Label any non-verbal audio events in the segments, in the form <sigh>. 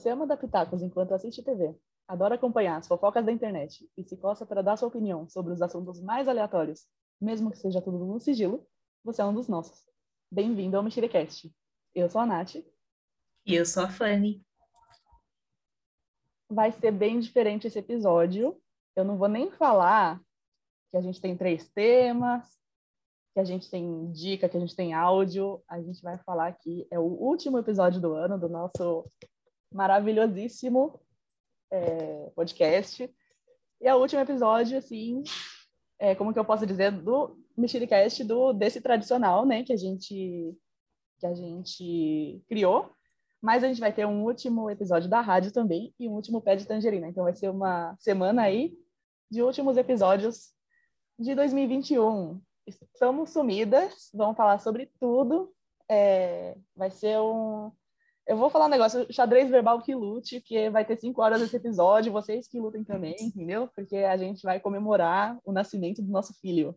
Você ama dar pitacos enquanto assiste TV, adora acompanhar as fofocas da internet e se coça para dar sua opinião sobre os assuntos mais aleatórios, mesmo que seja tudo no sigilo, você é um dos nossos. Bem-vindo ao Mexericast. Eu sou a Nath. E eu sou a Fanny. Vai ser bem diferente esse episódio. Eu não vou nem falar que a gente tem três temas, que a gente tem dica, que a gente tem áudio. A gente vai falar que é o último episódio do ano do nosso maravilhosíssimo é, podcast. E é o último episódio, assim, é, como que eu posso dizer, do Mexericast, do desse tradicional, né, que a gente que a gente criou. Mas a gente vai ter um último episódio da rádio também e um último pé de tangerina. Então vai ser uma semana aí de últimos episódios de 2021. Estamos sumidas, vamos falar sobre tudo. É, vai ser um, eu vou falar um negócio, xadrez verbal que lute, porque vai ter cinco horas esse episódio, vocês que lutem também, entendeu? Porque a gente vai comemorar o nascimento do nosso filho.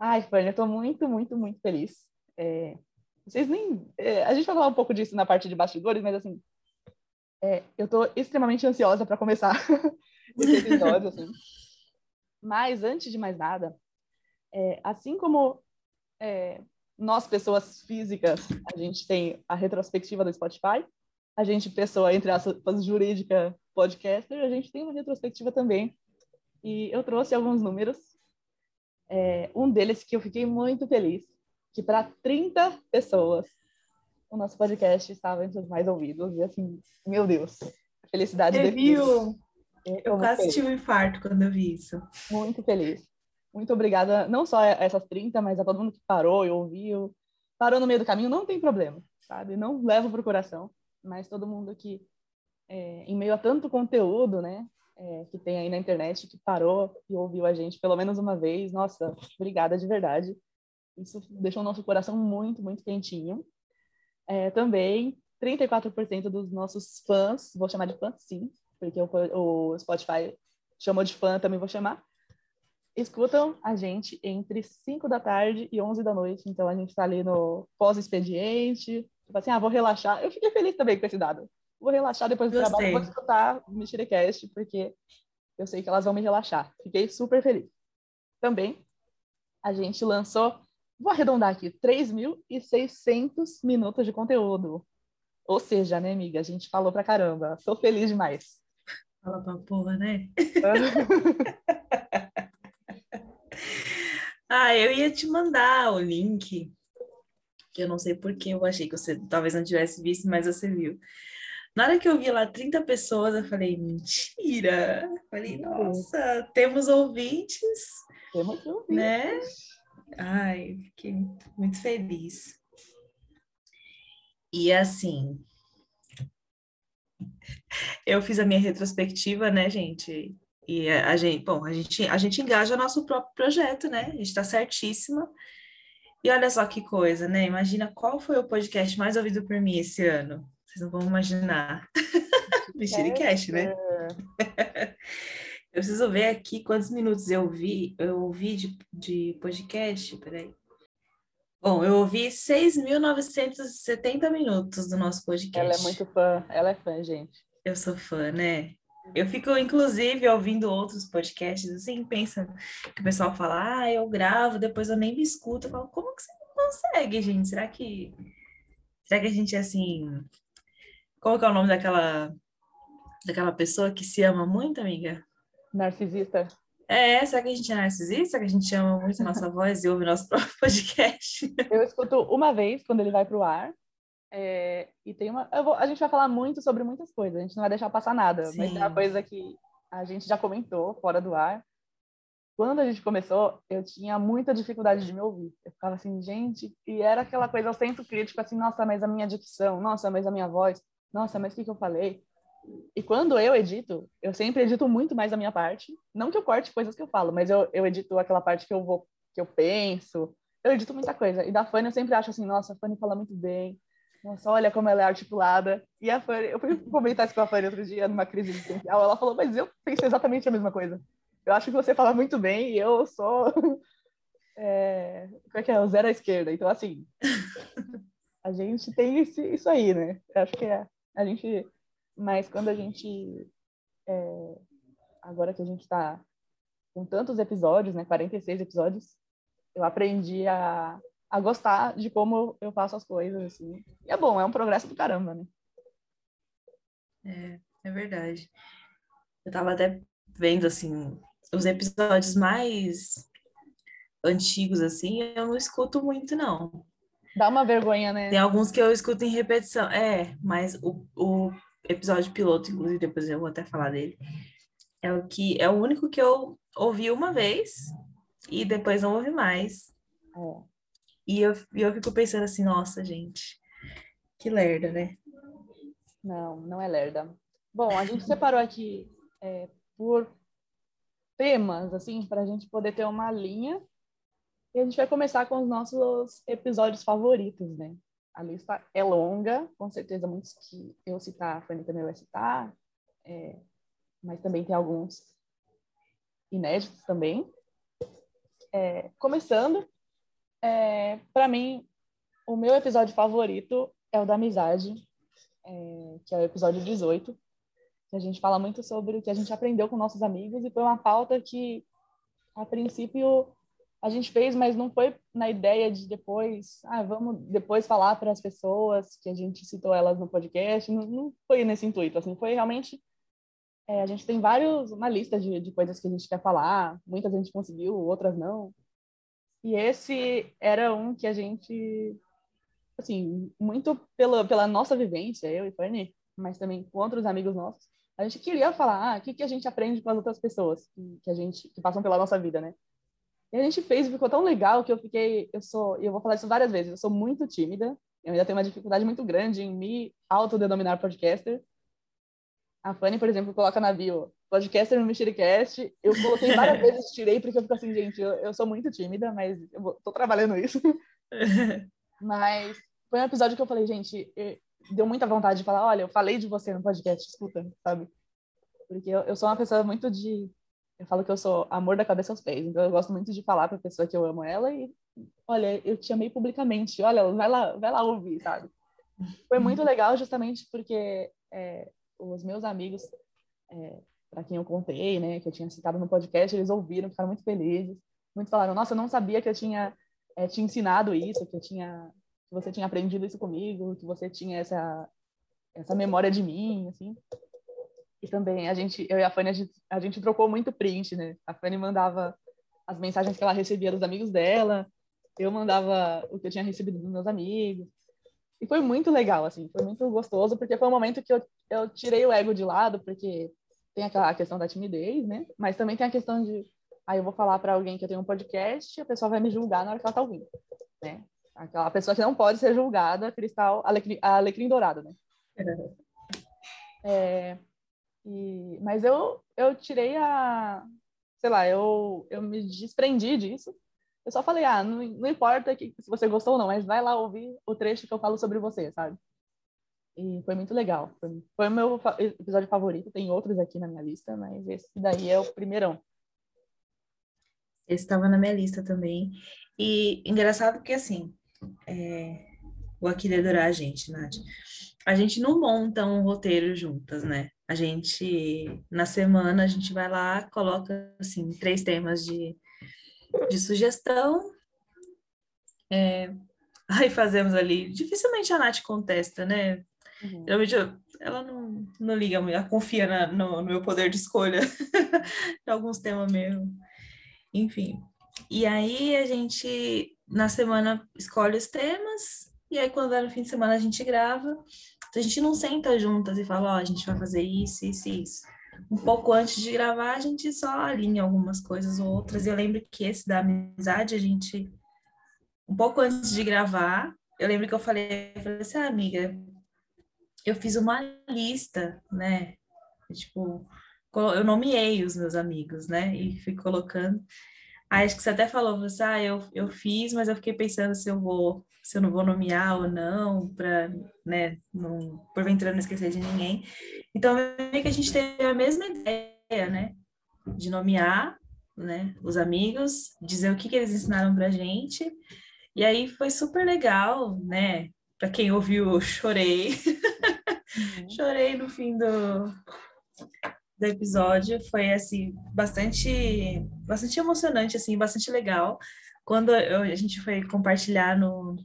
Ai, Fanny, eu tô muito, muito, muito feliz. É, vocês nem. É, a gente vai falar um pouco disso na parte de bastidores, mas assim, é, eu tô extremamente ansiosa para começar <laughs> esse episódio, assim. Mas, antes de mais nada, é, assim como é, nós, pessoas físicas, a gente tem a retrospectiva do Spotify, a gente, pessoa, entre aspas, jurídica, podcaster, a gente tem uma retrospectiva também. E eu trouxe alguns números. É, um deles que eu fiquei muito feliz, que para 30 pessoas o nosso podcast estava entre os mais ouvidos. E assim, meu Deus, felicidade. Viu? Eu quase feliz. tive um infarto quando eu vi isso. Muito feliz. Muito obrigada, não só a essas 30, mas a todo mundo que parou e ouviu. Parou no meio do caminho, não tem problema, sabe? Não levo para o coração. Mas todo mundo que, é, em meio a tanto conteúdo, né, é, que tem aí na internet, que parou e ouviu a gente pelo menos uma vez, nossa, obrigada de verdade. Isso deixou o nosso coração muito, muito quentinho. É, também, 34% dos nossos fãs, vou chamar de fãs sim, porque o, Spotify chamou de fã, também vou chamar, escutam a gente entre 5 da tarde e 11 da noite. Então, a gente está ali no pós-expediente. Tipo assim, ah, vou relaxar. Eu fiquei feliz também com esse dado. Vou relaxar depois do Gostei. trabalho, vou escutar o Mexericast, porque eu sei que elas vão me relaxar. Fiquei super feliz. Também, a gente lançou, vou arredondar aqui, 3.600 minutos de conteúdo. Ou seja, né, amiga, a gente falou pra caramba. Tô feliz demais. Fala pra porra, né? <laughs> ah, eu ia te mandar o link, que eu não sei por que eu achei que você talvez não tivesse visto, mas você viu. Na hora que eu vi lá 30 pessoas, eu falei, mentira! Falei, nossa, temos ouvintes. Temos ouvintes. Né? Ai, fiquei muito feliz. E assim, eu fiz a minha retrospectiva, né, gente? E a, a, gente, bom, a gente, a gente engaja nosso próprio projeto, né? A gente está certíssima. E olha só que coisa, né? Imagina qual foi o podcast mais ouvido por mim esse ano. Vocês não vão imaginar. <laughs> Mexericast, né? eu preciso ver aqui quantos minutos eu ouvi, eu ouvi de, de podcast, peraí. Bom, eu ouvi 6.970 minutos do nosso podcast. Ela é muito fã, ela é fã, gente. Eu sou fã, né? Eu fico, inclusive, ouvindo outros podcasts, assim, pensa que o pessoal fala, ah, eu gravo, depois eu nem me escuto. Eu falo, como que você não consegue, gente? Será que. Será que a gente é assim. Qual que é o nome daquela, daquela pessoa que se ama muito, amiga? Narcisista. É, será que a gente é narcisista? Será que a gente ama muito a nossa voz e ouve nosso <laughs> próprio podcast? Eu escuto uma vez quando ele vai para o ar. É, e tem uma. Vou, a gente vai falar muito sobre muitas coisas, a gente não vai deixar passar nada, Sim. mas é uma coisa que a gente já comentou fora do ar. Quando a gente começou, eu tinha muita dificuldade de me ouvir. Eu ficava assim, gente, e era aquela coisa, eu sempre crítico, assim, nossa, mas a minha dicção, nossa, mas a minha voz, nossa, mas o que, que eu falei? E quando eu edito, eu sempre edito muito mais a minha parte. Não que eu corte coisas que eu falo, mas eu, eu edito aquela parte que eu vou, que eu penso. Eu edito muita coisa. E da Fanny eu sempre acho assim, nossa, a Fanny fala muito bem. Nossa, olha como ela é articulada. E a Fanny, eu fui <laughs> comentar isso com a Fanny outro dia, numa crise existencial. Ela falou, mas eu pensei exatamente a mesma coisa. eu acho que você fala muito bem e eu sou. <laughs> É, como é que é? O zero à esquerda. Então, assim, <laughs> a gente tem esse, isso aí, né? Eu acho que é, a gente. Mas quando a gente. É, agora que a gente está com tantos episódios, né? 46 episódios, eu aprendi a, a gostar de como eu faço as coisas, assim. E é bom, é um progresso do caramba, né? É, é verdade. Eu tava até vendo, assim, os episódios mais antigos, assim, eu não escuto muito, não. Dá uma vergonha, né? Tem alguns que eu escuto em repetição. É, mas o, o episódio piloto, inclusive, depois eu vou até falar dele, é o que é o único que eu ouvi uma vez e depois não ouvi mais. É. E eu, eu fico pensando assim, nossa, gente, que lerda, né? Não, não é lerda. Bom, a gente separou aqui é, por temas, assim, para a gente poder ter uma linha. E a gente vai começar com os nossos episódios favoritos, né? A lista é longa, com certeza muitos que eu citar, a Fanny também vai citar, é, mas também tem alguns inéditos também. É, começando, é, para mim, o meu episódio favorito é o da amizade, é, que é o episódio 18, que a gente fala muito sobre o que a gente aprendeu com nossos amigos e foi uma pauta que, a princípio, a gente fez, mas não foi na ideia de depois, ah, vamos depois falar para as pessoas que a gente citou elas no podcast, não, não foi nesse intuito, assim, foi realmente é, a gente tem vários, uma lista de, de coisas que a gente quer falar, muitas a gente conseguiu, outras não, e esse era um que a gente, assim, muito pela, pela nossa vivência, eu e Fanny, mas também com outros amigos nossos, a gente queria falar ah, o que, que a gente aprende com as outras pessoas que, que a gente que passam pela nossa vida, né? E a gente fez e ficou tão legal que eu fiquei, eu sou, e eu vou falar isso várias vezes, eu sou muito tímida, eu ainda tenho uma dificuldade muito grande em me autodenominar podcaster. A Fanny, por exemplo, coloca na bio podcaster no Mexericast. Eu coloquei várias <laughs> vezes, tirei, porque eu fico assim, gente, eu, eu sou muito tímida, mas eu vou, tô trabalhando isso. <laughs> mas foi um episódio que eu falei, gente, deu muita vontade de falar, olha, eu falei de você no podcast, escuta, sabe? Porque eu, eu sou uma pessoa muito de... Eu falo que eu sou amor da cabeça aos pés, então eu gosto muito de falar pra pessoa que eu amo ela e, olha, eu te amei publicamente, olha, vai lá, vai lá ouvir, sabe? Foi muito legal justamente porque é, os meus amigos é, para quem eu contei, né, que eu tinha citado no podcast, eles ouviram, ficaram muito felizes. Muitos falaram: "Nossa, eu não sabia que eu tinha é, te ensinado isso, que eu tinha que você tinha aprendido isso comigo, que você tinha essa essa memória de mim, assim". E também a gente, eu e a Fanny, a gente, a gente trocou muito print, né? A Fanny mandava as mensagens que ela recebia dos amigos dela, eu mandava o que eu tinha recebido dos meus amigos. E foi muito legal, assim, foi muito gostoso, porque foi um momento que eu, eu tirei o ego de lado, porque tem aquela questão da timidez, né? Mas também tem a questão de, aí ah, eu vou falar para alguém que eu tenho um podcast, a pessoa vai me julgar na hora que ela tá ouvindo, né? Aquela pessoa que não pode ser julgada, cristal, alecrim, alecrim dourado, né? É, e, mas eu, eu tirei a, sei lá, eu, eu me desprendi disso. Eu só falei, ah, não, não importa que, se você gostou ou não, mas vai lá ouvir o trecho que eu falo sobre você, sabe? E foi muito legal. Foi, o meu episódio favorito. Tem outros aqui na minha lista, mas esse daí é o primeirão. Esse estava na minha lista também. E engraçado que, assim, é... vou aqui dedurar a gente, Nath. A gente não monta um roteiro juntas, né? A gente, na semana, a gente vai lá, coloca, assim, três temas de, de sugestão. É... <laughs> Aí fazemos ali. Dificilmente a Nath contesta, né? Uhum. Geralmente ela não, não liga ela confia na, no, no, meu poder de escolha <laughs> de alguns temas mesmo. Enfim. E aí a gente, na semana, escolhe os temas, e aí quando é no fim de semana a gente grava. Então, a gente não senta juntas e fala, ó, oh, a gente vai fazer isso, isso e isso. Um pouco antes de gravar, a gente só alinha algumas coisas ou outras. Eu lembro que esse da amizade, a gente, um pouco antes de gravar, eu lembro que eu falei, eu falei assim, ah, amiga, eu fiz uma lista, né? Tipo, eu nomeei os meus amigos, né? E fui colocando. Aí acho que você até falou, você, ah, eu, eu fiz, mas eu fiquei pensando se eu vou, se eu não vou nomear ou não, para, né, não, porventura não esquecer de ninguém. Então, meio que a gente teve a mesma ideia, né? De nomear, né? Os amigos, dizer o que, que eles ensinaram pra gente. E aí foi super legal, né? Para quem ouviu, eu chorei. Uhum. <laughs> chorei no fim do, do episódio. Foi, assim, bastante, bastante emocionante, assim, bastante legal. Quando eu, a gente foi compartilhar no,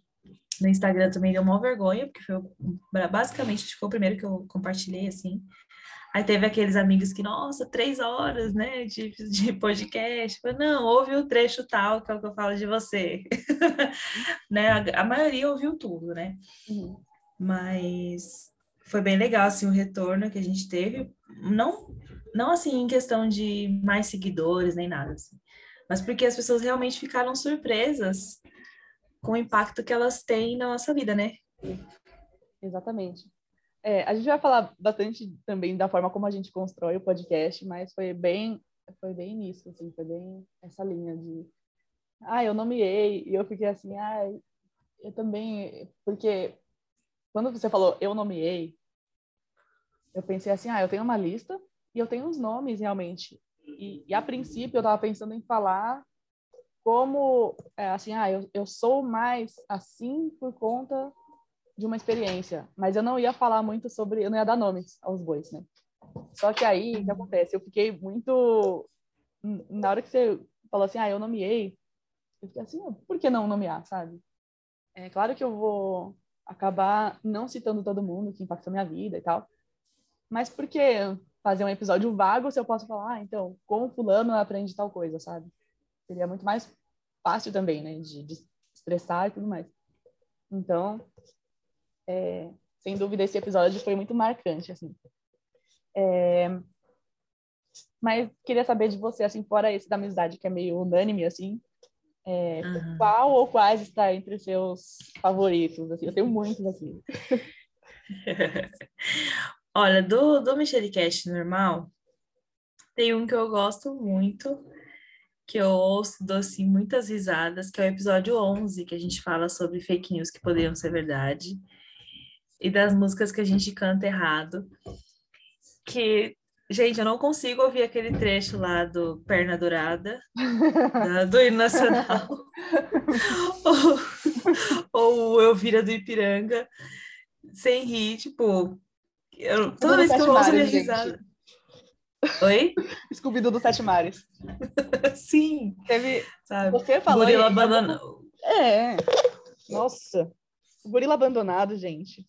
no Instagram também deu uma vergonha, porque foi basicamente foi o primeiro que eu compartilhei, assim. Aí teve aqueles amigos que, nossa, três horas, né, de, de podcast. Falei, não, ouve o trecho tal, que é o que eu falo de você. <laughs> né? A, a, maioria ouviu tudo, né? Uhum. Mas foi bem legal, assim, o retorno que a gente teve. Não, não assim, em questão de mais seguidores, nem nada, assim. Mas porque as pessoas realmente ficaram surpresas com o impacto que elas têm na nossa vida, né? Exatamente. É, a gente vai falar bastante também da forma como a gente constrói o podcast, mas foi bem, foi bem nisso, assim, foi bem essa linha de, ah, eu nomeei, e eu fiquei assim, ah, eu também, porque quando você falou eu nomeei, eu pensei assim, ah, eu tenho uma lista e eu tenho os nomes realmente, e, e a princípio eu estava pensando em falar como, é, assim, ah, eu, eu sou mais assim por conta de uma experiência, mas eu não ia falar muito sobre, eu não ia dar nomes aos bois, né? Só que aí, o que acontece? Eu fiquei muito. Na hora que você falou assim, ah, eu nomeei, eu fiquei assim, por que não nomear, sabe? É claro que eu vou acabar não citando todo mundo que impactou minha vida e tal, mas por que fazer um episódio vago se eu posso falar, ah, então, como fulano aprende tal coisa, sabe? Seria muito mais fácil também, né, de, de expressar e tudo mais. Então, é, sem dúvida, esse episódio foi muito marcante, assim. É, mas queria saber de você, assim, fora esse da amizade, que é meio unânime, assim, é, uhum. qual ou quais está entre seus favoritos? Assim, eu tenho muitos aqui. <laughs> Olha, do, do Cast normal, tem um que eu gosto muito, que eu ouço, dou assim, muitas risadas, que é o episódio 11, que a gente fala sobre fake news que poderiam ser verdade e das músicas que a gente canta errado. Que, gente, eu não consigo ouvir aquele trecho lá do Perna Dourada, <laughs> da, do hino nacional, <laughs> ou, ou Elvira do Ipiranga, sem rir, tipo, eu, toda vez que eu ouço a minha risada. Oi? <laughs> scooby do Sete Mares. Sim. Teve. Sabe? Você falou. Gorila abandonado. É. Nossa. O gorila abandonado, gente.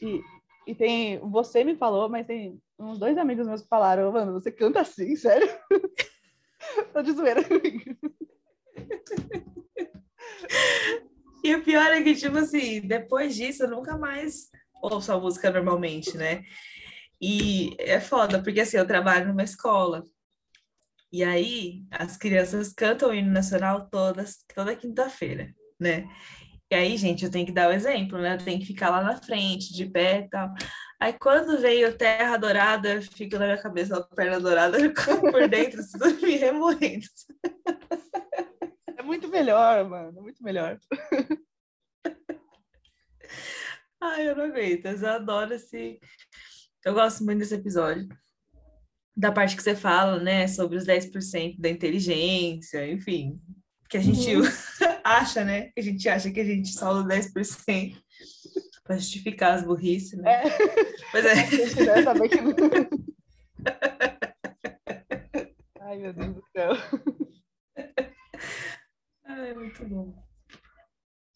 E, e tem. Você me falou, mas tem uns dois amigos meus que falaram, mano, você canta assim, sério? <laughs> Tô de zoeira E o pior é que, tipo assim, depois disso, eu nunca mais ouço a música normalmente, né? E é foda, porque assim, eu trabalho numa escola. E aí, as crianças cantam o hino nacional todas, toda quinta-feira, né? E aí, gente, eu tenho que dar o exemplo, né? Eu tenho que ficar lá na frente, de pé e tal. Aí, quando veio Terra Dourada, fica na minha cabeça a perna dourada <laughs> por dentro, <laughs> tudo me remoendo. É muito melhor, mano. Muito melhor. <laughs> Ai, eu não aguento. Eu adoro esse. Eu gosto muito desse episódio. Da parte que você fala, né, sobre os 10% da inteligência, enfim, que a gente uhum. <laughs> acha, né? Que a gente acha que a gente só usa 10% para justificar as burrices, né? É. Pois é. <laughs> <laughs> Ai, meu Deus do céu. Ai, muito bom.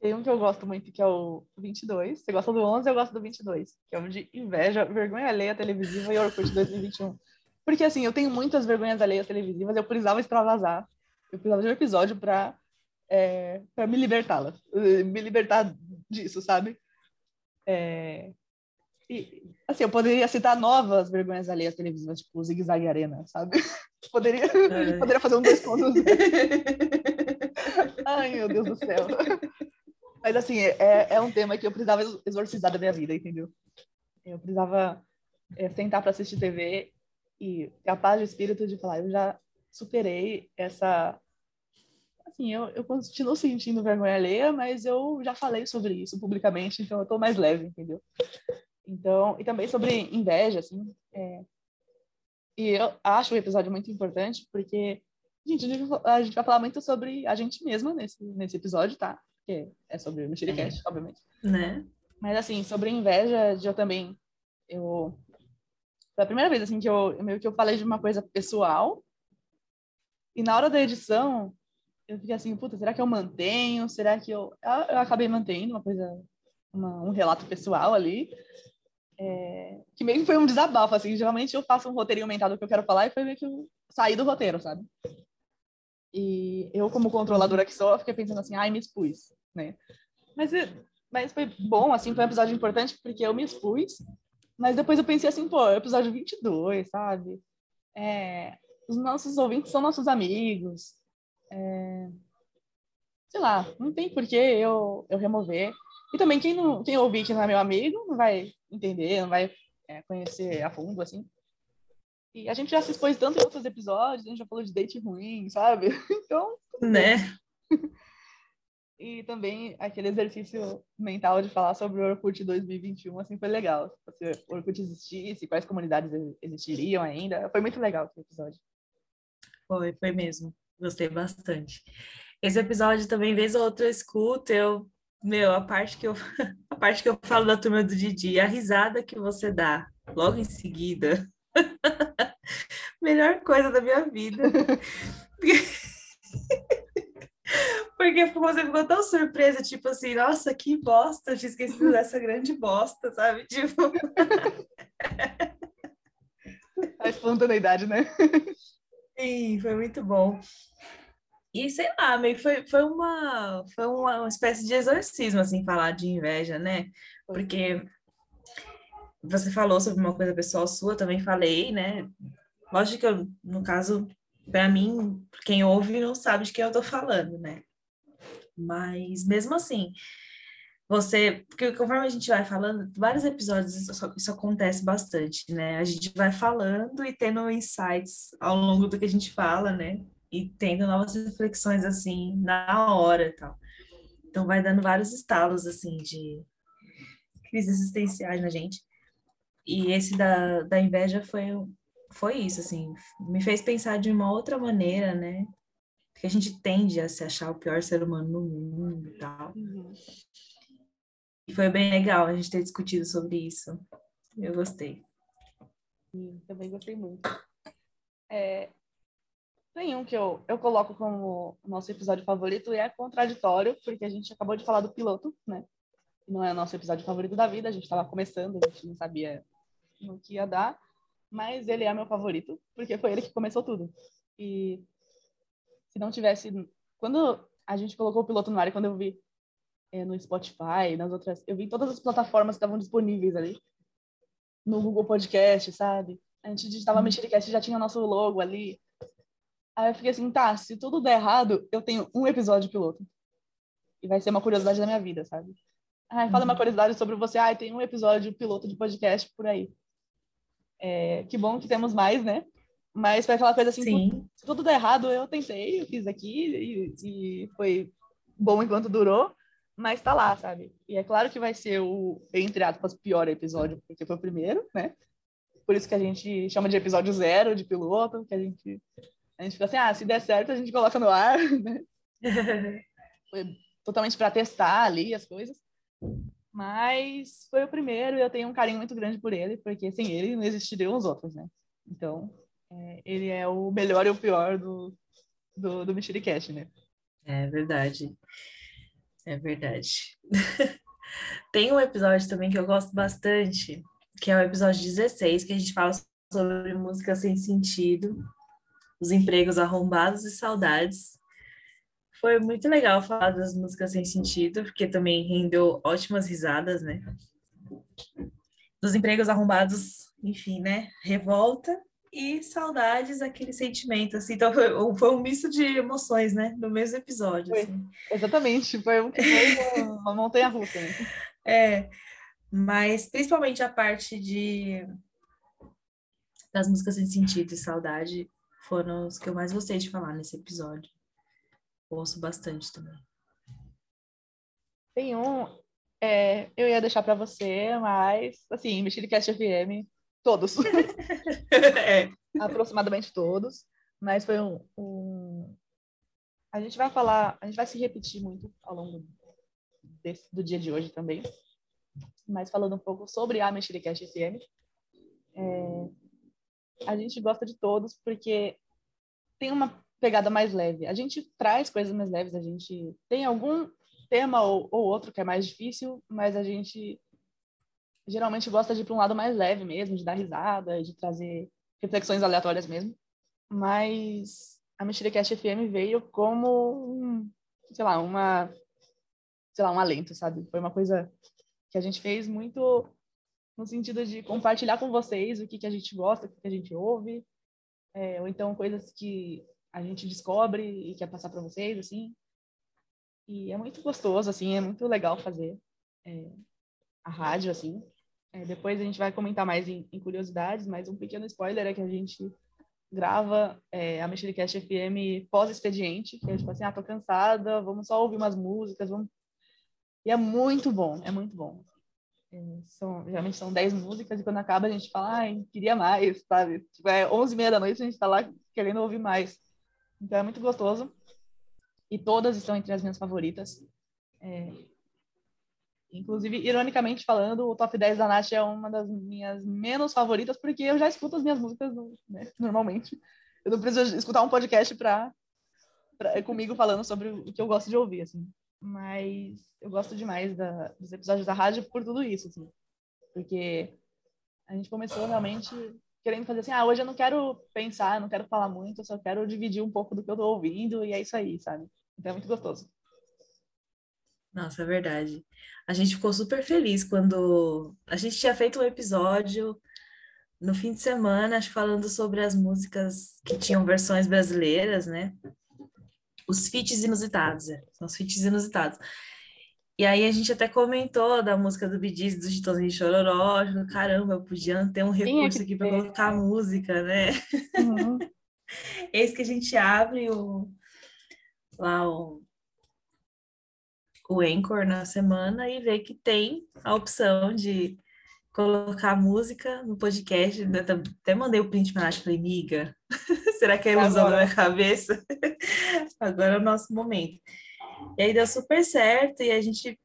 Tem um que eu gosto muito, que é o 22. Você gosta do 11, eu gosto do 22. Que é um de inveja, vergonha alheia televisiva e Orkut 2021. Porque, assim, eu tenho muitas vergonhas alheias televisivas, eu precisava extravasar eu precisava de um episódio para é, para me libertá-la, <laughs> me libertar disso, sabe? É, e, assim, eu poderia citar novas vergonhas alheias televisivas, tipo Zig Zag Arena, sabe? <laughs> Poderia, é. poderia fazer um dois pontos. <laughs> Ai, meu Deus do céu. Mas, assim, é, é um tema que eu precisava exorcizar da minha vida, entendeu? Eu precisava é, sentar para assistir TV e ter a paz de espírito de falar, eu já superei essa. Assim, eu, eu continuo sentindo vergonha alheia, mas eu já falei sobre isso publicamente, então eu tô mais leve, entendeu? Então, e também sobre inveja, assim. É... E eu acho o episódio muito importante, porque Gente, a gente vai falar muito sobre a gente mesma nesse, nesse episódio, tá? Porque é sobre o Mexericast, é. obviamente. Né? Mas, assim, sobre inveja, eu também... Eu... Foi a primeira vez, assim, que eu, meio que eu falei de uma coisa pessoal. E na hora da edição, eu fiquei assim, puta, será que eu mantenho? Será que eu... Eu, eu acabei mantendo uma coisa... Uma, um relato pessoal ali. É... Que meio que foi um desabafo, assim. Geralmente eu faço um roteirinho mental do que eu quero falar e foi meio que eu saí do roteiro, sabe? E eu, como controladora que sou, fiquei pensando assim, ai, me expus, né? Mas, mas foi bom, assim, foi um episódio importante porque eu me expus, mas depois eu pensei assim, pô, episódio 22, sabe? É, os nossos ouvintes são nossos amigos, é, sei lá, não tem por que eu, eu remover. E também quem, não, quem ouvir que não é meu amigo não vai entender, não vai é, conhecer a fundo, assim. E a gente já se expôs tanto em outros episódios, a gente já falou de date ruim, sabe? <laughs> Então. Né? <laughs> e também aquele exercício mental de falar sobre o Orkut 2021, assim, foi legal. Se o Orkut existisse, quais comunidades existiriam ainda. Foi muito legal esse episódio. Foi, foi mesmo. Gostei bastante. Esse episódio também, vez ou outra, eu escuto, eu meu, a parte que eu <laughs> a parte que eu falo da turma do Didi, a risada que você dá logo em seguida Melhor coisa da minha vida. <laughs> Porque você ficou tão surpresa, tipo assim, nossa, que bosta, eu tinha esquecido dessa grande bosta, sabe? Tipo. <laughs> A espontaneidade, né? Sim, foi muito bom. E sei lá, meio foi, foi, uma, foi uma, uma espécie de exorcismo, assim, falar de inveja, né? Porque você falou sobre uma coisa pessoal sua, também falei, né? Lógico que eu, no caso, para mim, quem ouve não sabe de quem eu tô falando, né? Mas mesmo assim, você, porque conforme a gente vai falando, vários episódios isso, isso, acontece bastante, né? A gente vai falando e tendo insights ao longo do que a gente fala, né? E tendo novas reflexões assim na hora e tal. Então vai dando vários estalos assim de crises existenciais na gente. E esse da, da inveja foi, foi isso, assim, me fez pensar de uma outra maneira, né? Porque a gente tende a se achar o pior ser humano no mundo e tal. Uhum. E foi bem legal a gente ter discutido sobre isso. Eu gostei. Sim, também gostei muito. É, tem um que eu, eu coloco como nosso episódio favorito e é contraditório, porque a gente acabou de falar do piloto, né? Não é o nosso episódio favorito da vida, a gente estava começando, a gente não sabia no que ia dar, mas ele é meu favorito, porque foi ele que começou tudo. E se não tivesse. Quando a gente colocou o piloto no ar, e quando eu vi é, no Spotify, nas outras. Eu vi todas as plataformas que estavam disponíveis ali. No Google Podcast, sabe? A gente digitava uhum. Mexericast já tinha nosso logo ali. Aí eu fiquei assim, tá, se tudo der errado, eu tenho um episódio piloto. E vai ser uma curiosidade da minha vida, sabe? Fala uma uhum. curiosidade sobre você. Ai, tem um episódio piloto de podcast por aí. É, que bom que temos mais, né? Mas foi aquela coisa assim, Sim. se tudo der errado, eu tentei, eu fiz aqui e, e foi bom enquanto durou, mas tá lá, sabe? E é claro que vai ser o, entre aspas, pior episódio, porque foi o primeiro, né? Por isso que a gente chama de episódio zero, de piloto, que a gente, a gente fica assim, ah, se der certo, a gente coloca no ar, <laughs> né? <laughs> foi totalmente para testar ali as coisas. Mas foi o primeiro e eu tenho um carinho muito grande por ele, porque sem ele não existiriam os outros, né? Então, é, ele é o melhor e o pior do, do, do Mexericast, né? É verdade. É verdade. <laughs> Tem um episódio também que eu gosto bastante, que é o episódio 16, que a gente fala sobre música sem sentido, os empregos arrombados e saudades. Foi muito legal falar das músicas sem sentido, porque também rendeu ótimas risadas, né? Dos empregos arrombados, enfim, né? Revolta e saudades, aquele sentimento, assim. Então, foi, foi um misto de emoções, né? No mesmo episódio. Foi. Assim. Exatamente, foi, um, foi uma montanha-russa. Né? <laughs> É, mas principalmente a parte de das músicas sem sentido e saudade foram os que eu mais gostei de falar nesse episódio. Ouço bastante também. Tem um, é, eu ia deixar para você, mas, assim, Mexericast FM, todos. <laughs> é. Aproximadamente todos. Mas foi um, um, A gente vai falar, a gente vai se repetir muito ao longo desse, do dia de hoje também. Mas falando um pouco sobre a Mexericast FM. É, a gente gosta de todos porque tem uma pegada mais leve. A gente traz coisas mais leves, a gente tem algum tema ou, ou outro que é mais difícil, mas a gente geralmente gosta de ir para um lado mais leve mesmo, de dar risada, de trazer reflexões aleatórias mesmo. Mas a Mexericast FM veio como, um, sei lá, uma, sei lá, um alento, sabe? Foi uma coisa que a gente fez muito no sentido de compartilhar com vocês o que, que a gente gosta, o que, que a gente ouve, é, ou então coisas que a gente descobre e quer passar para vocês, assim. E é muito gostoso, assim, é muito legal fazer é, a rádio, assim. É, depois a gente vai comentar mais em, em, curiosidades, mas um pequeno spoiler é que a gente grava é, a Mexericast FM pós-expediente, que é tipo assim, ah, tô cansada, vamos só ouvir umas músicas, vamos... E é muito bom, é muito bom. É, são, geralmente são 10 músicas e quando acaba a gente fala, ai, queria mais, sabe? Tipo, é 11 e meia da noite a gente tá lá querendo ouvir mais. Então é muito gostoso. E todas estão entre as minhas favoritas. É, Inclusive, ironicamente falando, o top 10 da Nath é uma das minhas menos favoritas, porque eu já escuto as minhas músicas né, normalmente. Eu não preciso escutar um podcast pra, pra, comigo falando sobre o que eu gosto de ouvir, assim. Mas eu gosto demais da, dos episódios da rádio por tudo isso, assim. Porque a gente começou realmente querendo fazer assim, ah, hoje eu não quero pensar, não quero falar muito, eu só quero dividir um pouco do que eu tô ouvindo, e é isso aí, sabe? Então é muito gostoso. Nossa, é verdade. A gente ficou super feliz quando a gente tinha feito um episódio no fim de semana, acho, falando sobre as músicas que tinham versões brasileiras, né? Os feats inusitados, é. São os feats inusitados. E aí a gente até comentou da música do Bidis, do Chitãozinho de Chororó, caramba, eu podia ter um recurso aqui para colocar música, né? Uhum. <laughs> Eis que a gente abre o, lá o, o Anchor na semana e ver que tem a opção de colocar música no podcast. Eu até mandei o print para a Nath, falei, miga, <laughs> será que é ilusão na minha cabeça? <laughs> Agora é o nosso momento. E aí deu super certo e a gente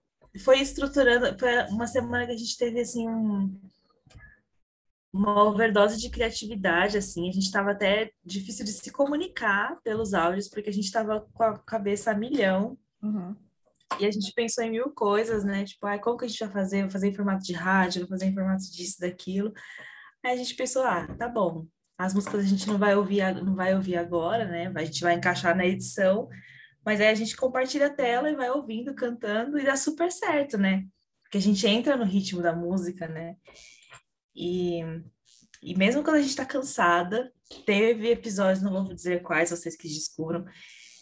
foi estruturando, foi uma semana que a gente teve, assim, um, uma overdose de criatividade, assim, a gente estava até difícil de se comunicar pelos áudios, porque a gente estava com a cabeça a milhão, uhum. E a gente pensou em mil coisas, né? Tipo, ah, como que a gente vai fazer? Vou fazer em formato de rádio, vou fazer em formato disso, daquilo. Aí a gente pensou, ah, tá bom. As músicas a gente não vai ouvir, não vai ouvir agora, né? A gente vai encaixar na edição, mas aí a gente compartilha a tela e vai ouvindo, cantando, e dá super certo, né? Porque a gente entra no ritmo da música, né? E, e mesmo quando a gente tá cansada, teve episódios, não vou dizer quais, vocês que descubram,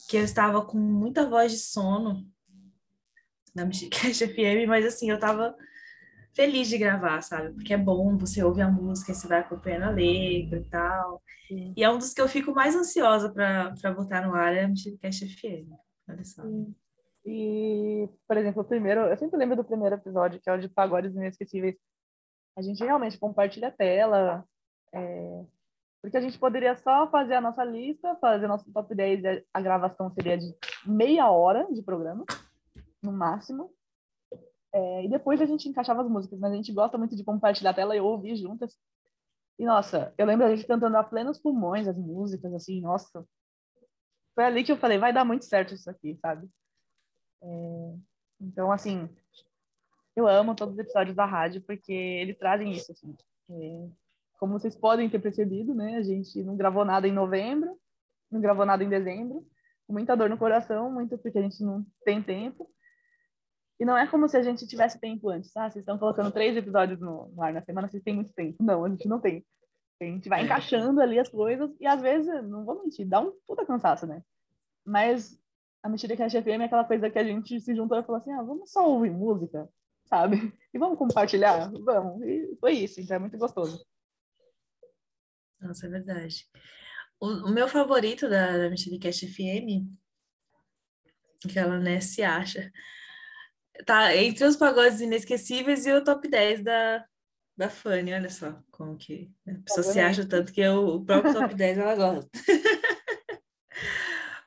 que eu estava com muita voz de sono na Mexicast FM, mas assim, eu tava feliz de gravar, sabe? Porque é bom, você ouve a música e você vai acompanhando a letra e tal. Sim. E é um dos que eu fico mais ansiosa para botar no ar, é a Mexicast FM. Olha só. Sim. E, por exemplo, o primeiro, eu sempre lembro do primeiro episódio, que é o de Pagodes Inesquecíveis. A gente realmente compartilha a tela, é, porque a gente poderia só fazer a nossa lista, fazer nosso top 10, e a gravação seria de meia hora de programa no máximo. É, e depois a gente encaixava as músicas, mas a gente gosta muito de compartilhar a tela e ouvir juntas. E, nossa, eu lembro a gente cantando a plenos pulmões as músicas, assim, nossa. Foi ali que eu falei, vai dar muito certo isso aqui, sabe? É, então, assim, eu amo todos os episódios da rádio, porque eles trazem isso, assim. É, como vocês podem ter percebido, né? A gente não gravou nada em novembro, não gravou nada em dezembro, com muita dor no coração, muito porque a gente não tem tempo. E não é como se a gente tivesse tempo antes. Ah, vocês estão colocando três episódios no, no ar na semana, vocês têm muito tempo. Não, a gente não tem. A gente vai encaixando ali as coisas e às vezes, não vou mentir, dá um puta cansaço, né? Mas a Mentira que a FM é aquela coisa que a gente se juntou e falou assim, ah, vamos só ouvir música, sabe? <laughs> E vamos compartilhar? Vamos. E foi isso, então é muito gostoso. Nossa, é verdade. O, o meu favorito da, da Mexericast FM, que ela né, se acha, tá entre os pagodes inesquecíveis e o top 10 da, da Fanny, olha só como que a pessoa se acha tanto que eu, o próprio top <laughs> 10 ela gosta. <laughs>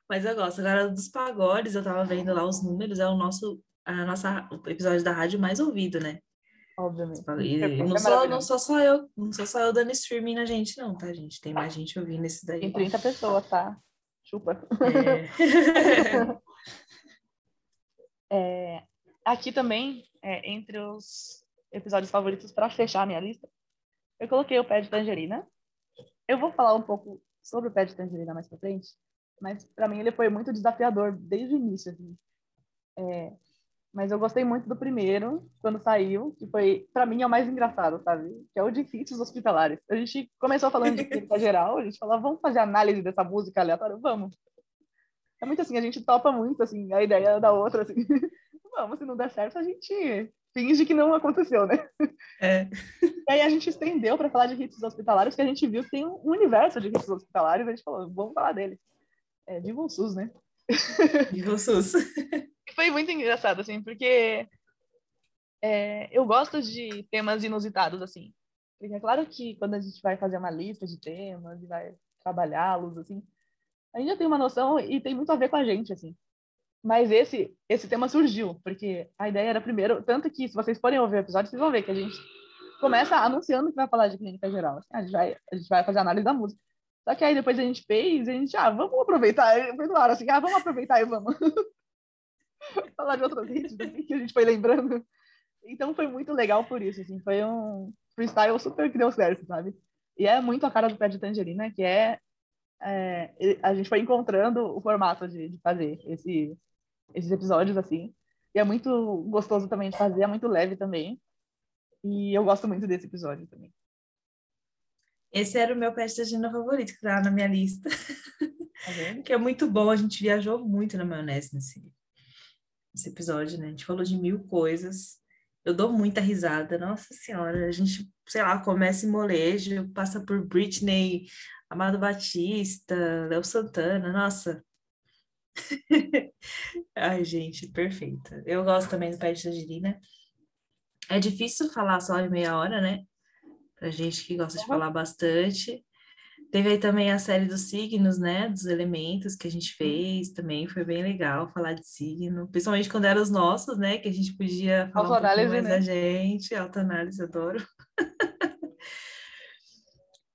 Mas eu gosto. Agora dos pagodes, eu tava vendo lá os números, é o nosso, a nossa, o episódio da rádio mais ouvido, né? Obviamente. E É, não, é sou, não sou só eu, não sou só eu dando streaming na gente, não, tá, gente? Tem mais gente ouvindo esse daí. Tem 30 pessoas, tá? Chupa. É. <laughs> É, aqui também, é, entre os episódios favoritos para fechar a minha lista, eu coloquei o pé de tangerina. Eu vou falar um pouco sobre o pé de tangerina mais pra frente, mas para mim ele foi muito desafiador desde o início. Assim. É, mas eu gostei muito do primeiro, quando saiu, que foi, para mim, é o mais engraçado, sabe? Que é o de hits hospitalares. A gente começou falando de clínica <laughs> geral, a gente falou, vamos fazer análise dessa música aleatória? Vamos. É muito assim, a gente topa muito, assim, a ideia da outra, assim. <laughs> Vamos, se não der certo, a gente finge que não aconteceu, né? É. E aí a gente estendeu para falar de hits hospitalares, que a gente viu que tem um universo de hits hospitalares, a gente falou, vamos falar dele. É, Viva o SUS, né? Viva o SUS. E foi muito engraçado, assim, porque é, eu gosto de temas inusitados, assim. Porque é claro que quando a gente vai fazer uma lista de temas e vai trabalhá-los, assim, a gente já tem uma noção e tem muito a ver com a gente, assim. Mas esse, esse tema surgiu, porque a ideia era primeiro, tanto que se vocês forem ouvir o episódio, vocês vão ver que a gente começa anunciando que vai falar de clínica geral. Assim, a, gente vai, a gente vai fazer análise da música. Só que aí depois a gente fez, a gente, ah, vamos aproveitar, foi claro, assim, ah, vamos aproveitar e vamos <laughs> falar de outros hits assim, que a gente foi lembrando. Então foi muito legal por isso, assim, foi um freestyle super que deu certo, sabe? E é muito a cara do pé de tangerina, que é, é a gente foi encontrando o formato de, de fazer esse, esses episódios, assim. E é muito gostoso também de fazer, é muito leve também. E eu gosto muito desse episódio também. Esse era o meu pet de agenda favorito, que tá na minha lista. Tá <laughs> que é muito bom, a gente viajou muito na maionese nesse, nesse episódio, né? A gente falou de mil coisas. Eu dou muita risada, nossa senhora. A gente, sei lá, começa em molejo, passa por Britney, Amado Batista, Léo Santana, nossa. <laughs> Ai, gente, perfeita. Eu gosto também do Pé de Tangerina. É difícil falar só em meia hora, né? Pra gente que gosta de Uhum. falar bastante. Teve aí também a série dos signos, né? Dos elementos que a gente fez também. Foi bem legal falar de signo. Principalmente quando eram os nossos, né? Que a gente podia falar um Autoanálise, mais né? da gente. Autoanálise, adoro. <laughs>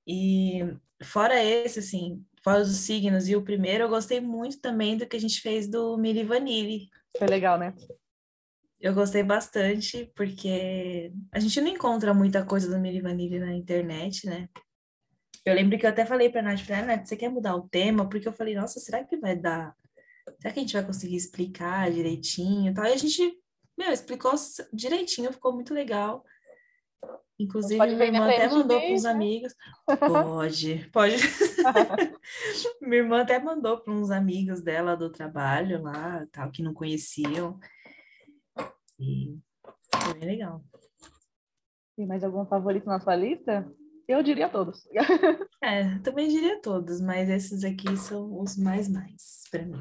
e fora esse, assim, fora os signos e o primeiro, eu gostei muito também do que a gente fez do Mili Vanille. Foi legal, né? Eu gostei bastante, porque a gente não encontra muita coisa do Mili Vanille na internet, né? Eu lembro que eu até falei pra Nath, falei, ah, Nath, você quer mudar o tema? Porque eu falei, nossa, será que vai dar? Será que a gente vai conseguir explicar direitinho e tal? E a gente, meu, explicou direitinho, ficou muito legal. Inclusive, minha irmã até mandou para uns né? amigos. Pode, pode. <laughs> <laughs> minha irmã até mandou para uns amigos dela do trabalho lá, tal, que não conheciam. E foi bem legal. Tem mais algum favorito na sua lista? Eu diria todos. <laughs> É, também diria todos, mas esses aqui são os mais mais para mim.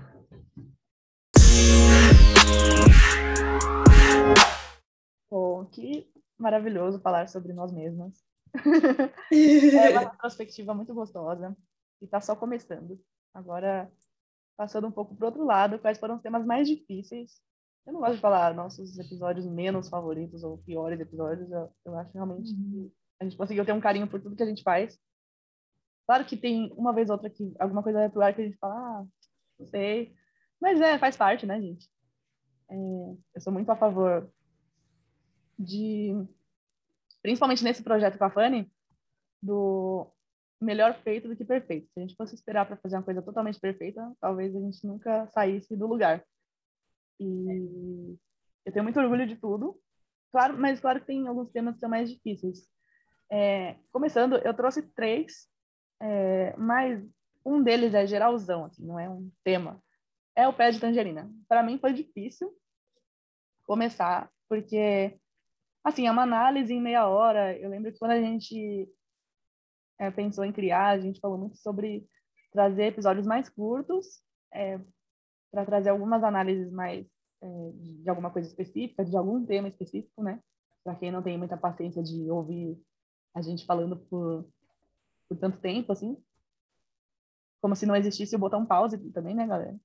Pô, que maravilhoso falar sobre nós mesmas. <laughs> É uma retrospectiva muito gostosa e tá só começando. Agora, passando um pouco pro outro lado, quais foram os temas mais difíceis? Eu não gosto de falar nossos episódios menos favoritos ou piores episódios. Eu, eu acho realmente que a gente conseguiu ter um carinho por tudo que a gente faz. Claro que tem uma vez ou outra que alguma coisa é pior que a gente fala, ah, não sei. Mas é, faz parte, né, gente? É, eu sou muito a favor de, principalmente nesse projeto com a Fanny, do melhor feito do que perfeito. Se a gente fosse esperar para fazer uma coisa totalmente perfeita, talvez a gente nunca saísse do lugar. E eu tenho muito orgulho de tudo, claro, mas claro que tem alguns temas que são mais difíceis. É, começando, eu trouxe três, é, mas um deles é geralzão, assim, não é um tema. É o pé de tangerina. Para mim foi difícil começar, porque assim, é uma análise em meia hora. Eu lembro que quando a gente é, pensou em criar, a gente falou muito sobre trazer episódios mais curtos, é, para trazer algumas análises mais é, de alguma coisa específica, de algum tema específico, né? Para quem não tem muita paciência de ouvir a gente falando por, por tanto tempo, assim. Como se não existisse o botão pause também, né, galera?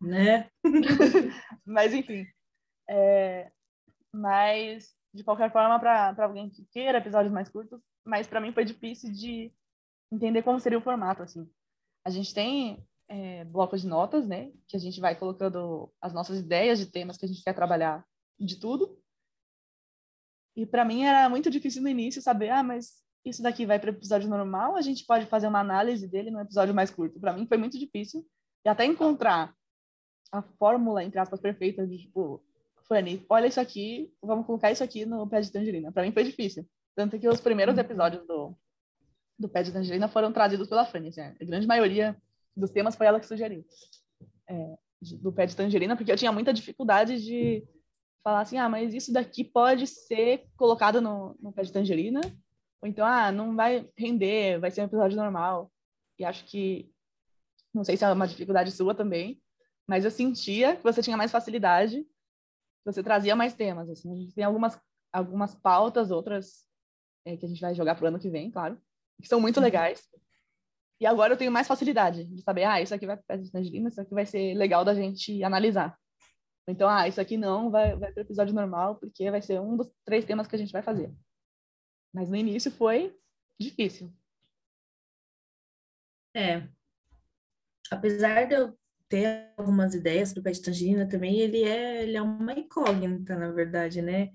Né? <laughs> mas, enfim. É... Mas, de qualquer forma, para alguém que queira episódios mais curtos, mas para mim foi difícil de entender como seria o formato, assim. A gente tem é, blocos de notas, né? Que a gente vai colocando as nossas ideias de temas que a gente quer trabalhar de tudo. E para mim era muito difícil no início saber, ah, mas isso daqui vai para episódio normal, a gente pode fazer uma análise dele no episódio mais curto. Para mim foi muito difícil. E até encontrar a fórmula, entre aspas, perfeita de, tipo, Fanny, olha isso aqui, vamos colocar isso aqui no pé de tangerina. Para mim foi difícil. Tanto que os primeiros episódios do, do pé de tangerina foram trazidos pela Fanny. Assim, a grande maioria dos temas foi ela que sugeriu. É, do pé de tangerina, porque eu tinha muita dificuldade de falar assim, ah, mas isso daqui pode ser colocado no, no pé de tangerina, ou então, ah, não vai render, vai ser um episódio normal. E acho que, não sei se é uma dificuldade sua também, mas eu sentia que você tinha mais facilidade, você trazia mais temas, assim. A gente tem algumas, algumas pautas, outras é, que a gente vai jogar pro ano que vem, claro, que são muito uhum. legais. E agora eu tenho mais facilidade de saber, ah, isso aqui vai para tangerina, isso aqui vai ser legal da gente analisar. Então, ah, isso aqui não vai, vai para o episódio normal, porque vai ser um dos três temas que a gente vai fazer. Mas no início foi difícil. É. Apesar de eu ter algumas ideias para o pé de tangerina também, ele é, ele é uma incógnita, na verdade, né?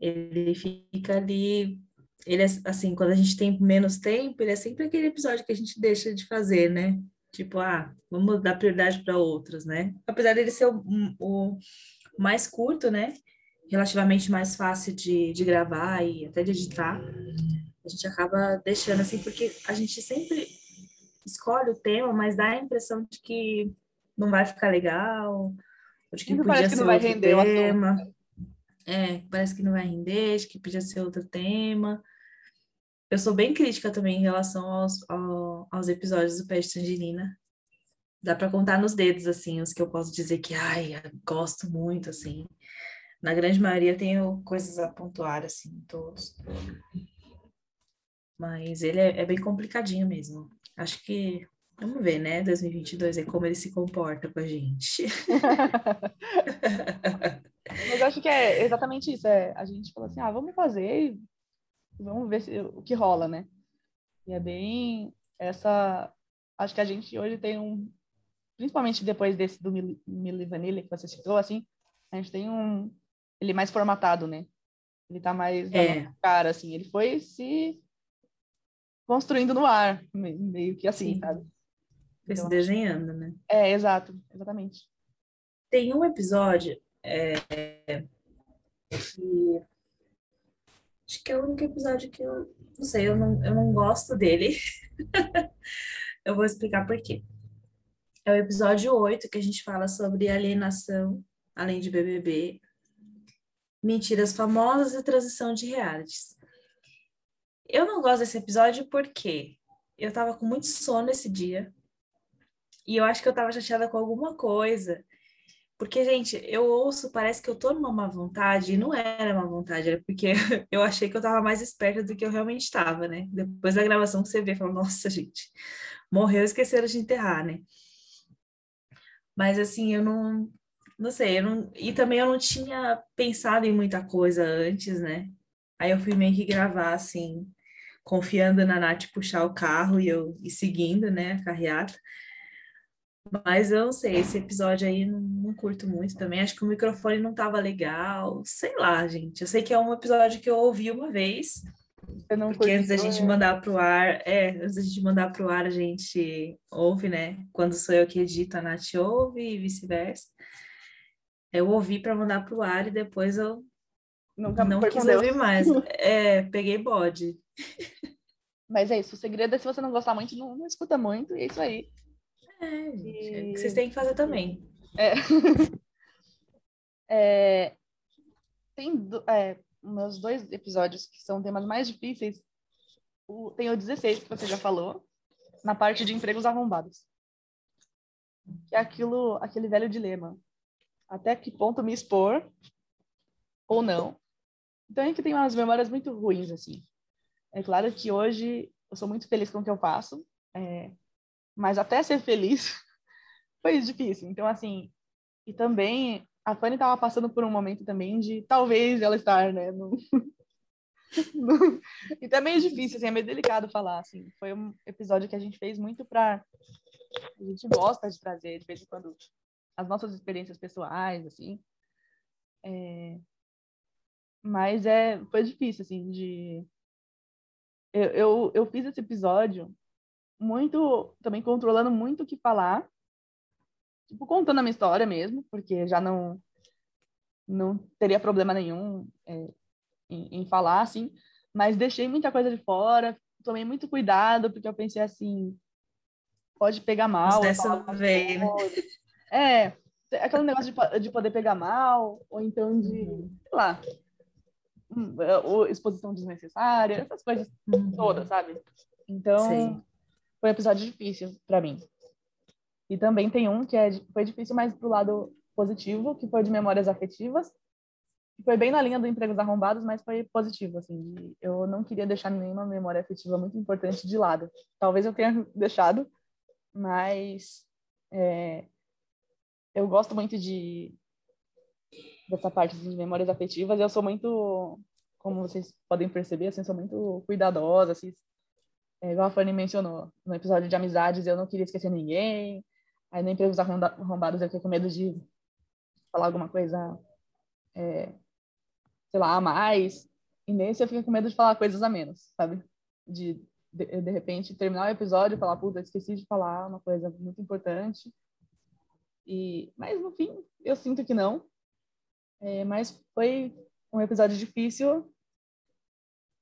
Ele fica ali ele é assim, quando a gente tem menos tempo, ele é sempre aquele episódio que a gente deixa de fazer, né? Tipo, ah, vamos dar prioridade para outros, né? Apesar dele ser o, o, mais curto, né? Relativamente mais fácil de, de gravar e até de editar, a gente acaba deixando assim, porque a gente sempre escolhe o tema, mas dá a impressão de que não vai ficar legal, de que podia que ser outro tema. É, parece que não vai render, acho que podia ser outro tema. Eu sou bem crítica também em relação aos, aos episódios do Pé de Tangerina. Dá para contar nos dedos, assim, os que eu posso dizer que, ai, gosto muito, assim. Na grande maioria tenho coisas a pontuar, assim, todos. Mas ele é, é bem complicadinho mesmo. Acho que Vamos ver, né? 2022 é como ele se comporta com a gente. <laughs> Mas acho que é exatamente isso. É, a gente falou assim, ah, vamos fazer vamos ver se, o que rola, né? E é bem essa. Acho que a gente hoje tem um. Principalmente depois desse do Milli Vanilla que você citou, assim, a gente tem um. Ele mais formatado, né? Ele tá mais é. cara, assim. Ele foi se construindo no ar, meio que assim, Sim. sabe? Foi então, se desenhando, né? É, exato, exatamente. Tem um episódio é, que Acho que é o único episódio que eu não sei, eu não, eu não gosto dele. <laughs> eu vou explicar por quê. É o episódio 8 que a gente fala sobre alienação, além de BBB, mentiras famosas e transição de realities. Eu não gosto desse episódio porque eu tava com muito sono esse dia. E eu acho que eu tava chateada com alguma coisa. Porque, gente, eu ouço, parece que eu tô numa má vontade, e não era má vontade, era porque <laughs> eu achei que eu tava mais esperta do que eu realmente estava, né? Depois da gravação você vê, fala, nossa, gente, morreu, esqueceram de enterrar, né? Mas, assim, eu não, não sei, eu não, e também eu não tinha pensado em muita coisa antes, né? Aí eu fui meio que gravar, assim, confiando na Nath puxar o carro e eu e seguindo, né, a carreata. Mas eu não sei, esse episódio aí não, não, curto muito também. Acho que o microfone não tava legal. Sei lá, gente. Eu sei que é um episódio que eu ouvi uma vez. porque antes da gente mandar pro ar, é, antes da gente mandar pro ar, a gente ouve, né? Quando sou eu que edito, a Nath ouve e vice-versa. Eu ouvi para mandar pro ar e depois eu Nunca não quis ouvir mais. <laughs> É, peguei bode. Mas é isso, o segredo é se você não gostar muito, não, não escuta muito, e é isso aí. É, gente, é que vocês têm que fazer também. É. <laughs> é, tem é, meus dois episódios que são temas mais difíceis. O, tem o 16, que você já falou, na parte de empregos arrombados. Que é aquilo, aquele velho dilema. Até que ponto me expor ou não. Então é que tem umas memórias muito ruins, assim. É claro que hoje eu sou muito feliz com o que eu faço. É, mas até ser feliz <laughs> foi difícil. Então, assim, e também a Fanny estava passando por um momento também de talvez ela estar, né, no... <laughs> no... então é meio difícil, assim, é meio delicado falar, assim. Foi um episódio que a gente fez muito para a gente gosta de trazer de vez em quando as nossas experiências pessoais, assim. É... Mas é, foi difícil, assim, de... Eu, eu, eu fiz esse episódio muito, também controlando muito o que falar, tipo, contando a minha história mesmo, porque já não, não teria problema nenhum é, em, em falar, assim, mas deixei muita coisa de fora, tomei muito cuidado, porque eu pensei assim, pode pegar mal. Dessa vez. É, aquele negócio de, de poder pegar mal, ou então de, uhum. sei lá, hum, é, exposição desnecessária, essas coisas uhum. todas, sabe? Então, Sim. Foi um episódio difícil para mim. E também tem um que é, foi difícil mais pro lado positivo, que foi de memórias afetivas. Foi bem na linha do Empregos Arrombados, mas foi positivo, assim. eu não queria deixar nenhuma memória afetiva muito importante de lado. Talvez eu tenha deixado, mas é, eu gosto muito de dessa parte de memórias afetivas. Eu sou muito, como vocês podem perceber, assim, sou muito cuidadosa, assim, é, igual a Fanny mencionou no episódio de amizades, eu não queria esquecer ninguém. Aí no empregos arrombados eu fiquei com medo de falar alguma coisa, é, sei lá, a mais. E nesse eu fiquei com medo de falar coisas a menos, sabe? De de, de repente terminar o episódio e falar, puta, esqueci de falar uma coisa muito importante. E, mas no fim, eu sinto que não. É, mas foi um episódio difícil.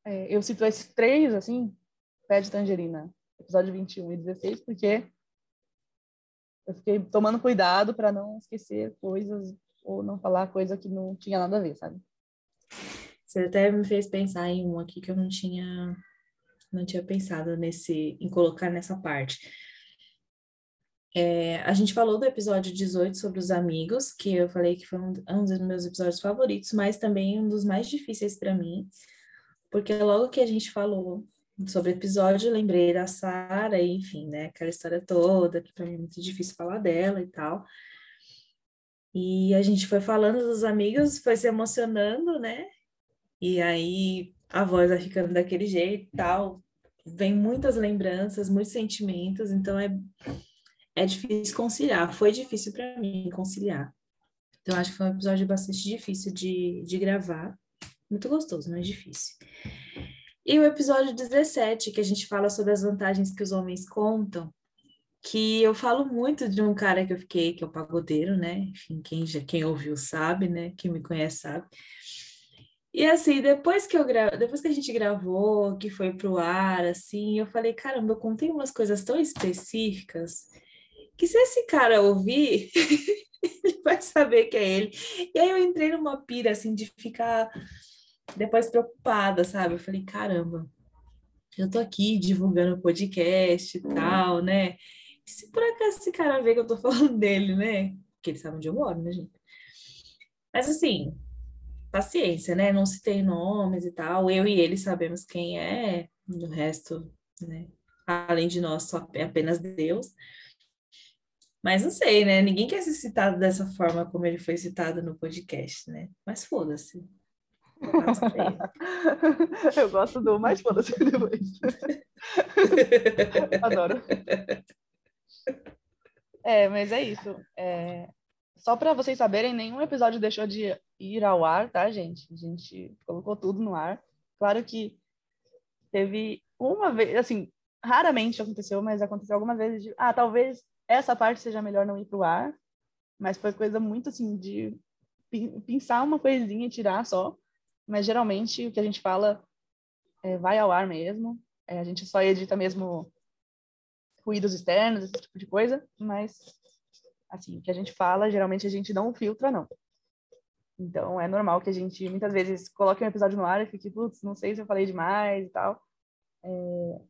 É, eu cito esses três, assim, Pé de Tangerina, episódio 21 e 16, porque eu fiquei tomando cuidado para não esquecer coisas ou não falar coisa que não tinha nada a ver, sabe? Você até me fez pensar em um aqui que eu não tinha não tinha pensado nesse, em colocar nessa parte. É, a gente falou do episódio 18 sobre os amigos, que eu falei que foi um, um dos meus episódios favoritos, mas também um dos mais difíceis para mim, porque logo que a gente falou sobre o episódio, lembrei da Sara, enfim, né, aquela história toda, que para mim é muito difícil falar dela e tal. E a gente foi falando dos amigos, foi se emocionando, né? E aí a voz vai ficando daquele jeito e tal. Vem muitas lembranças, muitos sentimentos, então é, é difícil conciliar. Foi difícil para mim conciliar. Então, acho que foi um episódio bastante difícil de, de gravar. Muito gostoso, mas difícil. E o episódio 17, que a gente fala sobre as vantagens que os homens contam, que eu falo muito de um cara que eu fiquei, que é o pagodeiro, né? Enfim, quem, já, quem ouviu sabe, né? Quem me conhece sabe. E assim, depois que eu gra... depois que a gente gravou, que foi pro ar, assim, eu falei, caramba, eu contei umas coisas tão específicas que se esse cara ouvir, <laughs> ele vai saber que é ele. E aí eu entrei numa pira assim de ficar depois preocupada, sabe? Eu falei, caramba, eu tô aqui divulgando o podcast e tal, né? E se por acaso esse cara ver que eu tô <laughs> falando dele, né? Porque ele sabe onde eu moro, né, gente? Mas assim, paciência, né? Não tem nomes e tal. Eu e ele sabemos quem é, o resto, né? Além de nós, só é apenas Deus. Mas não sei, né? Ninguém quer ser citado dessa forma como ele foi citado no podcast, né? Mas foda-se. <laughs> Eu gosto do mais foda-se depois. <laughs> Adoro. É, mas é isso. É... Só para vocês saberem, nenhum episódio deixou de ir ao ar, tá, gente? A gente colocou tudo no ar. Claro que teve uma vez, assim, raramente aconteceu, mas aconteceu algumas vezes de, ah, talvez essa parte seja melhor não ir pro ar, mas foi coisa muito assim de pensar uma coisinha e tirar só. Mas geralmente o que a gente fala é, vai ao ar mesmo. É, a gente só edita mesmo ruídos externos, esse tipo de coisa, mas assim, o que a gente fala, geralmente a gente não filtra, não. Então, é normal que a gente, muitas vezes, coloque um episódio no ar e fique, putz, não sei se eu falei demais e tal. É...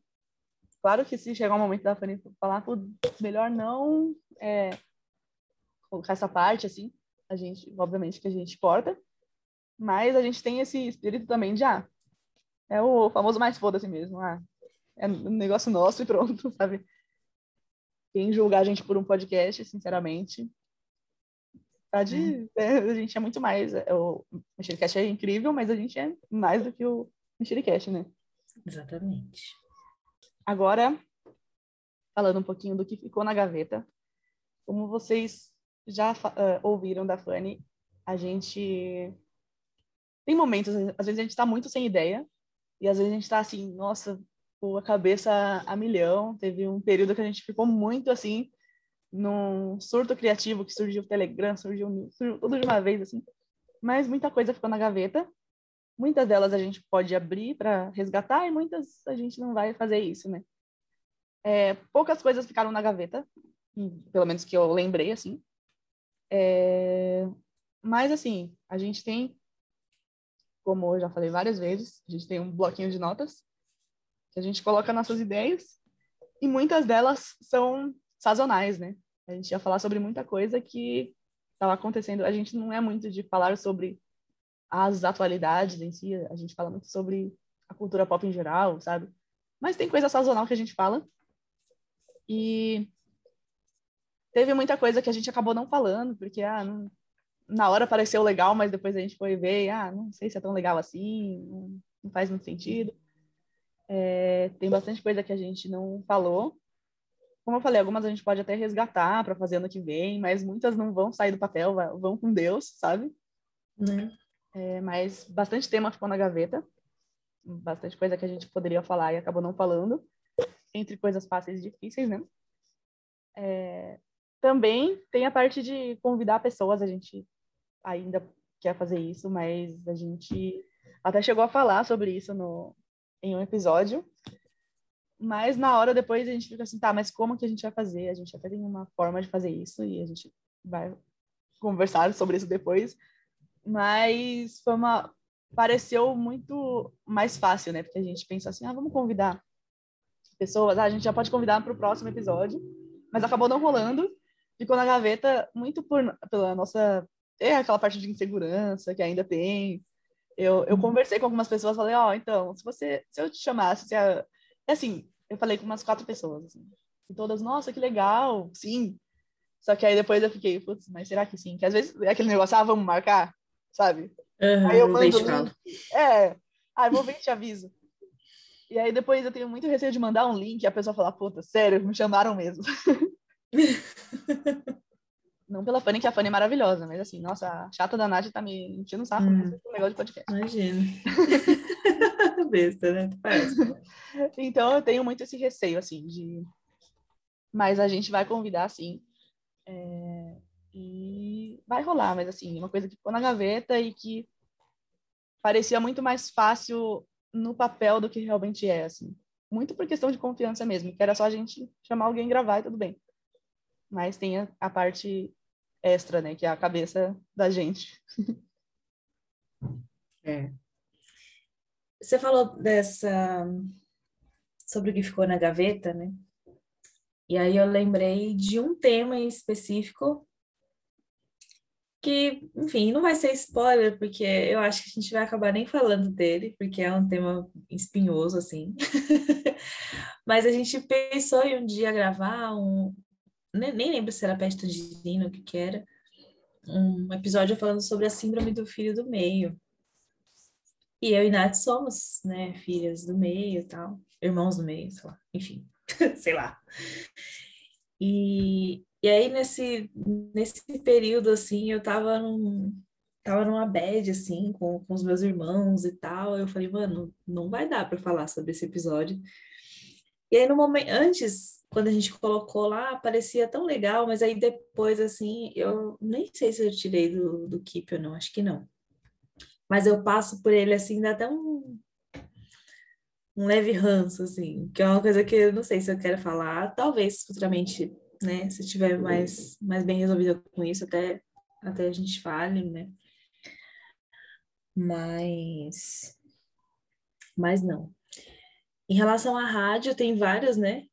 Claro que se chegar um momento da Fanny falar, putz, melhor não é... colocar essa parte, assim, a gente, obviamente, que a gente corta, mas a gente tem esse espírito também de, ah, é o famoso mais foda-se mesmo, ah, é um negócio nosso e pronto, <laughs> sabe? quem julgar a gente por um podcast, sinceramente, tá de. É. É, a gente é muito mais. É, o Mexericast é incrível, mas a gente é mais do que o Mexericast, né? Exatamente. Agora, falando um pouquinho do que ficou na gaveta, como vocês já uh, ouviram da Fanny, a gente tem momentos, às vezes a gente está muito sem ideia, e às vezes a gente está assim, nossa, a cabeça a milhão. Teve um período que a gente ficou muito assim, num surto criativo, que surgiu o Telegram, surgiu, surgiu tudo de uma vez, assim. Mas muita coisa ficou na gaveta. Muitas delas a gente pode abrir para resgatar, e muitas a gente não vai fazer isso, né? É, poucas coisas ficaram na gaveta, pelo menos que eu lembrei, assim. É, mas, assim, a gente tem, como eu já falei várias vezes, a gente tem um bloquinho de notas que a gente coloca nossas ideias e muitas delas são sazonais, né? A gente ia falar sobre muita coisa que estava acontecendo. A gente não é muito de falar sobre as atualidades em si, a gente fala muito sobre a cultura pop em geral, sabe? Mas tem coisa sazonal que a gente fala. E teve muita coisa que a gente acabou não falando, porque ah, não, na hora pareceu legal, mas depois a gente foi ver, ah, não sei se é tão legal assim, não, não faz muito sentido. É, tem bastante coisa que a gente não falou. Como eu falei, algumas a gente pode até resgatar para fazer ano que vem, mas muitas não vão sair do papel, vão com Deus, sabe? Né? É, mas bastante tema ficou na gaveta. Bastante coisa que a gente poderia falar e acabou não falando. Entre coisas fáceis e difíceis, né? É, também tem a parte de convidar pessoas, a gente ainda quer fazer isso, mas a gente até chegou a falar sobre isso no, em um episódio. Mas na hora depois a gente fica assim, tá, mas como que a gente vai fazer? A gente até tem uma forma de fazer isso e a gente vai conversar sobre isso depois. Mas foi uma pareceu muito mais fácil, né? Porque a gente pensa assim, ah, vamos convidar pessoas, ah, a gente já pode convidar para o próximo episódio, mas acabou não rolando, ficou na gaveta muito por pela nossa é aquela parte de insegurança que ainda tem, eu, eu uhum. conversei com algumas pessoas, falei, ó, oh, então, se você, se eu te chamasse, se a... assim, eu falei com umas quatro pessoas, assim, e todas, nossa, que legal, sim. Só que aí depois eu fiquei, putz, mas será que sim? Que às vezes é aquele negócio, ah, vamos marcar, sabe? Uhum, aí eu mando link, <laughs> é, ah, vou ver e te aviso. E aí depois eu tenho muito receio de mandar um link e a pessoa falar, puta, sério, me chamaram mesmo. <laughs> Não pela Fanny, que a Fanny é maravilhosa, mas assim, nossa, a chata da Nath tá me enchendo o saco hum. nesse negócio de podcast. Imagina. <laughs> Besta, né? Parece. Então eu tenho muito esse receio, assim, de. Mas a gente vai convidar, assim. É... E vai rolar, mas assim, uma coisa que ficou na gaveta e que parecia muito mais fácil no papel do que realmente é, assim. Muito por questão de confiança mesmo, que era só a gente chamar alguém gravar e tudo bem. Mas tem a, a parte extra, né? Que é a cabeça da gente. <laughs> É. Você falou dessa sobre o que ficou na gaveta, né? E aí eu lembrei de um tema em específico que, enfim, não vai ser spoiler, porque eu acho que a gente vai acabar nem falando dele, porque é um tema espinhoso, assim. <laughs> Mas a gente pensou em um dia gravar um, nem, nem lembro se era peste tangerina, o que que era, um episódio falando sobre a síndrome do filho do meio. E eu e Nath somos, né, filhas do meio e tal, irmãos do meio, sei lá, enfim, <laughs> sei lá. E, e aí, nesse, nesse período, assim, eu tava num, tava numa bad, assim, com, com os meus irmãos e tal, eu falei, mano, não vai dar para falar sobre esse episódio. E aí, no momento, antes, quando a gente colocou lá, parecia tão legal, mas aí depois, assim, eu nem sei se eu tirei do, do Keep ou não, acho que não. Mas eu passo por ele, assim, dá até um, um leve ranço, assim, que é uma coisa que eu não sei se eu quero falar, talvez futuramente, né, se tiver mais, mais bem resolvido com isso, até, até a gente fale, né. Mas, mas não. Em relação à rádio, tem várias, né?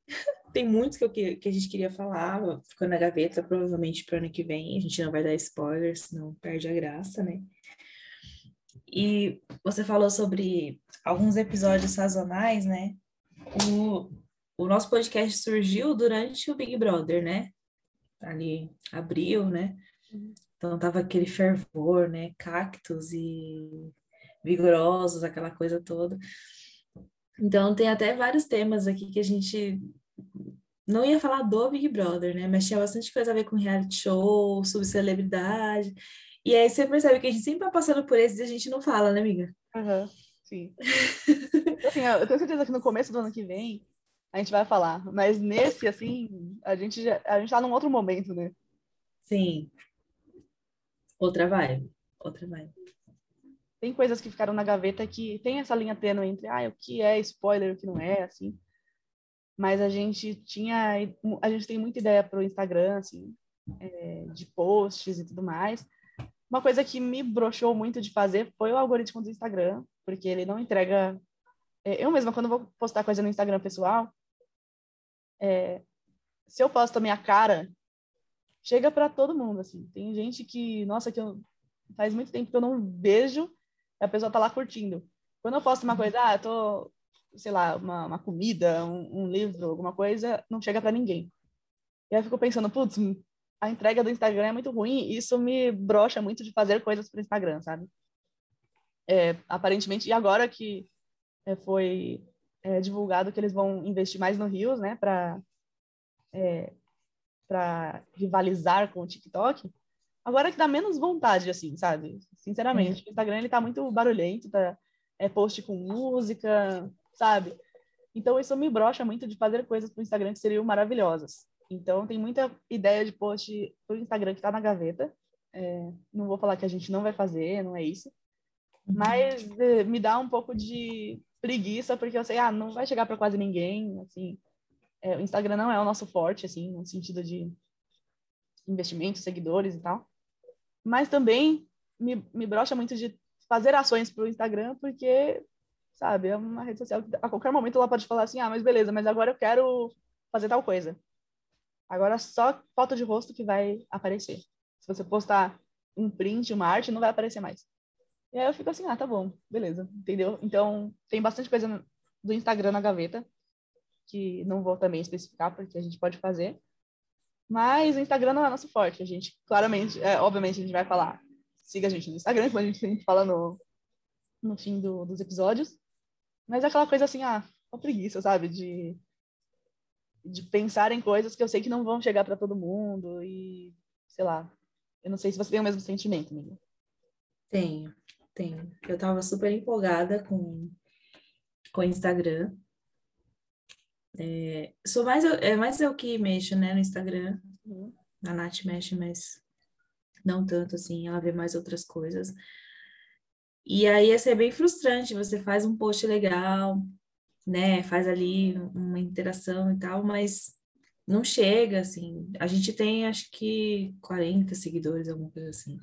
Tem muitos que, eu, que a gente queria falar, ficou na gaveta, provavelmente para o ano que vem. A gente não vai dar spoilers, senão perde a graça, né? E você falou sobre alguns episódios sazonais, né? O, o nosso podcast surgiu durante o Big Brother, né? Ali, abril, né? Então tava aquele fervor, né? Cactos e vigorosos, aquela coisa toda. Então tem até vários temas aqui que a gente não ia falar do Big Brother, né? Mas tinha bastante coisa a ver com reality show, sobre celebridade. E aí você percebe que a gente sempre vai passando por esses e a gente não fala, né, amiga? Uhum, sim. assim, eu tenho certeza que no começo do ano que vem a gente vai falar. Mas nesse, assim, a gente, já, a gente tá num outro momento, né? Sim. Outra vibe. Outra vibe. Tem coisas que ficaram na gaveta que tem essa linha tênue entre ah, o que é spoiler e o que não é, assim. Mas a gente tinha. A gente tem muita ideia pro Instagram, assim, é, de posts e tudo mais. Uma coisa que me broxou muito de fazer foi o algoritmo do Instagram, porque ele não entrega. É, eu mesma, quando vou postar coisa no Instagram pessoal, é, se eu posto a minha cara, chega para todo mundo, assim. Tem gente que, nossa, que eu, faz muito tempo que eu não vejo, a pessoa tá lá curtindo. Quando eu posto uma coisa, ah, tô, sei lá, uma, uma comida, um, um, livro, alguma coisa, não chega para ninguém. E aí eu fico pensando, putz, a entrega do Instagram é muito ruim, e isso me brocha muito de fazer coisas pro Instagram, sabe? É, aparentemente, e agora que é, foi é, divulgado que eles vão investir mais no Rios, né, para é, para rivalizar com o TikTok. Agora que dá menos vontade, assim, sabe? Sinceramente, o Instagram ele tá muito barulhento, tá, é post com música, sabe? Então isso me brocha muito de fazer coisas pro Instagram que seriam maravilhosas. Então tem muita ideia de post pro Instagram que tá na gaveta. É, não vou falar que a gente não vai fazer, não é isso. Mas é, me dá um pouco de preguiça, porque eu sei, ah, não vai chegar para quase ninguém, assim. É, o Instagram não é o nosso forte, assim, no sentido de investimentos, seguidores e tal. Mas também me, me brocha muito de fazer ações para o Instagram, porque, sabe, é uma rede social que a qualquer momento ela pode falar assim, ah, mas beleza, mas agora eu quero fazer tal coisa. Agora só foto de rosto que vai aparecer. Se você postar um print, uma arte, não vai aparecer mais. E aí eu fico assim, ah, tá bom, beleza, entendeu? Então, tem bastante coisa do Instagram na gaveta, que não vou também especificar, porque a gente pode fazer. Mas o Instagram não é nosso forte. A gente, claramente, é, obviamente, a gente vai falar, siga a gente no Instagram, como a gente fala no, no fim do, dos episódios. Mas é aquela coisa assim, ah, uma preguiça, sabe? De, de pensar em coisas que eu sei que não vão chegar para todo mundo e, sei lá. Eu não sei se você tem o mesmo sentimento, amiga. Tenho. Tenho. Eu tava super empolgada com, com o Instagram. É, sou mais, é mais eu que mexo, né, no Instagram. Uhum. A Nath mexe, mas não tanto assim, ela vê mais outras coisas. E aí é ser bem frustrante, você faz um post legal, né, faz ali uma interação e tal, mas não chega, assim. A gente tem, acho que 40 seguidores, alguma coisa assim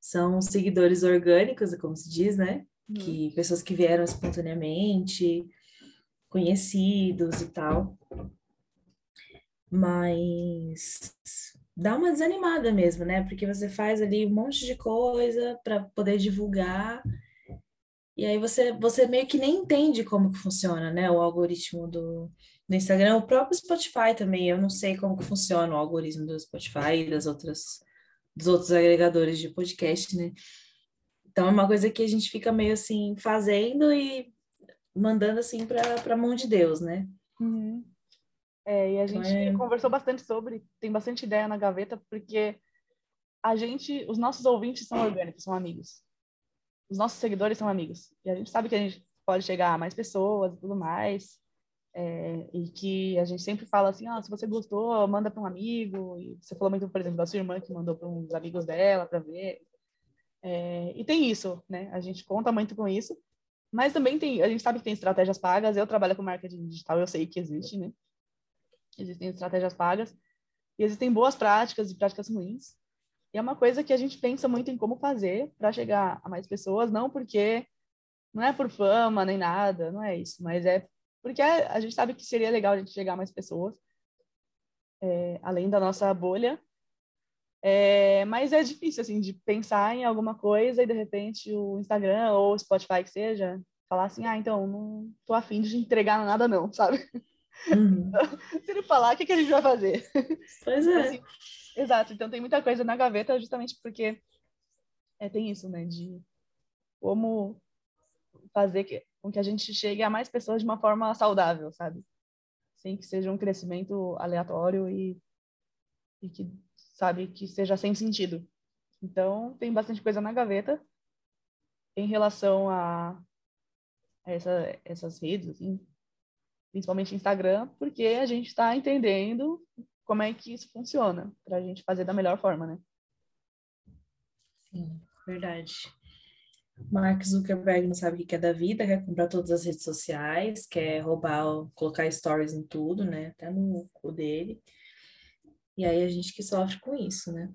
são seguidores orgânicos, como se diz, né? Uhum. Que pessoas que vieram espontaneamente, conhecidos e tal. Mas dá uma desanimada mesmo, né? Porque você faz ali um monte de coisa para poder divulgar. E aí você, você meio que nem entende como que funciona, né? O algoritmo do, do Instagram, o próprio Spotify também. Eu não sei como que funciona o algoritmo do Spotify e das outras dos outros agregadores de podcast, né? Então é uma coisa que a gente fica meio assim fazendo e mandando assim para mão de Deus, né? Uhum. É, e a gente é... conversou bastante sobre, tem bastante ideia na gaveta, porque a gente, os nossos ouvintes são orgânicos, são amigos. Os nossos seguidores são amigos. E a gente sabe que a gente pode chegar a mais pessoas e tudo mais. É, e que a gente sempre fala assim, ah, se você gostou, manda para um amigo. E você falou muito, por exemplo, da sua irmã que mandou para uns amigos dela para ver. É, e tem isso, né? A gente conta muito com isso. Mas também tem, a gente sabe que tem estratégias pagas. Eu trabalho com marketing digital, eu sei que existe, né? Existem estratégias pagas e existem boas práticas e práticas ruins. E é uma coisa que a gente pensa muito em como fazer para chegar a mais pessoas, não porque não é por fama nem nada, não é isso, mas é porque a, gente sabe que seria legal a gente chegar a mais pessoas, é, além da nossa bolha. É, mas é difícil, assim, de pensar em alguma coisa e, de repente, o Instagram ou o Spotify que seja, falar assim, ah, então, não tô afim de entregar nada não, <laughs> sabe? Uhum. <laughs> Se ele falar, o que, que a gente vai fazer? Pois é. Assim, exato. Então tem muita coisa na gaveta justamente porque é, tem isso, né? De como fazer que, com que a gente chegue a mais pessoas de uma forma saudável, sabe? Sem que seja um crescimento aleatório e, e que, sabe, que seja sem sentido. Então, tem bastante coisa na gaveta em relação a essa, essas redes, assim, principalmente Instagram, porque a gente está entendendo como é que isso funciona, para a gente fazer da melhor forma, né? Sim, verdade. Mark Zuckerberg não sabe o que é da vida, quer comprar todas as redes sociais, quer roubar, colocar stories em tudo, né? Até no cu dele. E aí a gente que sofre com isso, né?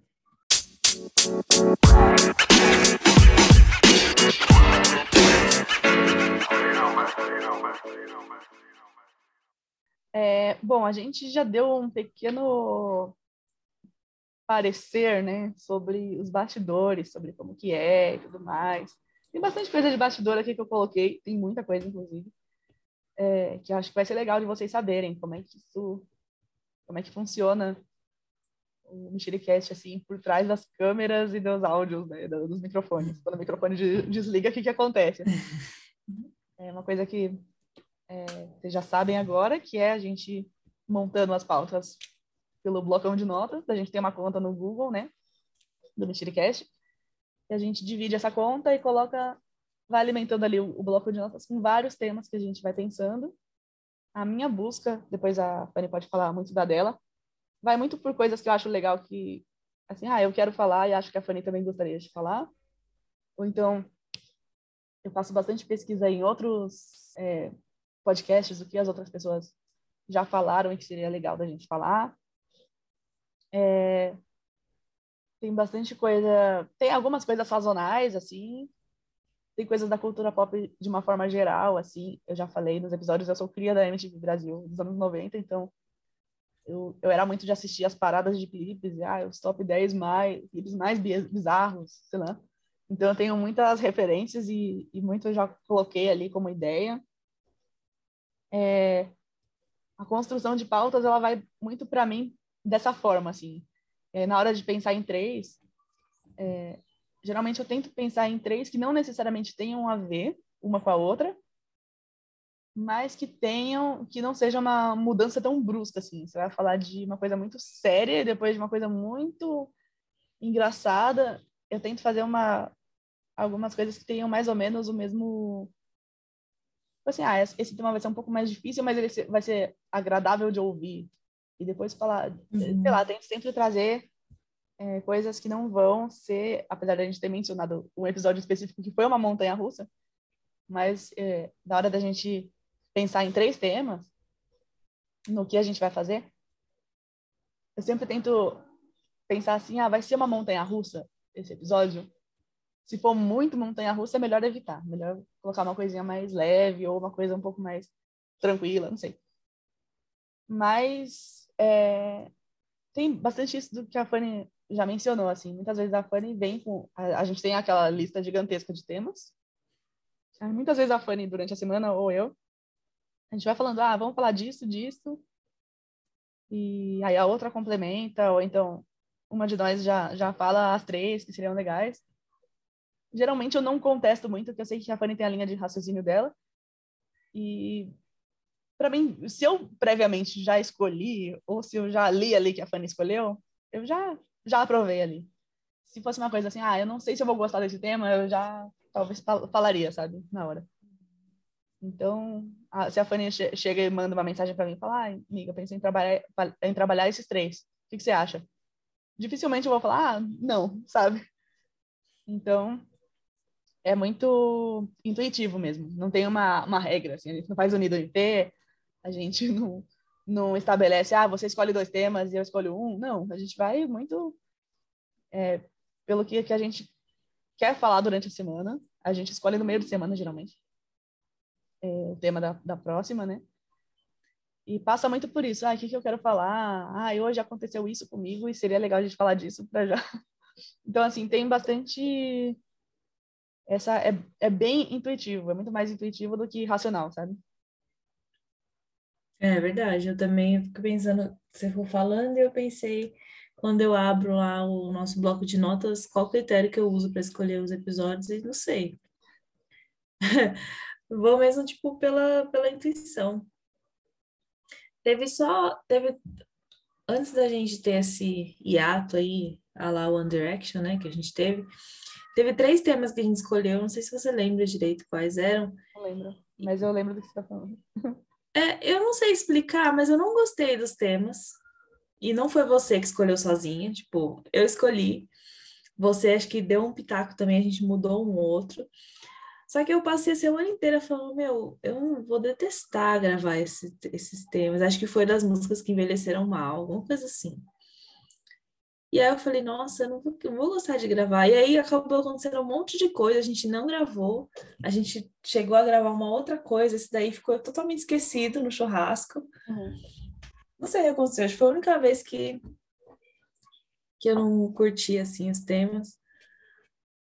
É, bom, a gente já deu um pequeno parecer, né, sobre os bastidores, sobre como que é e tudo mais. Tem bastante coisa de bastidor aqui que eu coloquei, tem muita coisa, inclusive, é, que eu acho que vai ser legal de vocês saberem como é que isso, como é que funciona o Mexericast, assim, por trás das câmeras e dos áudios, né, dos microfones. Quando o microfone desliga, o que que acontece? <laughs> É uma coisa que é, vocês já sabem agora, que é a gente montando as pautas pelo blocão de notas. A gente tem uma conta no Google, né? Do Mexericast. E a gente divide essa conta e coloca, vai alimentando ali o, o bloco de notas com vários temas que a gente vai pensando. A minha busca, depois a Fanny pode falar muito da dela, vai muito por coisas que eu acho legal que, assim, ah, eu quero falar e acho que a Fanny também gostaria de falar. Ou então, eu faço bastante pesquisa em outros é, podcasts, o que as outras pessoas já falaram e que seria legal da gente falar. É, tem bastante coisa, tem algumas coisas sazonais, assim, tem coisas da cultura pop de uma forma geral, assim, eu já falei nos episódios, eu sou cria da MTV Brasil dos anos 90, então eu, eu era muito de assistir as paradas de clipes, ah, os top 10 mais, clipes mais bizarros, sei lá. Então eu tenho muitas referências e, e muito eu já coloquei ali como ideia é, a construção de pautas ela vai muito para mim dessa forma assim. É, na hora de pensar em três é, geralmente eu tento pensar em três que não necessariamente tenham a ver uma com a outra mas que tenham que não seja uma mudança tão brusca assim. Você vai falar de uma coisa muito séria depois de uma coisa muito engraçada eu tento fazer uma algumas coisas que tenham mais ou menos o mesmo assim, ah, esse tema vai ser um pouco mais difícil, mas ele vai ser agradável de ouvir. E depois falar, uhum. sei lá, tem que sempre trazer é, coisas que não vão ser, apesar de a gente ter mencionado um episódio específico que foi uma montanha russa, mas é, na hora da gente pensar em três temas, no que a gente vai fazer, eu sempre tento pensar assim, ah, vai ser uma montanha russa esse episódio? Se for muito montanha-russa, é melhor evitar. Melhor colocar uma coisinha mais leve ou uma coisa um pouco mais tranquila, não sei. Mas é, tem bastante isso do que a Fanny já mencionou, assim. Muitas vezes a Fanny vem com... A, a gente tem aquela lista gigantesca de temas. Muitas vezes a Fanny, durante a semana, ou eu, a gente vai falando, ah, vamos falar disso, disso. E aí a outra complementa, ou então uma de nós já, já fala as três que seriam legais geralmente eu não contesto muito, porque eu sei que a Fanny tem a linha de raciocínio dela. E para mim, se eu previamente já escolhi, ou se eu já li ali que a Fanny escolheu, eu já, já aprovei ali. Se fosse uma coisa assim, ah, eu não sei se eu vou gostar desse tema, eu já talvez falaria, sabe, na hora. Então, a, se a Fanny che chega e manda uma mensagem para mim fala, ah, amiga, pensei em trabalhar, em trabalhar esses três, o que, que você acha? Dificilmente eu vou falar, ah, não, sabe? Então, é muito intuitivo mesmo. Não tem uma, uma regra, assim. A gente não faz unido em P, a gente <laughs> não, não estabelece, ah, você escolhe dois temas e eu escolho um. Não, a gente vai muito é, pelo que, que a gente quer falar durante a semana. A gente escolhe no meio de semana, geralmente, é, o tema da, da próxima, né? E passa muito por isso. Ah, o que, que eu quero falar? Ah, hoje aconteceu isso comigo e seria legal a gente falar disso para já. <laughs> Então, assim, tem bastante essa é, é bem intuitivo, é muito mais intuitivo do que racional, sabe? É verdade, eu também fico pensando, você for falando, eu pensei, quando eu abro lá o nosso bloco de notas, qual critério que eu uso para escolher os episódios, e não sei. <laughs> Vou mesmo, tipo, pela, pela intuição. Teve só, teve, antes da gente ter esse hiato aí, a lá One Direction, né, que a gente teve, teve três temas que a gente escolheu, não sei se você lembra direito quais eram. Não lembro, mas eu lembro do que você está falando. <laughs> É, eu não sei explicar, mas eu não gostei dos temas. E não foi você que escolheu sozinha, tipo, eu escolhi. Você acho que deu um pitaco também, a gente mudou um outro. Só que eu passei a semana inteira falando, meu, eu vou detestar gravar esse, esses temas. Acho que foi das músicas que envelheceram mal, alguma coisa assim. E aí eu falei, nossa, eu não vou, eu vou gostar de gravar. E aí acabou acontecendo um monte de coisa, a gente não gravou, a gente chegou a gravar uma outra coisa, esse daí ficou totalmente esquecido no churrasco. Uhum. Não sei o que aconteceu, acho que foi a única vez que, que eu não curti, assim, os temas.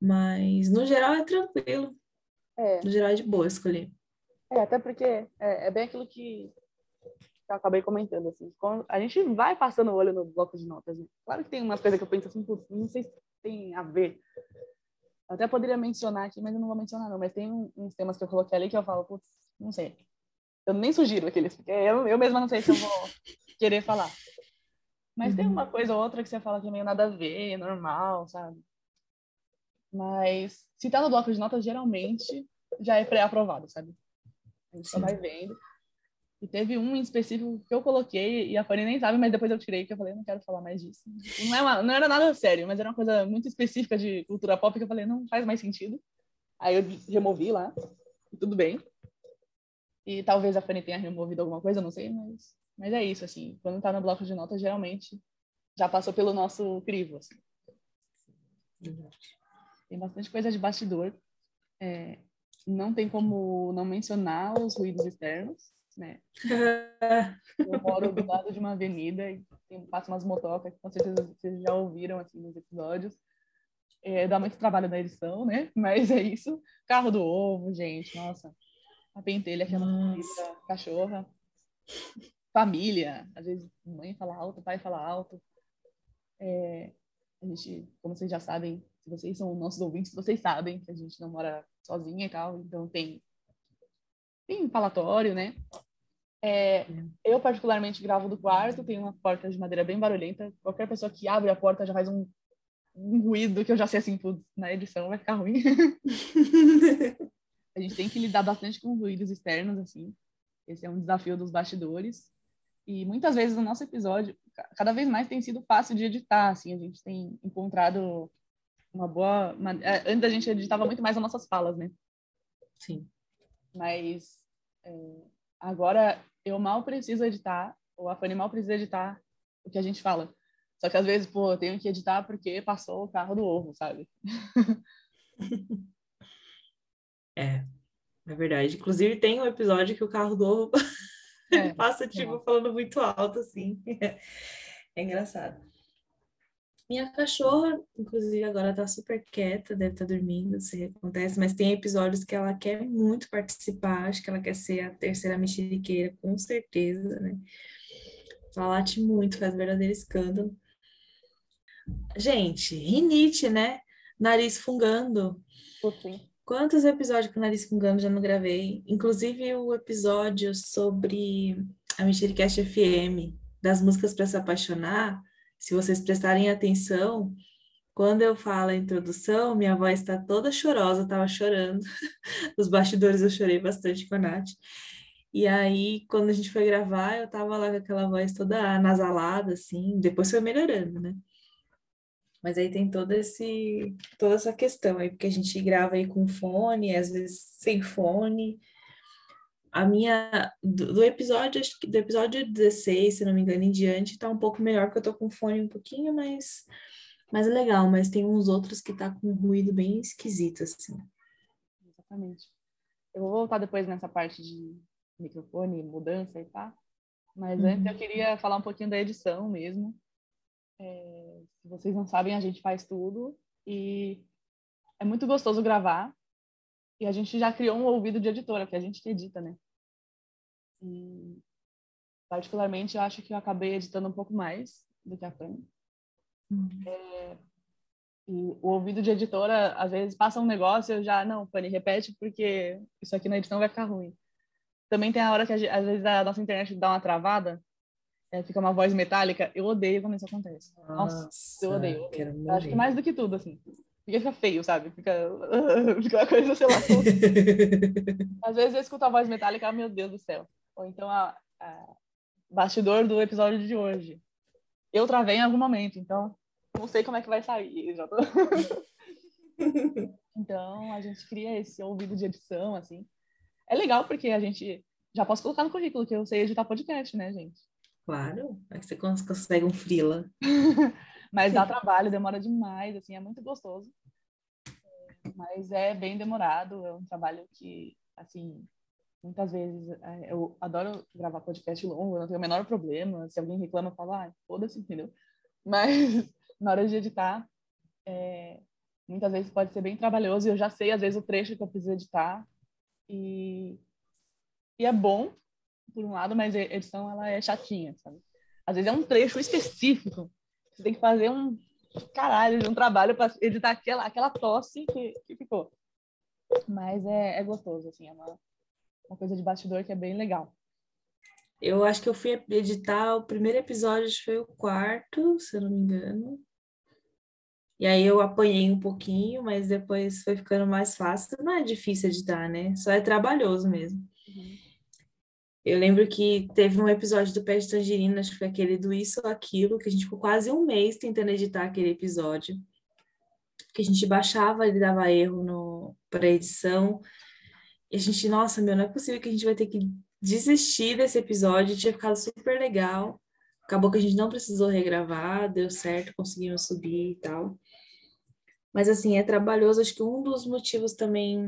Mas, no geral, é tranquilo. É. No geral, é de boa escolher. É, até porque é, é bem aquilo que eu acabei comentando, assim. Quando a gente vai passando o olho no bloco de notas. Né? Claro que tem umas coisas que eu penso assim, não sei se tem a ver. Eu até poderia mencionar aqui, mas eu não vou mencionar, não. Mas tem uns temas que eu coloquei ali que eu falo, putz, não sei. Eu nem sugiro aqueles, porque eu, eu mesma não sei se eu vou <laughs> querer falar. Mas uhum. tem uma coisa ou outra que você fala que é meio nada a ver, normal, sabe? Mas se tá no bloco de notas, geralmente já é pré-aprovado, sabe? A gente só vai vendo. E teve um em específico que eu coloquei e a Fanny nem sabe, mas depois eu tirei, que eu falei, não quero falar mais disso. Não, é uma, não era nada sério, mas era uma coisa muito específica de cultura pop que eu falei, não faz mais sentido. Aí eu removi lá, tudo bem. E talvez a Fanny tenha removido alguma coisa, não sei, mas, mas é isso, assim. Quando tá no bloco de notas, geralmente já passou pelo nosso crivo, assim. Tem bastante coisa de bastidor. É, não tem como não mencionar os ruídos externos né? <laughs> Eu moro do lado de uma avenida e tem, passa umas motocas com certeza vocês já ouviram assim nos episódios. É, dá muito trabalho na edição, né? <laughs> Mas é isso. Carro do ovo, gente, nossa. A pentelha que é uma cachorra. Família, às vezes mãe fala alto, pai fala alto. É, a gente, como vocês já sabem, se vocês são nossos ouvintes, vocês sabem que a gente não mora sozinha e tal, então tem tem falatório, né? É, eu, particularmente, gravo do quarto, tem uma porta de madeira bem barulhenta. Qualquer pessoa que abre a porta já faz um, um ruído que eu já sei assim, putz, na edição vai ficar ruim. <laughs> a gente tem que lidar bastante com ruídos externos, assim. Esse é um desafio dos bastidores. E muitas vezes no nosso episódio, cada vez mais tem sido fácil de editar, assim. A gente tem encontrado uma boa... É, antes a gente editava muito mais as nossas falas, né? Sim. Mas é, agora eu mal preciso editar, ou a Fanny mal precisa editar o que a gente fala. Só que às vezes, pô, eu tenho que editar porque passou o carro do ovo, sabe? <laughs> É, é verdade. Inclusive tem um episódio que o carro do ovo é, <laughs> passa, tipo, é. falando muito alto, assim. <laughs> É engraçado. Minha cachorra, inclusive, agora tá super quieta, deve estar tá dormindo, se acontece, mas tem episódios que ela quer muito participar, acho que ela quer ser a terceira mexeriqueira, com certeza, né? Ela late muito, faz verdadeiro escândalo. Gente, rinite, né? Nariz fungando. Quantos episódios com nariz fungando já não gravei? Inclusive o episódio sobre a Mexericast FM, das músicas para se apaixonar se vocês prestarem atenção, quando eu falo a introdução, minha voz está toda chorosa, estava chorando. <laughs> Nos bastidores eu chorei bastante com a Nath. E aí, quando a gente foi gravar, eu tava lá com aquela voz toda nasalada, assim, depois foi melhorando, né? Mas aí tem todo esse, toda essa questão aí, porque a gente grava aí com fone, às vezes sem fone, a minha do, do, episódio, acho que do episódio 16, se não me engano, em diante, tá um pouco melhor, porque eu tô com fone um pouquinho mais, mais legal, mas tem uns outros que tá com um ruído bem esquisito, assim. Exatamente. Eu vou voltar depois nessa parte de microfone, mudança e tá. Mas uhum. antes eu queria falar um pouquinho da edição mesmo. É, se vocês não sabem, a gente faz tudo e é muito gostoso gravar. E a gente já criou um ouvido de editora, porque a gente que edita, né? E particularmente, eu acho que eu acabei editando um pouco mais do que a Fanny. Uhum. É, e o ouvido de editora, às vezes, passa um negócio e eu já, não, Fanny, repete porque isso aqui na edição vai ficar ruim. Também tem a hora que, às vezes, a nossa internet dá uma travada, é, fica uma voz metálica. Eu odeio quando isso acontece. Nossa, Nossa eu odeio. Eu acho que mais do que tudo, assim. Fica, fica feio, sabe? Fica, <laughs> fica uma coisa, sei lá. <laughs> às vezes eu escuto a voz metálica, meu Deus do céu. Ou então a, a bastidor do episódio de hoje. Eu travei em algum momento, então não sei como é que vai sair. Tô... <laughs> então a gente cria esse ouvido de edição, assim. É legal porque a gente já posso colocar no currículo que eu sei editar podcast, né, gente? Claro, é que você consegue um frila. <laughs> Mas dá trabalho, demora demais, assim, é muito gostoso. Mas é bem demorado, é um trabalho que, assim, muitas vezes é, eu adoro gravar podcast longo, não tenho o menor problema. Se alguém reclama, eu falo, ah, foda-se, entendeu? <laughs> Mas na hora de editar, é, muitas vezes pode ser bem trabalhoso e eu já sei, às vezes, o trecho que eu preciso editar. E, e é bom, por um lado, mas a edição ela é chatinha, sabe? Às vezes é um trecho específico. Você tem que fazer um caralho de um trabalho para editar aquela, aquela tosse que, que ficou. Mas é, é gostoso, assim, é uma, uma coisa de bastidor que é bem legal. Eu acho que eu fui editar o primeiro episódio, acho que foi o quarto, se eu não me engano. E aí eu apanhei um pouquinho, mas depois foi ficando mais fácil. Não é difícil editar, né? Só é trabalhoso mesmo. Uhum. Eu lembro que teve um episódio do Pé de Tangerina, acho que foi aquele do Isso ou Aquilo, que a gente ficou quase um mês tentando editar aquele episódio. Que a gente baixava, ele dava erro para edição. E a gente, nossa, meu, não é possível que a gente vai ter que desistir desse episódio, tinha ficado super legal. Acabou que a gente não precisou regravar, deu certo, conseguimos subir e tal. Mas assim, é trabalhoso, acho que um dos motivos também,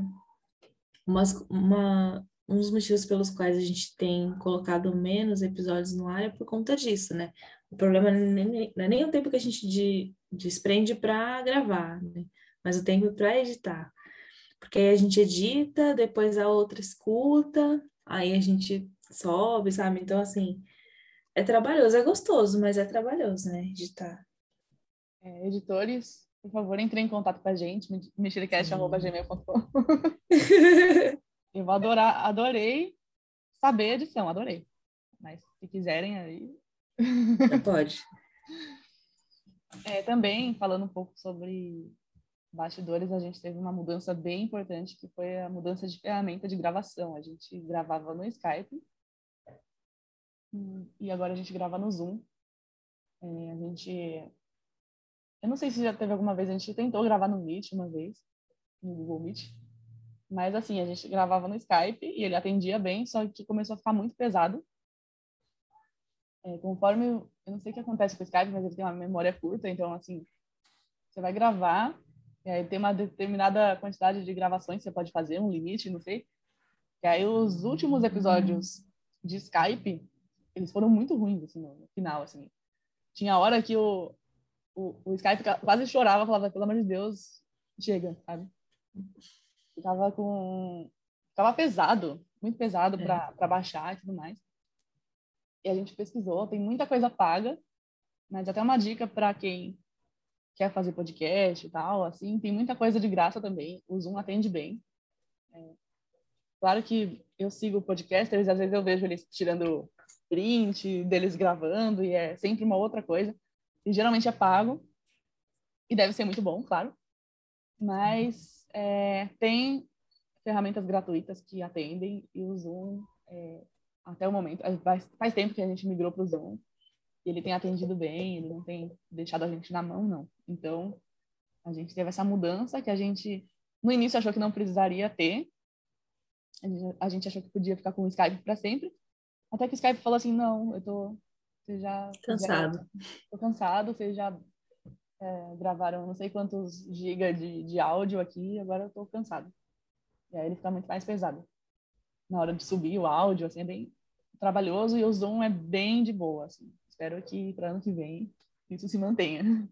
umas, uma, um dos motivos pelos quais a gente tem colocado menos episódios no ar é por conta disso, né? O problema não é nem o tempo que a gente de, desprende para gravar, né? Mas o tempo para editar. Porque aí a gente edita, depois a outra escuta, aí a gente sobe, sabe? Então, assim, é trabalhoso, é gostoso, mas é trabalhoso, né? Editar. É, editores, por favor, entrem em contato com a gente, mexericast.gmail.com. <laughs> Eu vou adorar, adorei saber a edição, adorei. Mas se quiserem aí. Pode. <laughs> É, também, falando um pouco sobre bastidores, a gente teve uma mudança bem importante, que foi a mudança de ferramenta de gravação. A gente gravava no Skype e agora a gente grava no Zoom. É, a gente. Eu não sei se já teve alguma vez, a gente tentou gravar no Meet uma vez, no Google Meet. Mas assim, a gente gravava no Skype e ele atendia bem, só que começou a ficar muito pesado. É, conforme, eu não sei o que acontece com o Skype, mas ele tem uma memória curta, então assim, você vai gravar, e aí tem uma determinada quantidade de gravações que você pode fazer, um limite, não sei. E aí os últimos episódios de Skype, eles foram muito ruins, assim, no final, assim. Tinha hora que o, o, o Skype quase chorava, falava, pelo amor de Deus, chega, sabe? Ficava com. Ficava pesado, muito pesado é. para baixar e tudo mais. E a gente pesquisou, tem muita coisa paga, mas até uma dica para quem quer fazer podcast e tal, assim, tem muita coisa de graça também. O Zoom atende bem. É. Claro que eu sigo podcasters, às vezes eu vejo eles tirando print deles gravando e é sempre uma outra coisa. E geralmente é pago e deve ser muito bom, claro. Mas é, tem ferramentas gratuitas que atendem e o Zoom, é, até o momento, faz, faz tempo que a gente migrou para o Zoom e ele tem atendido bem, ele não tem deixado a gente na mão, não. Então, a gente teve essa mudança que a gente, no início, achou que não precisaria ter. A gente, a gente achou que podia ficar com o Skype para sempre. Até que o Skype falou assim: não, eu tô. Você já. Cansado. Já, tô cansado, você já é, gravaram não sei quantos gigas de, de áudio aqui, agora eu tô cansado. E aí ele fica muito mais pesado. Na hora de subir o áudio, assim, é bem trabalhoso e o Zoom é bem de boa, assim. Espero que para ano que vem isso se mantenha.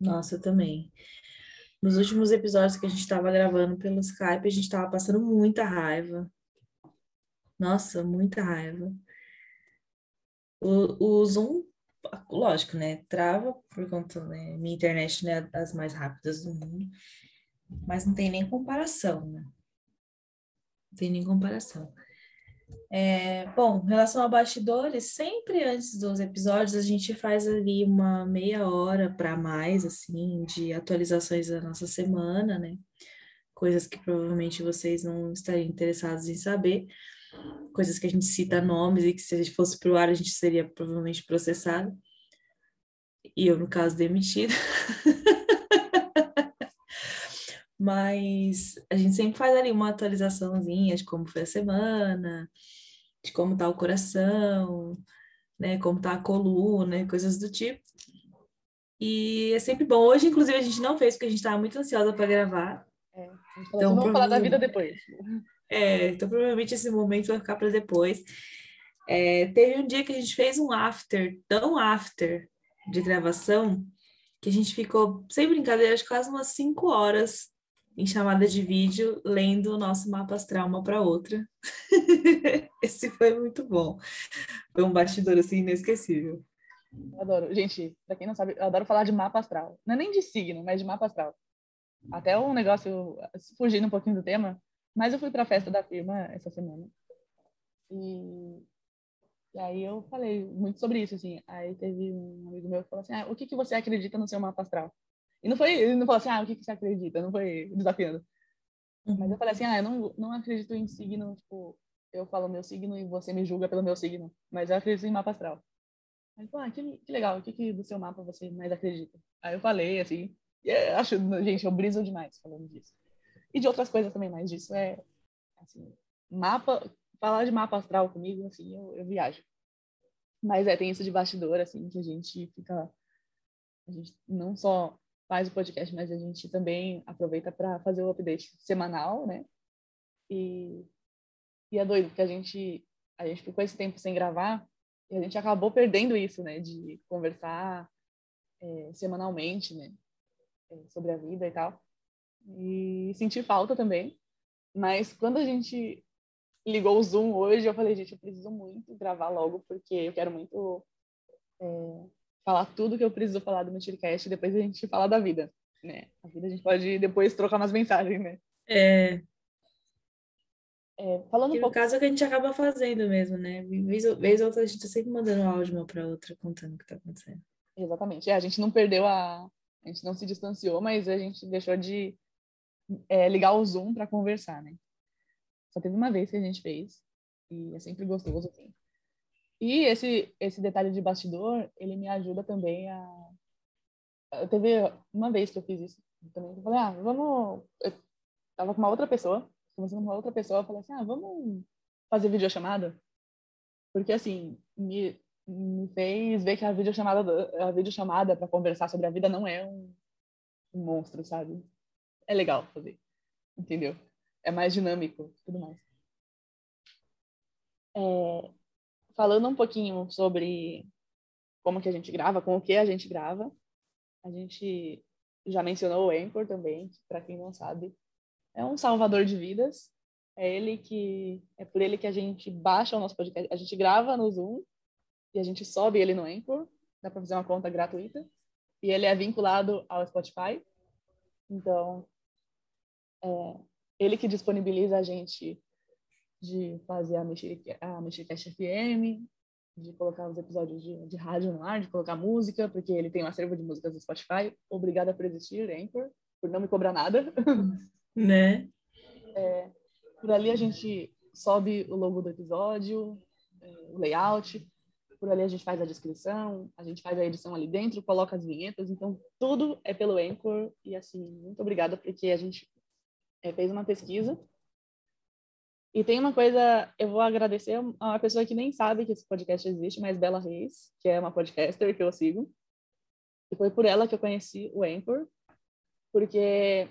Nossa, eu também. Nos últimos episódios que a gente estava gravando pelo Skype, a gente estava passando muita raiva. Nossa, muita raiva. O, o Zoom, lógico, né? Trava por conta, né? Minha internet não é das mais rápidas do mundo, mas não tem nem comparação, né? Não tem nem comparação. É, bom, em relação a bastidores, sempre antes dos episódios a gente faz ali uma meia hora para mais, assim, de atualizações da nossa semana, né? Coisas que provavelmente vocês não estariam interessados em saber, coisas que a gente cita nomes e que se a gente fosse para o ar a gente seria provavelmente processado. E eu, no caso, demitida. <laughs> Mas a gente sempre faz ali uma atualizaçãozinha de como foi a semana, de como tá o coração, né, como tá a coluna, coisas do tipo. E é sempre bom. Hoje, inclusive, a gente não fez porque a gente estava muito ansiosa para gravar. É, então, assim, vamos falar da vida depois. É, então provavelmente esse momento vai ficar para depois. É, teve um dia que a gente fez um after, tão after de gravação, que a gente ficou, sem brincadeira, quase umas cinco horas em chamada de vídeo, lendo o nosso mapa astral uma para outra. <laughs> Esse foi muito bom. Foi um bastidor assim inesquecível. Adoro. Gente, para quem não sabe, eu adoro falar de mapa astral. Não é nem de signo, mas de mapa astral. Até um negócio fugindo um pouquinho do tema, mas eu fui para a festa da firma essa semana. E, e aí eu falei muito sobre isso assim. Aí teve um amigo meu que falou assim: ah, "O que que você acredita no seu mapa astral?" E não foi, ele não falou assim, ah, o que, que você acredita? Não foi desafiando. Uhum. Mas eu falei assim, ah, eu não, não acredito em signo, tipo, eu falo meu signo e você me julga pelo meu signo. Mas eu acredito em mapa astral. Aí falou, ah, que, que legal, o que, que do seu mapa você mais acredita? Aí eu falei, assim, eu acho, gente, eu briso demais falando disso. E de outras coisas também, mas disso é, assim, mapa, falar de mapa astral comigo, assim, eu, eu viajo. Mas é, tem isso de bastidor, assim, que a gente fica, a gente não só faz o podcast, mas a gente também aproveita para fazer o update semanal, né? E, e é doido, porque a gente, a gente ficou esse tempo sem gravar e a gente acabou perdendo isso, né? De conversar é, semanalmente, né? É, sobre a vida e tal. E sentir falta também. Mas quando a gente ligou o Zoom hoje, eu falei, gente, eu preciso muito gravar logo, porque eu quero muito é, falar tudo que eu preciso falar do Mentircast e depois a gente falar da vida, né? A vida a gente pode depois trocar umas mensagens, né? É. é falando que um pouco... no caso é que a gente acaba fazendo mesmo, né? Vez, vez ou outra a gente tá sempre mandando áudio uma para outra contando o que tá acontecendo. Exatamente. É, a gente não perdeu a... A gente não se distanciou, mas a gente deixou de é, ligar o Zoom para conversar, né? Só teve uma vez que a gente fez e é sempre gostoso, assim. E esse, esse detalhe de bastidor, ele me ajuda também a... Eu teve uma vez que eu fiz isso também, eu falei, ah, vamos... Eu tava com uma outra pessoa, conversando com uma outra pessoa, eu falei assim, ah, vamos fazer videochamada? Porque, assim, me, me fez ver que a videochamada, a videochamada para conversar sobre a vida não é um, um monstro, sabe? É legal fazer, entendeu? É mais dinâmico, tudo mais. É, falando um pouquinho sobre como que a gente grava, com o que a gente grava. A gente já mencionou o Anchor também, para quem não sabe, é um salvador de vidas. É ele que é por ele que a gente baixa o nosso podcast. A gente grava no Zoom e a gente sobe ele no Anchor. Dá para fazer uma conta gratuita e ele é vinculado ao Spotify. Então, é ele que disponibiliza a gente de fazer a Mexicast FM, de colocar os episódios de, de rádio no ar, de colocar música, porque ele tem um acervo de músicas do Spotify. Obrigada por existir, Anchor, por não me cobrar nada. <laughs> Né? É, por ali a gente sobe o logo do episódio, é, o layout, por ali a gente faz a descrição, a gente faz a edição ali dentro, coloca as vinhetas, então tudo é pelo Anchor e assim, muito obrigada porque a gente é, fez uma pesquisa e tem uma coisa, eu vou agradecer a uma pessoa que nem sabe que esse podcast existe, mas Bela Reis, que é uma podcaster que eu sigo. E foi por ela que eu conheci o Anchor, porque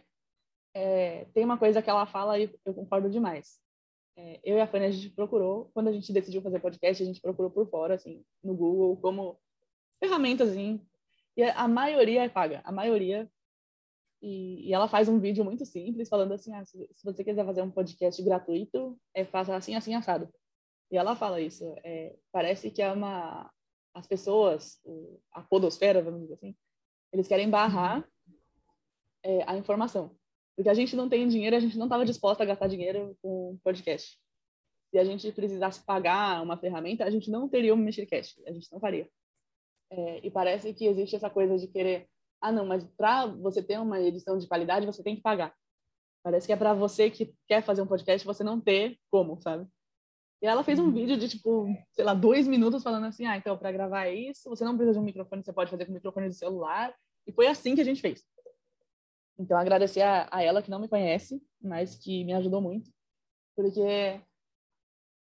é, tem uma coisa que ela fala e eu concordo demais. É, eu e a Fanny, a gente procurou, quando a gente decidiu fazer podcast, a gente procurou por fora, assim, no Google, como ferramentas, assim, e a maioria é paga. A maioria e, e, ela faz um vídeo muito simples, falando assim: ah, se, se, você quiser fazer um podcast gratuito, é faça assim, assim, assado. E ela fala isso. É, parece que é uma, as pessoas, a podosfera, vamos dizer assim, eles querem barrar é, a informação. Porque a gente não tem dinheiro, a gente não estava disposta a gastar dinheiro com podcast. Se a gente precisasse pagar uma ferramenta, a gente não teria um Mexercast, a gente não faria. É, e parece que existe essa coisa de querer, ah, não, mas para você ter uma edição de qualidade, você tem que pagar. Parece que é para você que quer fazer um podcast, você não ter como, sabe? E ela fez um uhum. vídeo de, tipo, sei lá, dois minutos falando assim, ah, então, para gravar isso, você não precisa de um microfone, você pode fazer com o microfone do celular. E foi assim que a gente fez. Então, agradecer a, a ela, que não me conhece, mas que me ajudou muito. Porque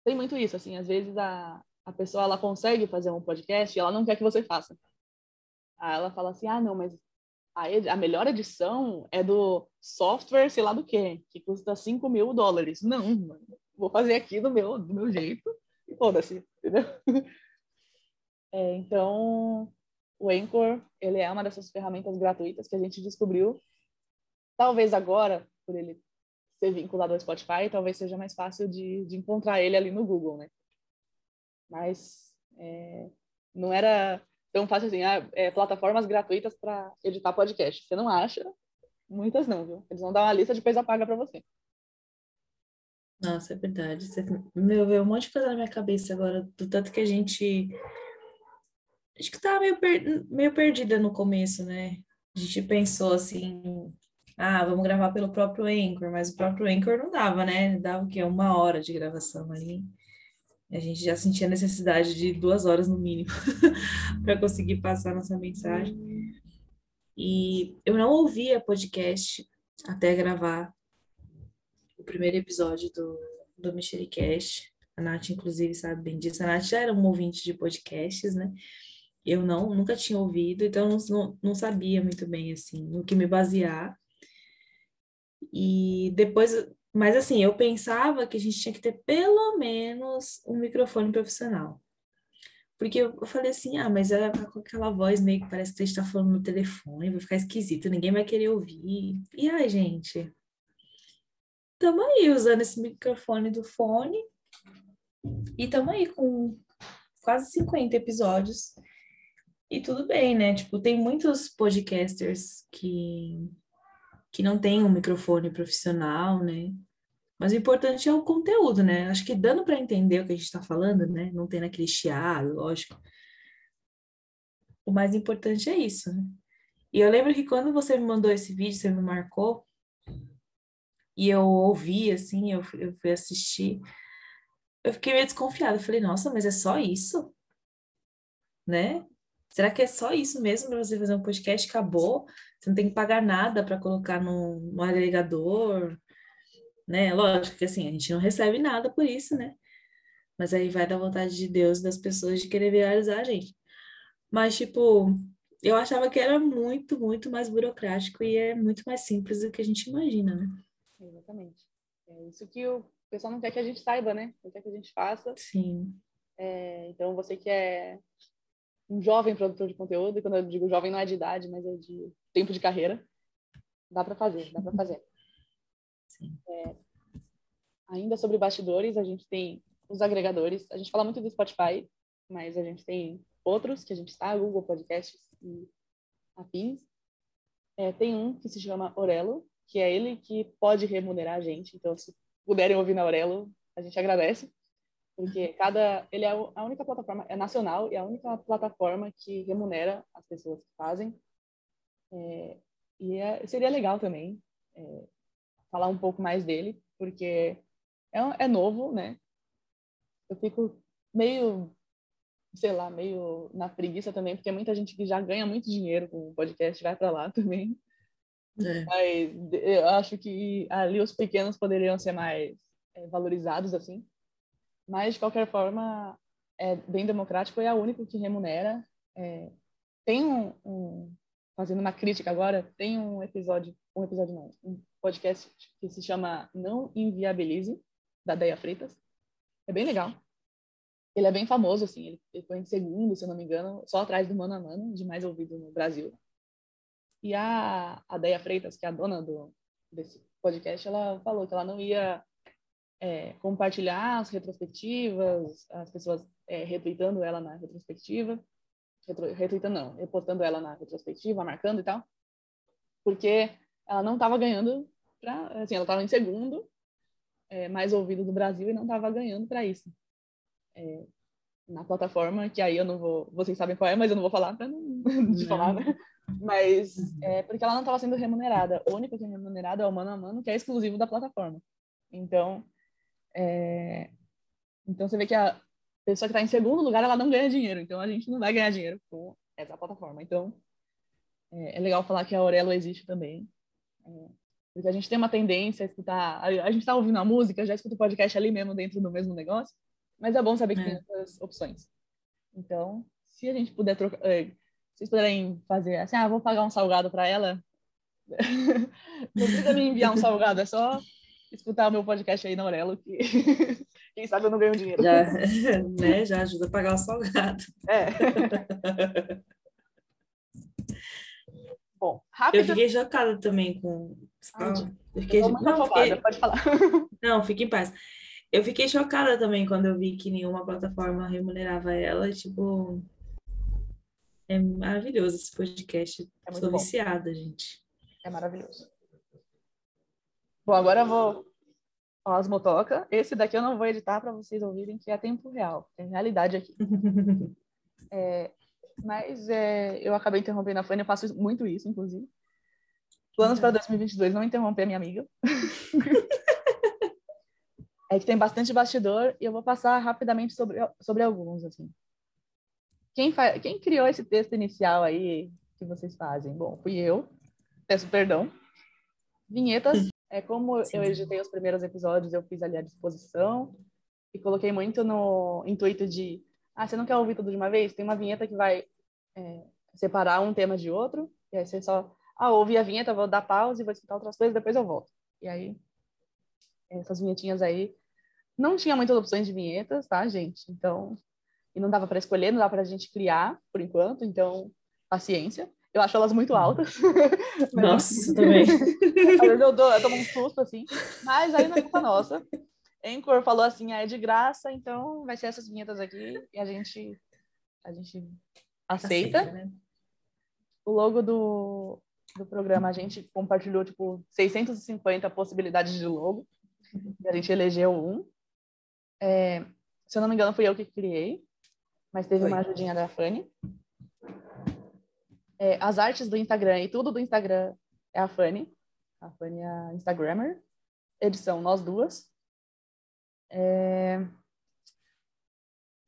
tem muito isso, assim, às vezes a, a pessoa, ela consegue fazer um podcast e ela não quer que você faça. Aí ela fala assim, ah, não, mas a, a melhor edição é do software, sei lá do que, que custa 5 mil dólares. Não, mano, vou fazer aqui do meu, do meu jeito e foda-se, entendeu? <laughs> É, então, o Anchor, ele é uma dessas ferramentas gratuitas que a gente descobriu. Talvez agora, por ele ser vinculado ao Spotify, talvez seja mais fácil de, de encontrar ele ali no Google, né? Mas é, não era tão fácil assim, ah, é, plataformas gratuitas para editar podcast. Você não acha? Muitas não, viu? Eles vão dar uma lista, depois apaga para você. Nossa, é verdade. Você, meu, veio um monte de coisa na minha cabeça agora, do tanto que a gente. Acho que tava meio, per... meio perdida no começo, né? A gente pensou assim, ah, vamos gravar pelo próprio Anchor, mas o próprio Anchor não dava, né? Dava o quê? Uma hora de gravação ali. A gente já sentia necessidade de duas horas no mínimo <laughs> para conseguir passar nossa mensagem. E eu não ouvia podcast até gravar o primeiro episódio do, do Mexericast. A Nath, inclusive, sabe bem disso. A Nath já era um ouvinte de podcasts, né? Eu não, nunca tinha ouvido, então não, não sabia muito bem, assim, no que me basear. E depois mas assim, eu pensava que a gente tinha que ter pelo menos um microfone profissional. Porque eu, falei assim, ah, mas é com aquela voz meio que parece que a gente tá falando no telefone, vai ficar esquisito, ninguém vai querer ouvir. E ai, gente, estamos aí usando esse microfone do fone e estamos aí com quase 50 episódios. E tudo bem, né? Tipo, tem muitos podcasters que que não tem um microfone profissional, né? Mas o importante é o conteúdo, né? Acho que dando para entender o que a gente está falando, né? Não tem aquele chiado, lógico. O mais importante é isso, né? E eu lembro que quando você me mandou esse vídeo, você me marcou, e eu ouvi, assim, eu, eu fui assistir, eu fiquei meio desconfiada. Eu falei, nossa, mas é só isso? Né? Será que é só isso mesmo para você fazer um podcast? Acabou? Você não tem que pagar nada para colocar no, no agregador, né? Lógico que assim, a gente não recebe nada por isso, né? Mas aí vai da vontade de Deus das pessoas de querer viralizar a gente. Mas, tipo, eu achava que era muito, muito mais burocrático e é muito mais simples do que a gente imagina, né? Exatamente. É isso que o pessoal não quer que a gente saiba, né? Não quer que a gente faça. Sim. É, então, você que é um jovem produtor de conteúdo, e quando eu digo jovem não é de idade, mas é de tempo de carreira, dá para fazer, dá para fazer. É, ainda sobre bastidores, a gente tem os agregadores. A gente fala muito do Spotify, mas a gente tem outros que a gente está, Google Podcasts e afins. É, tem um que se chama Orelo, que é ele que pode remunerar a gente. Então, se puderem ouvir na Orelo, a gente agradece porque cada ele é a única plataforma é nacional e é a única plataforma que remunera as pessoas que fazem. É, e é, seria legal também é, falar um pouco mais dele porque é, é novo né? Eu fico meio sei lá meio na preguiça também porque muita gente que já ganha muito dinheiro com o podcast vai para lá <laughs> também. É. mas eu acho que ali os pequenos poderiam ser mais é, valorizados assim mas, de qualquer forma, é bem democrático e é o único que remunera. É, tem um, um, Fazendo uma crítica agora, tem um episódio, um episódio não, um podcast que se chama Não Inviabilize, da Deia Freitas. É bem legal. Ele é bem famoso, assim, ele, ele foi em segundo, se eu não me engano, só atrás do Mano a Mano, de mais ouvido no Brasil. E a, a Deia Freitas, que é a dona do, desse podcast, ela falou que ela não ia é, compartilhar as retrospectivas, as pessoas é, retweetando ela na retrospectiva, retweetando não, repostando ela na retrospectiva, marcando e tal, porque ela não estava ganhando, pra, assim, ela estava em segundo, é, mais ouvido do Brasil e não estava ganhando para isso. É, na plataforma, que aí eu não vou, vocês sabem qual é, mas eu não vou falar para não <laughs> de falar, né? Mas é porque ela não estava sendo remunerada. O único que é remunerado é o mano a mano, que é exclusivo da plataforma. Então, é... então você vê que a pessoa que está em segundo lugar, ela não ganha dinheiro. Então a gente não vai ganhar dinheiro com essa plataforma. Então, é, é legal falar que a Aurelo existe também. É, porque a gente tem uma tendência a escutar. A, gente está ouvindo a música, já escuta o podcast ali mesmo dentro do mesmo negócio. Mas é bom saber que é. tem outras opções. Então, se a gente puder trocar. É, se vocês puderem fazer assim, ah, vou pagar um salgado para ela. <laughs> não precisa me enviar um salgado, é só escutar o meu podcast aí na Aurelo, que <laughs> quem sabe eu não ganho dinheiro. Já, <laughs> né, já ajuda a pagar o salgado. É. <laughs> Bom, rápido. Eu fiquei chocada também com. Ah, eu fiquei... Eu não, fiquei... pode falar. Não, fique em paz. Eu fiquei chocada também quando eu vi que nenhuma plataforma remunerava ela. Tipo, é maravilhoso esse podcast. É Sou bom. viciada, gente. É maravilhoso. Bom, agora eu vou as motoca. Esse daqui eu não vou editar para vocês ouvirem que é tempo real. Tem realidade aqui. <laughs> é, mas é, eu acabei interrompendo a Fanny, eu faço muito isso, inclusive. Planos para 2022, não interromper a minha amiga. <laughs> é que tem bastante bastidor e eu vou passar rapidamente sobre, sobre alguns, assim. Quem, fa... Quem criou esse texto inicial aí que vocês fazem? Bom, fui eu. Peço perdão. Vinhetas, é como Sim. eu editei os primeiros episódios, eu fiz ali a disposição e coloquei muito no intuito de ah, você não quer ouvir tudo de uma vez? Tem uma vinheta que vai é, separar um tema de outro, e aí você só, ah, ouvi a vinheta, vou dar pausa e vou escutar outras coisas, depois eu volto. E aí, essas vinhetinhas aí, não tinha muitas opções de vinhetas, tá, gente? Então, e não dava para escolher, não dava para a gente criar, por enquanto, então, paciência. Eu acho elas muito altas. <laughs> Nossa, também. <laughs> Às vezes eu, dou, eu tomo um susto, assim, mas aí não é culpa nossa. Anchor falou assim, ah, é de graça, então vai ser essas vinhetas aqui e a gente a gente aceita. aceita né? O logo do, do programa a gente compartilhou tipo 650 possibilidades de logo e a gente elegeu um. É, se eu não me engano fui eu que criei, mas teve Foi. uma ajudinha da Fanny. É, as artes do Instagram e tudo do Instagram é a Fanny. A Fanny é a Instagrammer. Edição nós duas. É...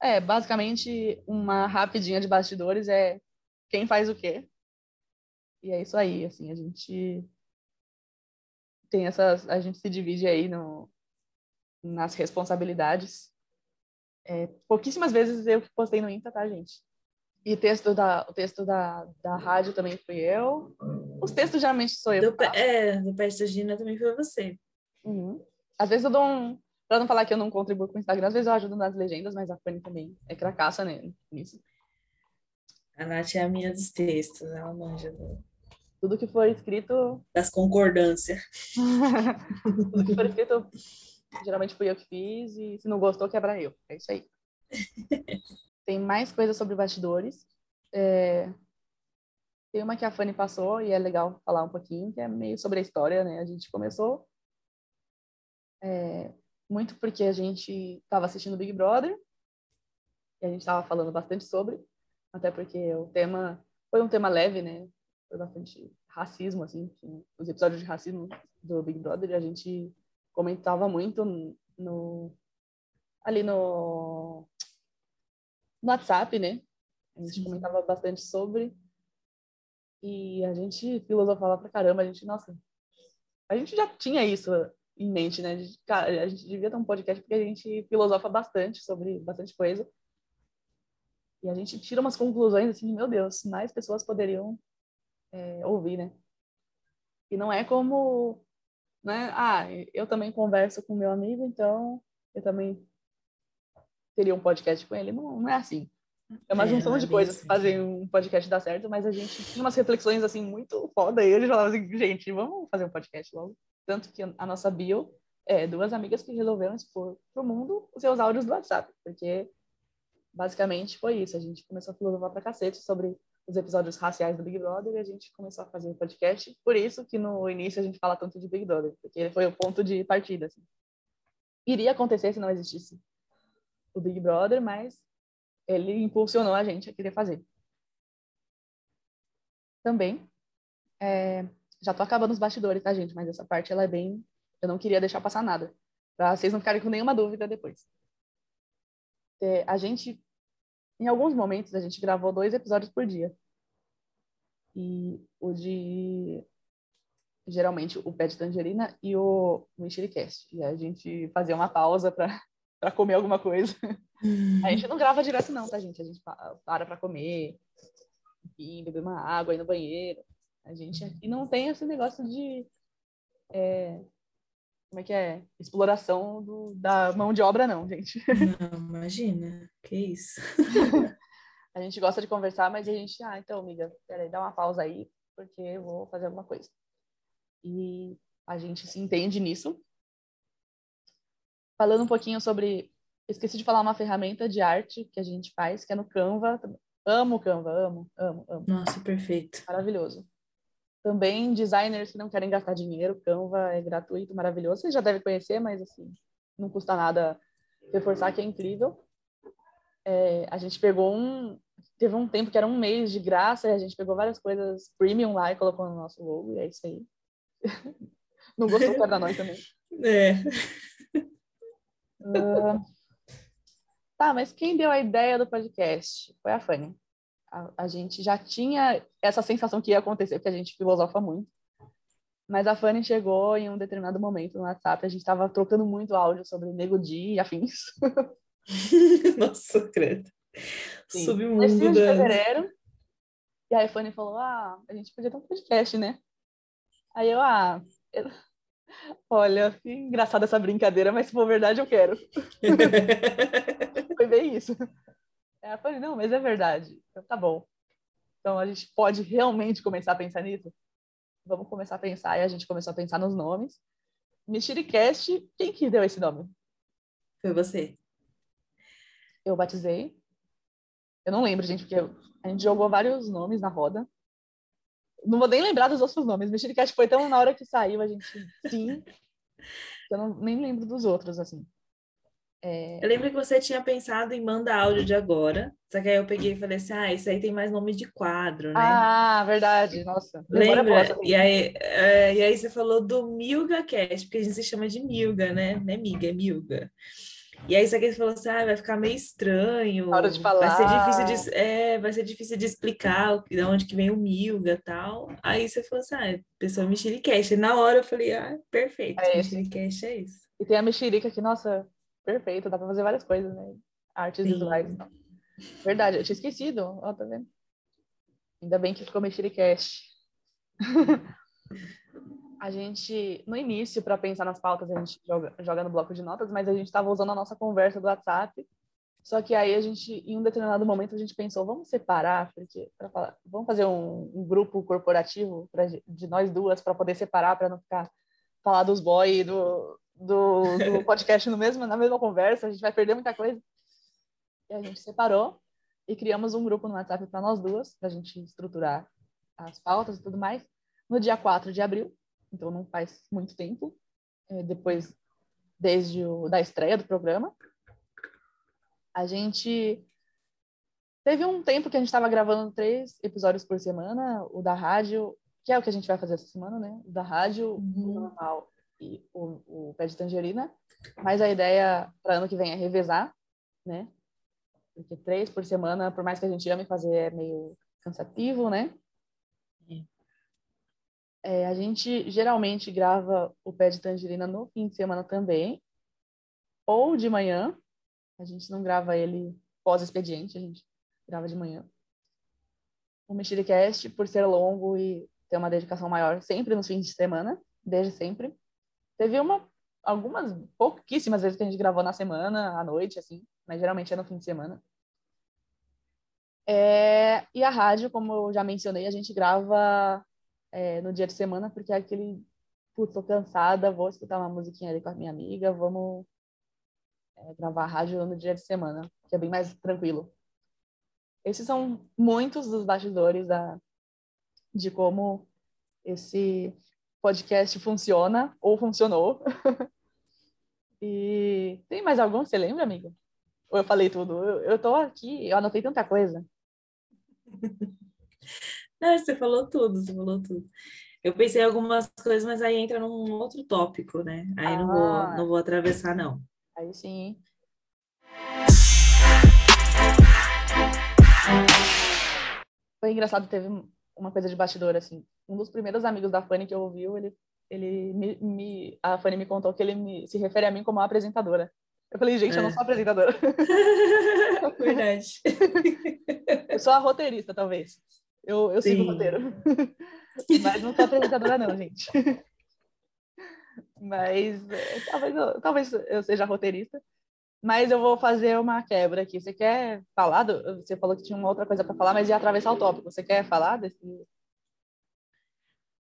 é, basicamente, uma rapidinha de bastidores é quem faz o quê. E é isso aí, assim, a gente tem essas, a gente se divide aí no, nas responsabilidades. É, pouquíssimas vezes eu postei no Insta, tá, gente? E texto da, o texto da, da rádio também fui eu. Os textos geralmente sou eu. Do, é, do Peste Gina também foi você. Uhum. Às vezes eu dou um, Pra não falar que eu não contribuo com o Instagram, às vezes eu ajudo nas legendas, mas a Fanny também é cracaça né, nisso. A Nath é a minha dos textos, ela manja do... Tudo que for escrito... Das concordâncias. <laughs> Tudo que for escrito, geralmente fui eu que fiz, e se não gostou, quebra eu. É isso aí. <laughs> Tem mais coisas sobre bastidores. É... Tem uma que a Fanny passou, e é legal falar um pouquinho, que é meio sobre a história, né? A gente começou... É muito porque a gente estava assistindo Big Brother e a gente estava falando bastante sobre, até porque o tema foi um tema leve, né? Foi bastante racismo, assim, os episódios de racismo do Big Brother, a gente comentava muito no ali no, no WhatsApp, né? A gente Sim. comentava bastante sobre e a gente filosofava pra caramba, a gente, nossa, a gente já tinha isso em mente, né? De, cara, a gente devia ter um podcast porque a gente filosofa bastante sobre bastante coisa. E a gente tira umas conclusões assim, meu Deus, mais pessoas poderiam é, ouvir, né? E não é como, né? Ah, eu também converso com meu amigo, então eu também teria um podcast com ele. Não, não é assim. É uma é, junção de é coisas que fazem um podcast dar certo, mas a gente tinha umas reflexões assim muito foda e ele falava assim, gente, vamos fazer um podcast logo. Tanto que a nossa bio é duas amigas que resolveram expor para o mundo os seus áudios do WhatsApp, porque basicamente foi isso. A gente começou a filosofar pra cacete sobre os episódios raciais do Big Brother e a gente começou a fazer o um podcast. Por isso que no início a gente fala tanto de Big Brother, porque foi o ponto de partida. Assim. Iria acontecer se não existisse o Big Brother, mas ele impulsionou a gente a querer fazer. Também, é, já tô acabando os bastidores, tá, gente? Mas essa parte ela é bem. Eu não queria deixar passar nada, para vocês não ficarem com nenhuma dúvida depois. É, a gente em alguns momentos a gente gravou dois episódios por dia. E o de geralmente o pé de tangerina e o Mexericast. E a gente fazia uma pausa para para comer alguma coisa. A gente não grava direto não, tá, gente? A gente para para comer, enfim, beber uma água, ir no banheiro. A gente aqui não tem esse negócio de é, como é que é? Exploração do, da mão de obra, não, gente. Não, imagina, que isso. <laughs> a gente gosta de conversar, mas a gente, ah, então, amiga, peraí, dá uma pausa aí, porque eu vou fazer alguma coisa. E a gente se entende nisso. Falando um pouquinho sobre. Esqueci de falar uma ferramenta de arte que a gente faz, que é no Canva. Amo Canva, amo, amo, amo. Nossa, perfeito. Maravilhoso. Também designers que não querem gastar dinheiro, Canva é gratuito, maravilhoso. Você já deve conhecer, mas assim, não custa nada reforçar que é incrível. É, a gente pegou um, teve um tempo que era um mês de graça e a gente pegou várias coisas premium lá e colocou no nosso logo e é isso aí. <laughs> não gostou para nós também. É. Uh, tá, mas quem deu a ideia do podcast? Foi a Fanny a, a gente já tinha essa sensação que ia acontecer, porque a gente filosofa muito. Mas a Fanny chegou em um determinado momento no WhatsApp, a gente estava trocando muito áudio sobre Nego Di e afins. <laughs> Nossa, credo. Submundo da... de fevereiro. E aí a Fanny falou, ah, a gente podia ter um podcast, né? Aí eu, ah, eu... olha, engraçada essa brincadeira, mas se for verdade eu quero. <laughs> Foi bem isso. Ela falou, não, mas é verdade. Eu, tá bom. Então a gente pode realmente começar a pensar nisso? Vamos começar a pensar. E a gente começou a pensar nos nomes. Mexericast, quem que deu esse nome? Foi você. Eu batizei. Eu não lembro, gente, porque a gente jogou vários nomes na roda. Não vou nem lembrar dos outros nomes. Mexericast foi tão na hora que saiu, a gente sim. <laughs> Eu não, nem lembro dos outros, assim. É... Eu lembro que você tinha pensado em manda áudio de agora, só que aí eu peguei e falei assim, ah, isso aí tem mais nome de quadro, né? Ah, verdade, nossa. Lembra? E aí, é, e aí você falou do Milga Cast, porque a gente se chama de Milga, né? Não é Miga, é Milga. E aí, isso aqui você falou assim, ah, vai ficar meio estranho. hora de falar. Vai ser difícil de, é, vai ser difícil de explicar de onde que vem o Milga e tal. Aí você falou assim, ah, pessoa mexericast. E na hora eu falei, ah, perfeito, é é isso. E tem a mexerica que, nossa, perfeito, dá para fazer várias coisas, né? Artes Sim. visuais. Verdade, eu tinha esquecido, ó, tá vendo? Ainda bem que ficou Mexericast. <laughs> a gente, no início, para pensar nas pautas, a gente joga, joga no bloco de notas, mas a gente estava usando a nossa conversa do WhatsApp. Só que aí a gente, em um determinado momento, a gente pensou, vamos separar, porque falar, vamos fazer um, um grupo corporativo pra, de nós duas para poder separar, para não ficar falar dos boys do, do, do <laughs> podcast no mesmo, na mesma conversa, a gente vai perder muita coisa. E a gente separou e criamos um grupo no WhatsApp para nós duas, para a gente estruturar as pautas e tudo mais, no dia 4 de abril, então não faz muito tempo, é, depois, desde o, da estreia do programa. A gente teve um tempo que a gente estava gravando três episódios por semana, o da rádio, que é o que a gente vai fazer essa semana, né? O da rádio, uhum. o normal e o, o pé de tangerina. Mas a ideia para ano que vem é revezar, né? Porque três por semana, por mais que a gente ame fazer, é meio cansativo, né? É. A gente geralmente grava o pé de tangerina no fim de semana também, ou de manhã. A gente não grava ele pós-expediente, a gente grava de manhã. O Mexericast, por ser longo e ter uma dedicação maior, sempre nos fins de semana, desde sempre. Teve uma, algumas, pouquíssimas vezes que a gente gravou na semana, à noite, assim, mas geralmente é no fim de semana. É, e a rádio, como eu já mencionei, a gente grava é, no dia de semana, porque é aquele, putz, tô cansada, vou escutar uma musiquinha ali com a minha amiga, vamos é, gravar rádio no dia de semana, que é bem mais tranquilo. Esses são muitos dos bastidores da, de como esse podcast funciona ou funcionou. <laughs> e tem mais algum você lembra, amigo? Ou eu falei tudo? Eu, eu tô aqui, eu anotei tanta coisa. <laughs> Não, você falou tudo, você falou tudo. Eu pensei em algumas coisas, mas aí entra num outro tópico, né? Aí ah, não, vou, ah. não vou atravessar, não. Aí sim. Foi engraçado, teve uma coisa de bastidor, assim. Um dos primeiros amigos da Fanny que ouviu, ele, ele me, me, a Fanny me contou que ele me, se refere a mim como apresentadora. Eu falei, gente, é. eu não é. sou apresentadora. <laughs> Verdade. <laughs> eu sou a roteirista, talvez. Eu, eu sigo o roteiro. <laughs> Mas não sou apresentadora, não, gente. <laughs> Mas é, talvez, eu, talvez eu seja roteirista. Mas eu vou fazer uma quebra aqui. Você quer falar? Do, você falou que tinha uma outra coisa para falar, mas ia atravessar o tópico. Você quer falar desse?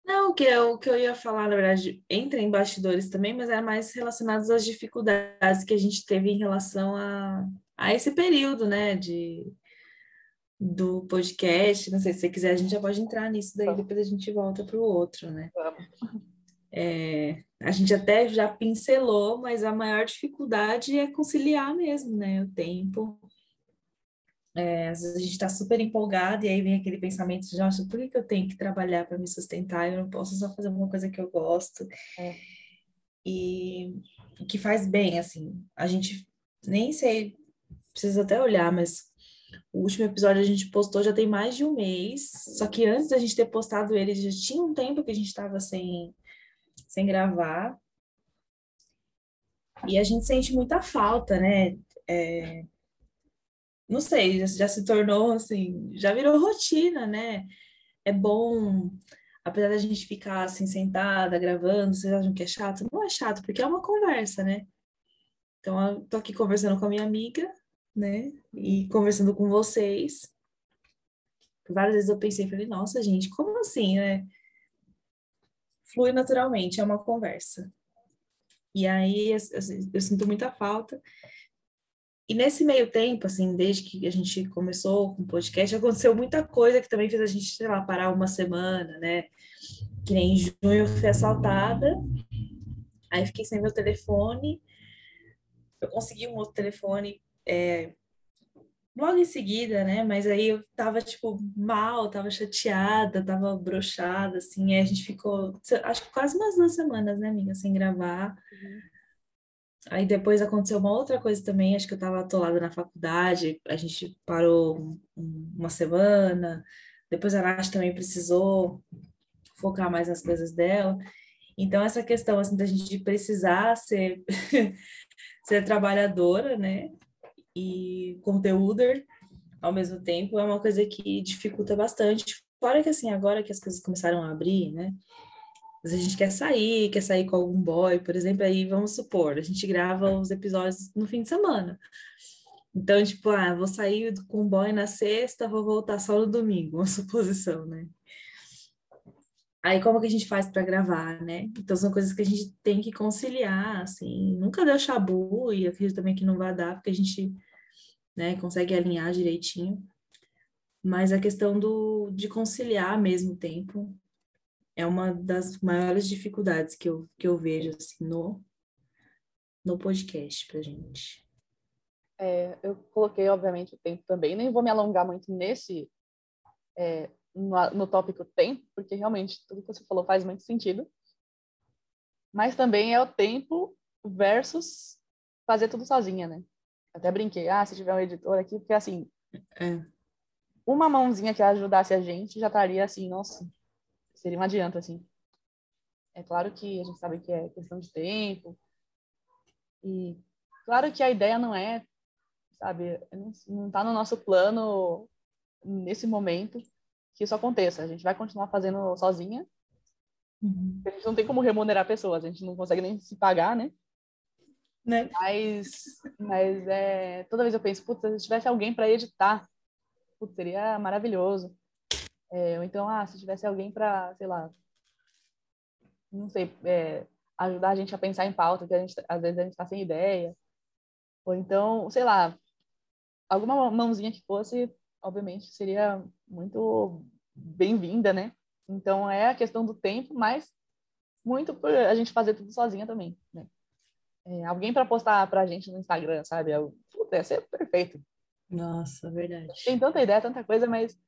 Não, o que, eu, o que eu ia falar, na verdade, entra em bastidores também, mas é mais relacionados às dificuldades que a gente teve em relação a, a esse período, né, de, do podcast. Não sei se você quiser, a gente já pode entrar nisso, daí depois a gente volta para o outro, né? É, a gente até já pincelou, mas a maior dificuldade é conciliar mesmo, né? O tempo. É, às vezes a gente está super empolgado e aí vem aquele pensamento de, nossa, por que, que eu tenho que trabalhar para me sustentar? Eu não posso só fazer uma coisa que eu gosto. É. E que faz bem, assim. A gente nem sei, precisa até olhar, mas o último episódio a gente postou já tem mais de um mês. Só que antes da gente ter postado ele, já tinha um tempo que a gente estava sem, sem gravar. E a gente sente muita falta, né? É, não sei, já, já se tornou assim, já virou rotina, né? É bom, apesar da gente ficar assim sentada gravando, vocês acham que é chato? Não é chato, porque é uma conversa, né? Então, eu tô aqui conversando com a minha amiga, né? E conversando com vocês. Várias vezes eu pensei, falei, nossa, gente, como assim, né? Flui naturalmente, é uma conversa. E aí eu, eu, eu sinto muita falta. E nesse meio tempo, assim, desde que a gente começou com o podcast, <laughs> aconteceu muita coisa que também fez a gente, sei lá, parar uma semana, né? Que nem em junho eu fui assaltada, aí fiquei sem meu telefone, eu consegui um outro telefone é, logo em seguida, né? Mas aí eu tava, tipo, mal, tava chateada, tava brochada, assim, a gente ficou, acho que quase umas duas semanas, né, amiga, sem gravar. Uhum. Aí depois aconteceu uma outra coisa também, acho que eu tava atolada na faculdade, a gente parou uma semana, depois a Nath também precisou focar mais nas coisas dela. Então, essa questão, assim, da gente precisar ser, <laughs> ser trabalhadora, né? E conteúder ao mesmo tempo é uma coisa que dificulta bastante. Fora que assim, agora que as coisas começaram a abrir, né? Mas a gente quer sair, quer sair com algum boy, por exemplo, aí vamos supor, a gente grava os episódios no fim de semana. Então, tipo, ah, vou sair com o boy na sexta, vou voltar só no domingo, uma <laughs> suposição, né? Aí como que a gente faz para gravar, né? Então são coisas que a gente tem que conciliar, assim, nunca deu chabu e acredito também que não vai dar, porque a gente, né, consegue alinhar direitinho. Mas a questão do, de conciliar mesmo tempo é uma das maiores dificuldades que eu, que eu vejo, assim, no, no podcast pra gente. É, eu coloquei, obviamente, o tempo também, nem vou me alongar muito nesse é, no, no tópico tempo, porque realmente tudo que você falou faz muito sentido. Mas também é o tempo versus fazer tudo sozinha, né? Até brinquei, ah, se tiver um editor aqui, porque assim, é. uma mãozinha que ajudasse a gente já estaria assim, nossa, seria um adianto, assim. É claro que a gente sabe que é questão de tempo, e claro que a ideia não é, sabe, não está no nosso plano nesse momento, que isso aconteça. A gente vai continuar fazendo sozinha. Uhum. A gente não tem como remunerar pessoas, a gente não consegue nem se pagar, né? né? Mas, mas é, toda vez eu penso, putz, se tivesse alguém para editar, putz, seria maravilhoso. É, ou então, ah, se tivesse alguém para, sei lá, não sei, é, ajudar a gente a pensar em pauta, que a gente, às vezes a gente está sem ideia. Ou então, sei lá, alguma mãozinha que fosse, obviamente, seria muito bem-vinda, né? Então, é a questão do tempo, mas muito por a gente fazer tudo sozinha também, né? É, alguém para postar para a gente no Instagram, sabe? Eu, puta, ia ser perfeito. Nossa, verdade. Tem tanta ideia, tanta coisa, mas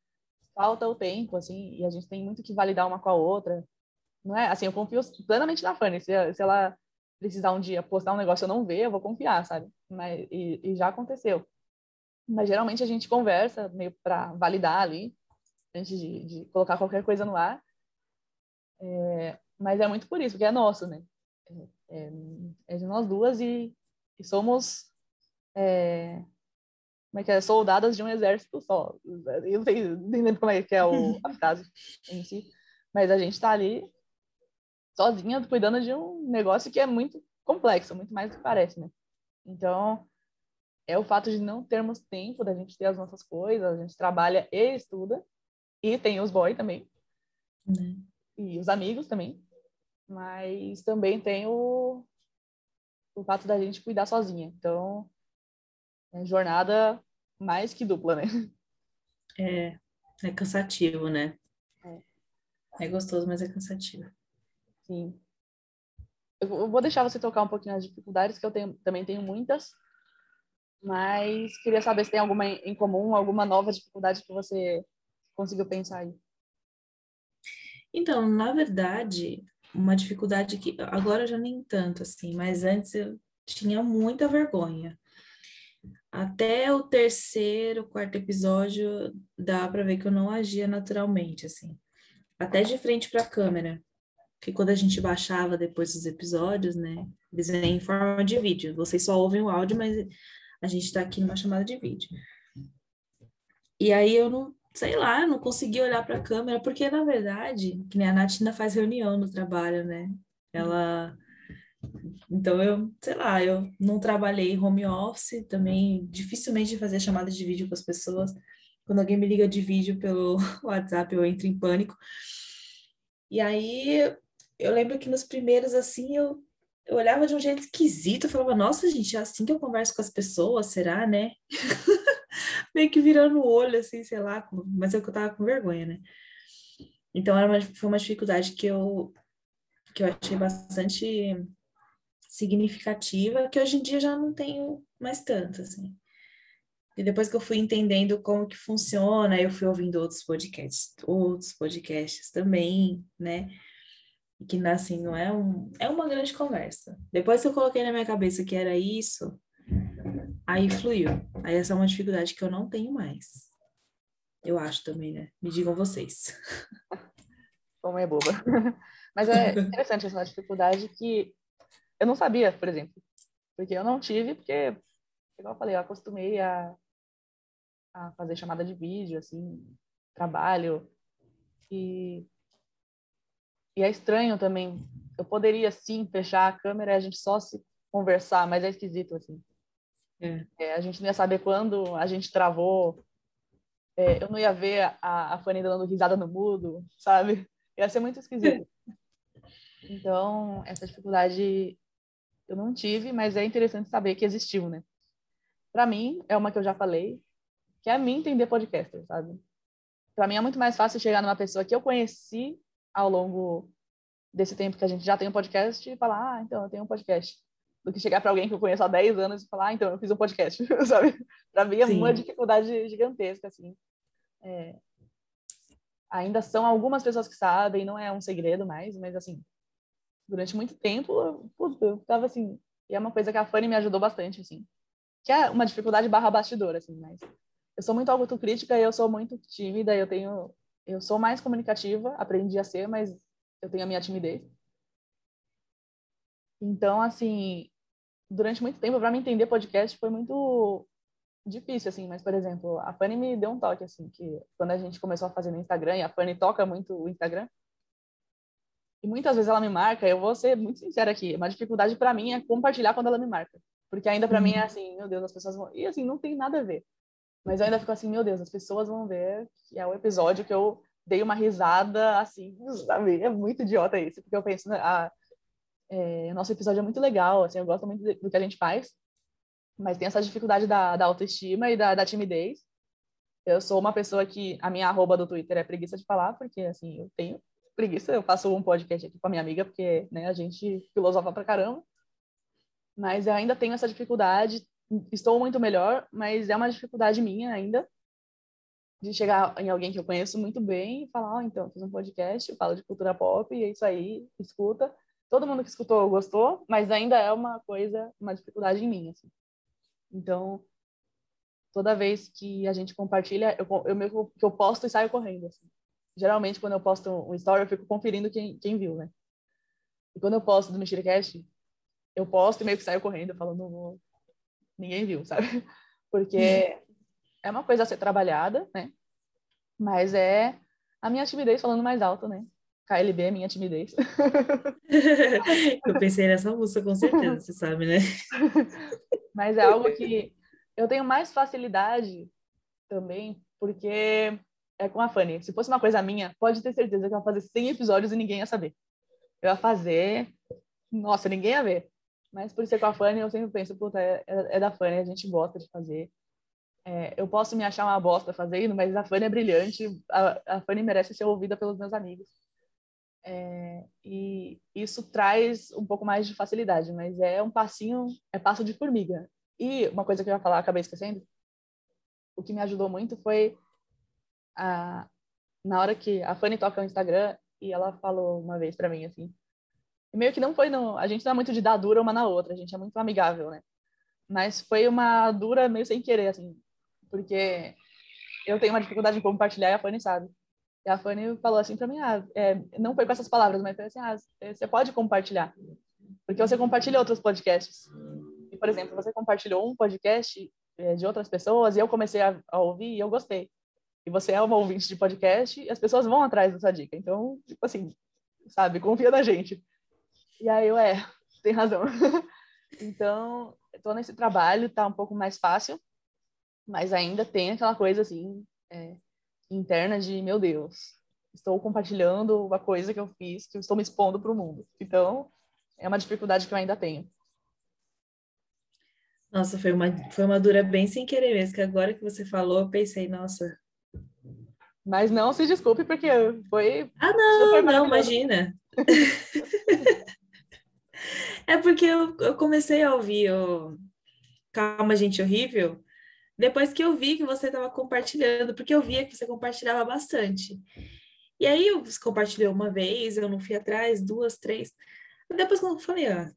falta o tempo, assim, e a gente tem muito que validar uma com a outra. Não é? Assim, eu confio plenamente na Fanny. Se, se ela precisar um dia postar um negócio e eu não ver, eu vou confiar, sabe? Mas, e, e já aconteceu. Mas geralmente a gente conversa meio para validar ali, antes de, de, colocar qualquer coisa no ar. É, mas é muito por isso, que é nosso, né? É, é, é de nós duas e, e somos é, como é que é? soldadas de um exército só. Eu não sei, nem lembro como é que é o, a <laughs> frase em si, mas a gente está ali sozinha cuidando de um negócio que é muito complexo, muito mais do que parece, né? Então, é o fato de não termos tempo da gente ter as nossas coisas, a gente trabalha e estuda, e tem os boys também, uhum. e os amigos também, mas também tem o, o fato da gente cuidar sozinha. Então, é jornada mais que dupla, né? É, é cansativo, né? É. é gostoso, mas é cansativo. Sim. Eu vou deixar você tocar um pouquinho as dificuldades, que eu tenho, também tenho muitas, mas queria saber se tem alguma em comum, alguma nova dificuldade que você conseguiu pensar aí. Então, na verdade, uma dificuldade que agora já nem tanto assim, mas antes eu tinha muita vergonha. Até o terceiro, quarto episódio, dá para ver que eu não agia naturalmente, assim. Até de frente para a câmera. Que quando a gente baixava depois dos episódios, né? Eles em forma de vídeo. Vocês só ouvem o áudio, mas a gente está aqui numa chamada de vídeo. E aí eu não, sei lá, não consegui olhar para a câmera, porque na verdade, que nem a Natina faz reunião no trabalho, né? Ela. Então eu, sei lá, eu não trabalhei home office, também dificilmente fazer chamadas de vídeo com as pessoas. Quando alguém me liga de vídeo pelo <laughs> WhatsApp, eu entro em pânico. E aí eu lembro que nos primeiros, assim, eu, eu olhava de um jeito esquisito, eu falava, nossa, gente, é assim que eu converso com as pessoas, será, né? <laughs> meio que virando o olho, assim, sei lá, mas é que eu tava com vergonha, né? Então era uma, foi uma dificuldade que eu, que eu achei bastante significativa, que hoje em dia já não tenho mais tanto, assim. E depois que eu fui entendendo como que funciona, eu fui ouvindo outros podcasts, outros podcasts também, né? E que assim, não é um, é uma grande conversa. Depois que eu coloquei na minha cabeça que era isso, Aí fluiu. Aí essa é uma dificuldade que eu não tenho mais. Eu acho também, né? Me digam vocês. <laughs> Como é boba. <laughs> Mas é interessante essa dificuldade que eu não sabia, por exemplo. Porque eu não tive, porque, igual eu falei, eu acostumei a, a fazer chamada de vídeo, assim, trabalho. E, e é estranho também. Eu poderia, sim, fechar a câmera e a gente só se conversar, mas é esquisito, assim. É. É, a gente não ia saber quando a gente travou. É, eu não ia ver a, a Fanny dando risada no mudo, sabe? Ia ser muito esquisito. <laughs> Então, essa dificuldade eu não tive, mas é interessante saber que existiu, né? Para mim, é uma que eu já falei, que é a mim entender podcaster, sabe? Para mim é muito mais fácil chegar numa pessoa que eu conheci ao longo desse tempo que a gente já tem um podcast e falar, ah, então eu tenho um podcast do que chegar para alguém que eu conheço há 10 anos e falar, ah, então eu fiz um podcast, <laughs> sabe? Para mim é Sim. uma dificuldade gigantesca, assim. É... Ainda são algumas pessoas que sabem, não é um segredo mais, mas assim, durante muito tempo, eu, eu tava assim, e é uma coisa que a Fanny me ajudou bastante, assim, que é uma dificuldade barra bastidor, assim, mas eu sou muito autocrítica e eu sou muito tímida, eu tenho, eu sou mais comunicativa, aprendi a ser, mas eu tenho a minha timidez. Então, assim, durante muito tempo, para mim entender podcast foi muito difícil, assim. Mas, por exemplo, a Fanny me deu um toque, assim, que quando a gente começou a fazer no Instagram, e a Fanny toca muito o Instagram, e muitas vezes ela me marca, eu vou ser muito sincera aqui, uma dificuldade para mim é compartilhar quando ela me marca. Porque ainda para uhum. mim é assim, meu Deus, as pessoas vão. E assim, não tem nada a ver. Mas eu ainda fico assim, meu Deus, as pessoas vão ver que é o episódio que eu dei uma risada, assim, sabe? É muito idiota isso, porque eu penso, ah, é, nosso episódio é muito legal, assim, eu gosto muito do que a gente faz. mas tem essa dificuldade da, da autoestima e da, da timidez. Eu sou uma pessoa que a minha arroba do Twitter é preguiça de falar, porque assim, eu tenho preguiça, eu faço um podcast aqui com a minha amiga, porque né, a gente filosofa pra caramba. Mas eu ainda tenho essa dificuldade, estou muito melhor, mas é uma dificuldade minha ainda de chegar em alguém que eu conheço muito bem e falar, oh, então, fiz um podcast, eu falo de cultura pop, e é isso aí, escuta. Todo mundo que escutou gostou, mas ainda é uma coisa, uma dificuldade em mim, assim. Então, toda vez que a gente compartilha, eu, eu meio que eu posto e saio correndo, assim. Geralmente, quando eu posto um story, eu fico conferindo quem, quem viu, né? E quando eu posto do Mexericast, eu posto e meio que saio correndo, falando, ninguém viu, sabe? <laughs> Porque é uma coisa a ser trabalhada, né? Mas é a minha timidez falando mais alto, né? KLB é minha timidez. <laughs> eu pensei nessa música, com certeza, você sabe, né? <laughs> Mas é algo que eu tenho mais facilidade também, porque é com a Fanny. Se fosse uma coisa minha, pode ter certeza que eu ia fazer 100 episódios e ninguém ia saber. Eu ia fazer, nossa, ninguém ia ver. Mas por ser com a Fanny, eu sempre penso, puta, é, é da Fanny, a gente gosta de fazer. É, eu posso me achar uma bosta fazendo, mas a Fanny é brilhante, a, a Fanny merece ser ouvida pelos meus amigos. É, e isso traz um pouco mais de facilidade, mas é um passinho, é passo de formiga. E uma coisa que eu ia falar, acabei esquecendo, o que me ajudou muito foi a, na hora que a Fanny toca no Instagram e ela falou uma vez para mim assim, meio que não foi no, a gente não é muito de dar dura uma na outra, a gente é muito amigável, né? Mas foi uma dura meio sem querer assim, porque eu tenho uma dificuldade em compartilhar e a Fanny sabe. E a Fanny falou assim para mim, ah, é, não foi com essas palavras, mas foi assim, ah, você pode compartilhar, porque você compartilha outros podcasts. E, por exemplo, você compartilhou um podcast é, de outras pessoas e eu comecei a, a, ouvir e eu gostei. E você é uma ouvinte de podcast e as pessoas vão atrás dessa dica. Então, tipo assim, sabe, confia na gente. E aí eu, é, <laughs> tem razão. <laughs> então, estou nesse trabalho, tá um pouco mais fácil, mas ainda tem aquela coisa assim é, interna de meu Deus, estou compartilhando uma coisa que eu fiz, que eu estou me expondo para o mundo. Então é uma dificuldade que eu ainda tenho. Nossa, foi uma, foi uma dura bem sem querer mesmo, que agora que você falou, eu pensei, nossa. Mas não se desculpe, porque foi. Ah, não, não, imagina. <laughs> é porque eu, eu comecei a ouvir o Calma, Gente Horrível, depois que eu vi que você estava compartilhando, porque eu via que você compartilhava bastante. E aí eu compartilhei uma vez, eu não fui atrás, duas, três. Depois quando eu falei, ah,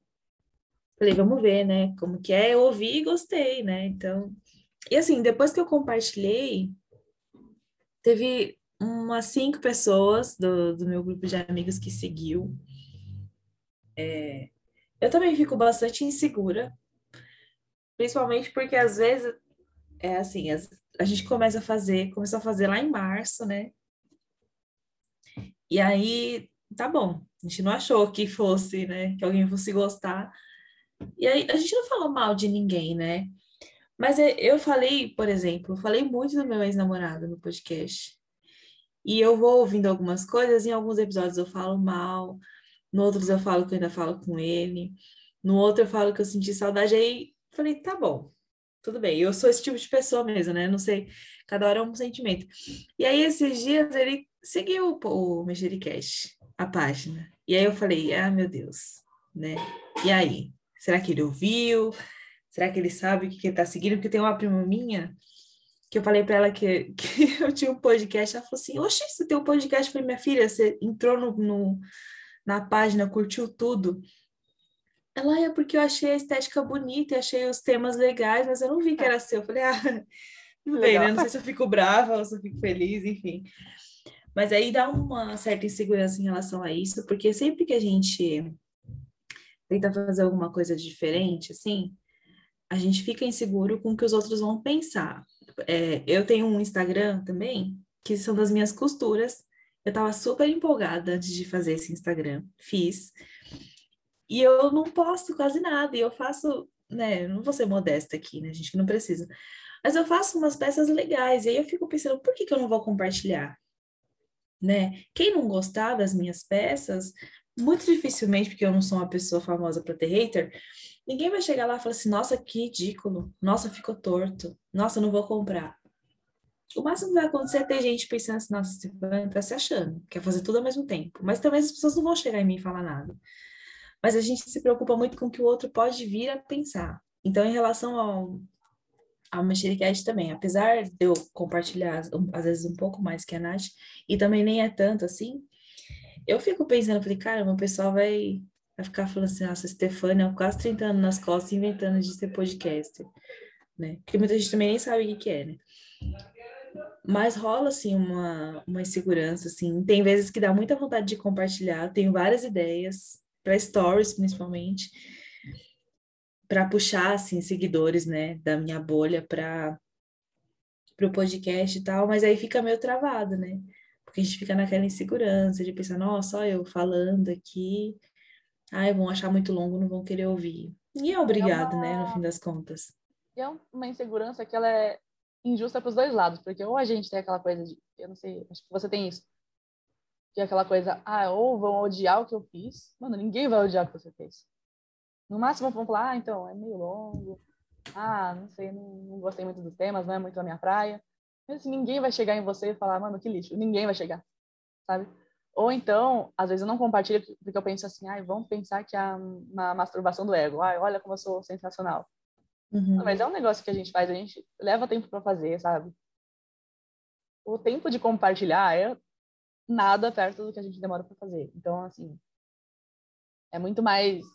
falei, vamos ver, né? Como que é? Eu ouvi e gostei, né? Então, e assim, depois que eu compartilhei, teve umas cinco pessoas do, do meu grupo de amigos que seguiu. É, eu também fico bastante insegura, principalmente porque às vezes é assim, as, a gente começa a fazer, começou a fazer lá em março, né? E aí, tá bom, a gente não achou que fosse, né, que alguém fosse gostar. E aí, a gente não falou mal de ninguém, né? Mas é, eu falei, por exemplo, falei muito do meu ex-namorado no podcast. E eu vou ouvindo algumas coisas, em alguns episódios eu falo mal, no outros eu falo que eu ainda falo com ele, no outro eu falo que eu senti saudade, aí falei, tá bom, tudo bem. Eu sou esse tipo de pessoa mesmo, né? Não sei, cada hora é um sentimento. E aí, esses dias, ele seguiu o, o Mexericast, a página. E aí eu falei, ah, meu Deus, né? E aí? Será que ele ouviu? Será que ele sabe o que, que ele tá seguindo? Porque tem uma prima minha que eu falei para ela que, <laughs> que eu tinha um podcast. Ela falou assim: Oxe, você tem um podcast? Eu falei, minha filha, você entrou no, no na página, curtiu tudo. Ela é porque eu achei a estética bonita e achei os temas legais, mas eu não vi que era seu. Eu falei, ah, <laughs> bem, né? Não sei se eu fico brava ou se eu fico feliz, enfim. Mas aí dá uma certa insegurança em relação a isso, porque sempre que a gente tenta fazer alguma coisa diferente, assim, a gente fica inseguro com o que os outros vão pensar. É, eu tenho um Instagram também, que são das minhas costuras. Eu estava super empolgada antes de fazer esse Instagram. Fiz. E eu não posto quase nada, e eu faço, né, não vou ser modesta aqui, né, gente, não precisa. Mas eu faço umas peças legais, e aí eu fico pensando, por que, que eu não vou compartilhar? Né? Quem não gostar das minhas peças, muito dificilmente, porque eu não sou uma pessoa famosa para ter hater, Ninguém vai chegar lá e falar assim, nossa, que ridículo, nossa, ficou torto, nossa, não vou comprar. O máximo que vai acontecer é ter gente pensando assim, nossa, você tá se achando, quer fazer tudo ao mesmo tempo. Mas também as pessoas não vão chegar em mim e falar nada. Mas a gente se preocupa muito com o que o outro pode vir a pensar. Então, em relação ao, ao Mexericast também, apesar de eu compartilhar, às vezes, um pouco mais que a Nath, e também nem é tanto assim, eu fico pensando, falei, cara, o pessoal vai, vai ficar falando assim, nossa, Stefania, quase 30 anos nas costas, inventando de ser podcaster, né? Porque muita gente também nem sabe o que, que é, né? Mas rola, assim, uma, uma insegurança, assim. Tem vezes que dá muita vontade de compartilhar, tenho várias ideias, para stories, principalmente, para puxar, assim, seguidores, né, da minha bolha para o podcast e tal, mas aí fica meio travado, né? Porque a gente fica naquela insegurança de pensar, nossa, eu falando aqui, ai, vão achar muito longo, não vão querer ouvir. E é obrigado, é uma... né, no fim das contas. E é uma insegurança que ela é injusta para os dois lados, porque ou a gente tem aquela coisa de, eu não sei, acho que você tem isso, que é aquela coisa, ah, ou vão odiar o que eu fiz. Mano, ninguém vai odiar o que você fez. No máximo vão falar, ah, então, é meio longo. Ah, não sei, não, não gostei muito dos temas, não é muito a minha praia. Mas assim, ninguém vai chegar em você e falar, mano, que lixo. Ninguém vai chegar, sabe? Ou então, às vezes eu não compartilho porque eu penso assim, ah, vamos pensar que é uma masturbação do ego. Ah, olha como eu sou sensacional. Uhum. Mas é um negócio que a gente faz, a gente leva tempo para fazer, sabe? O tempo de compartilhar é nada perto do que a gente demora para fazer. Então, assim, é muito mais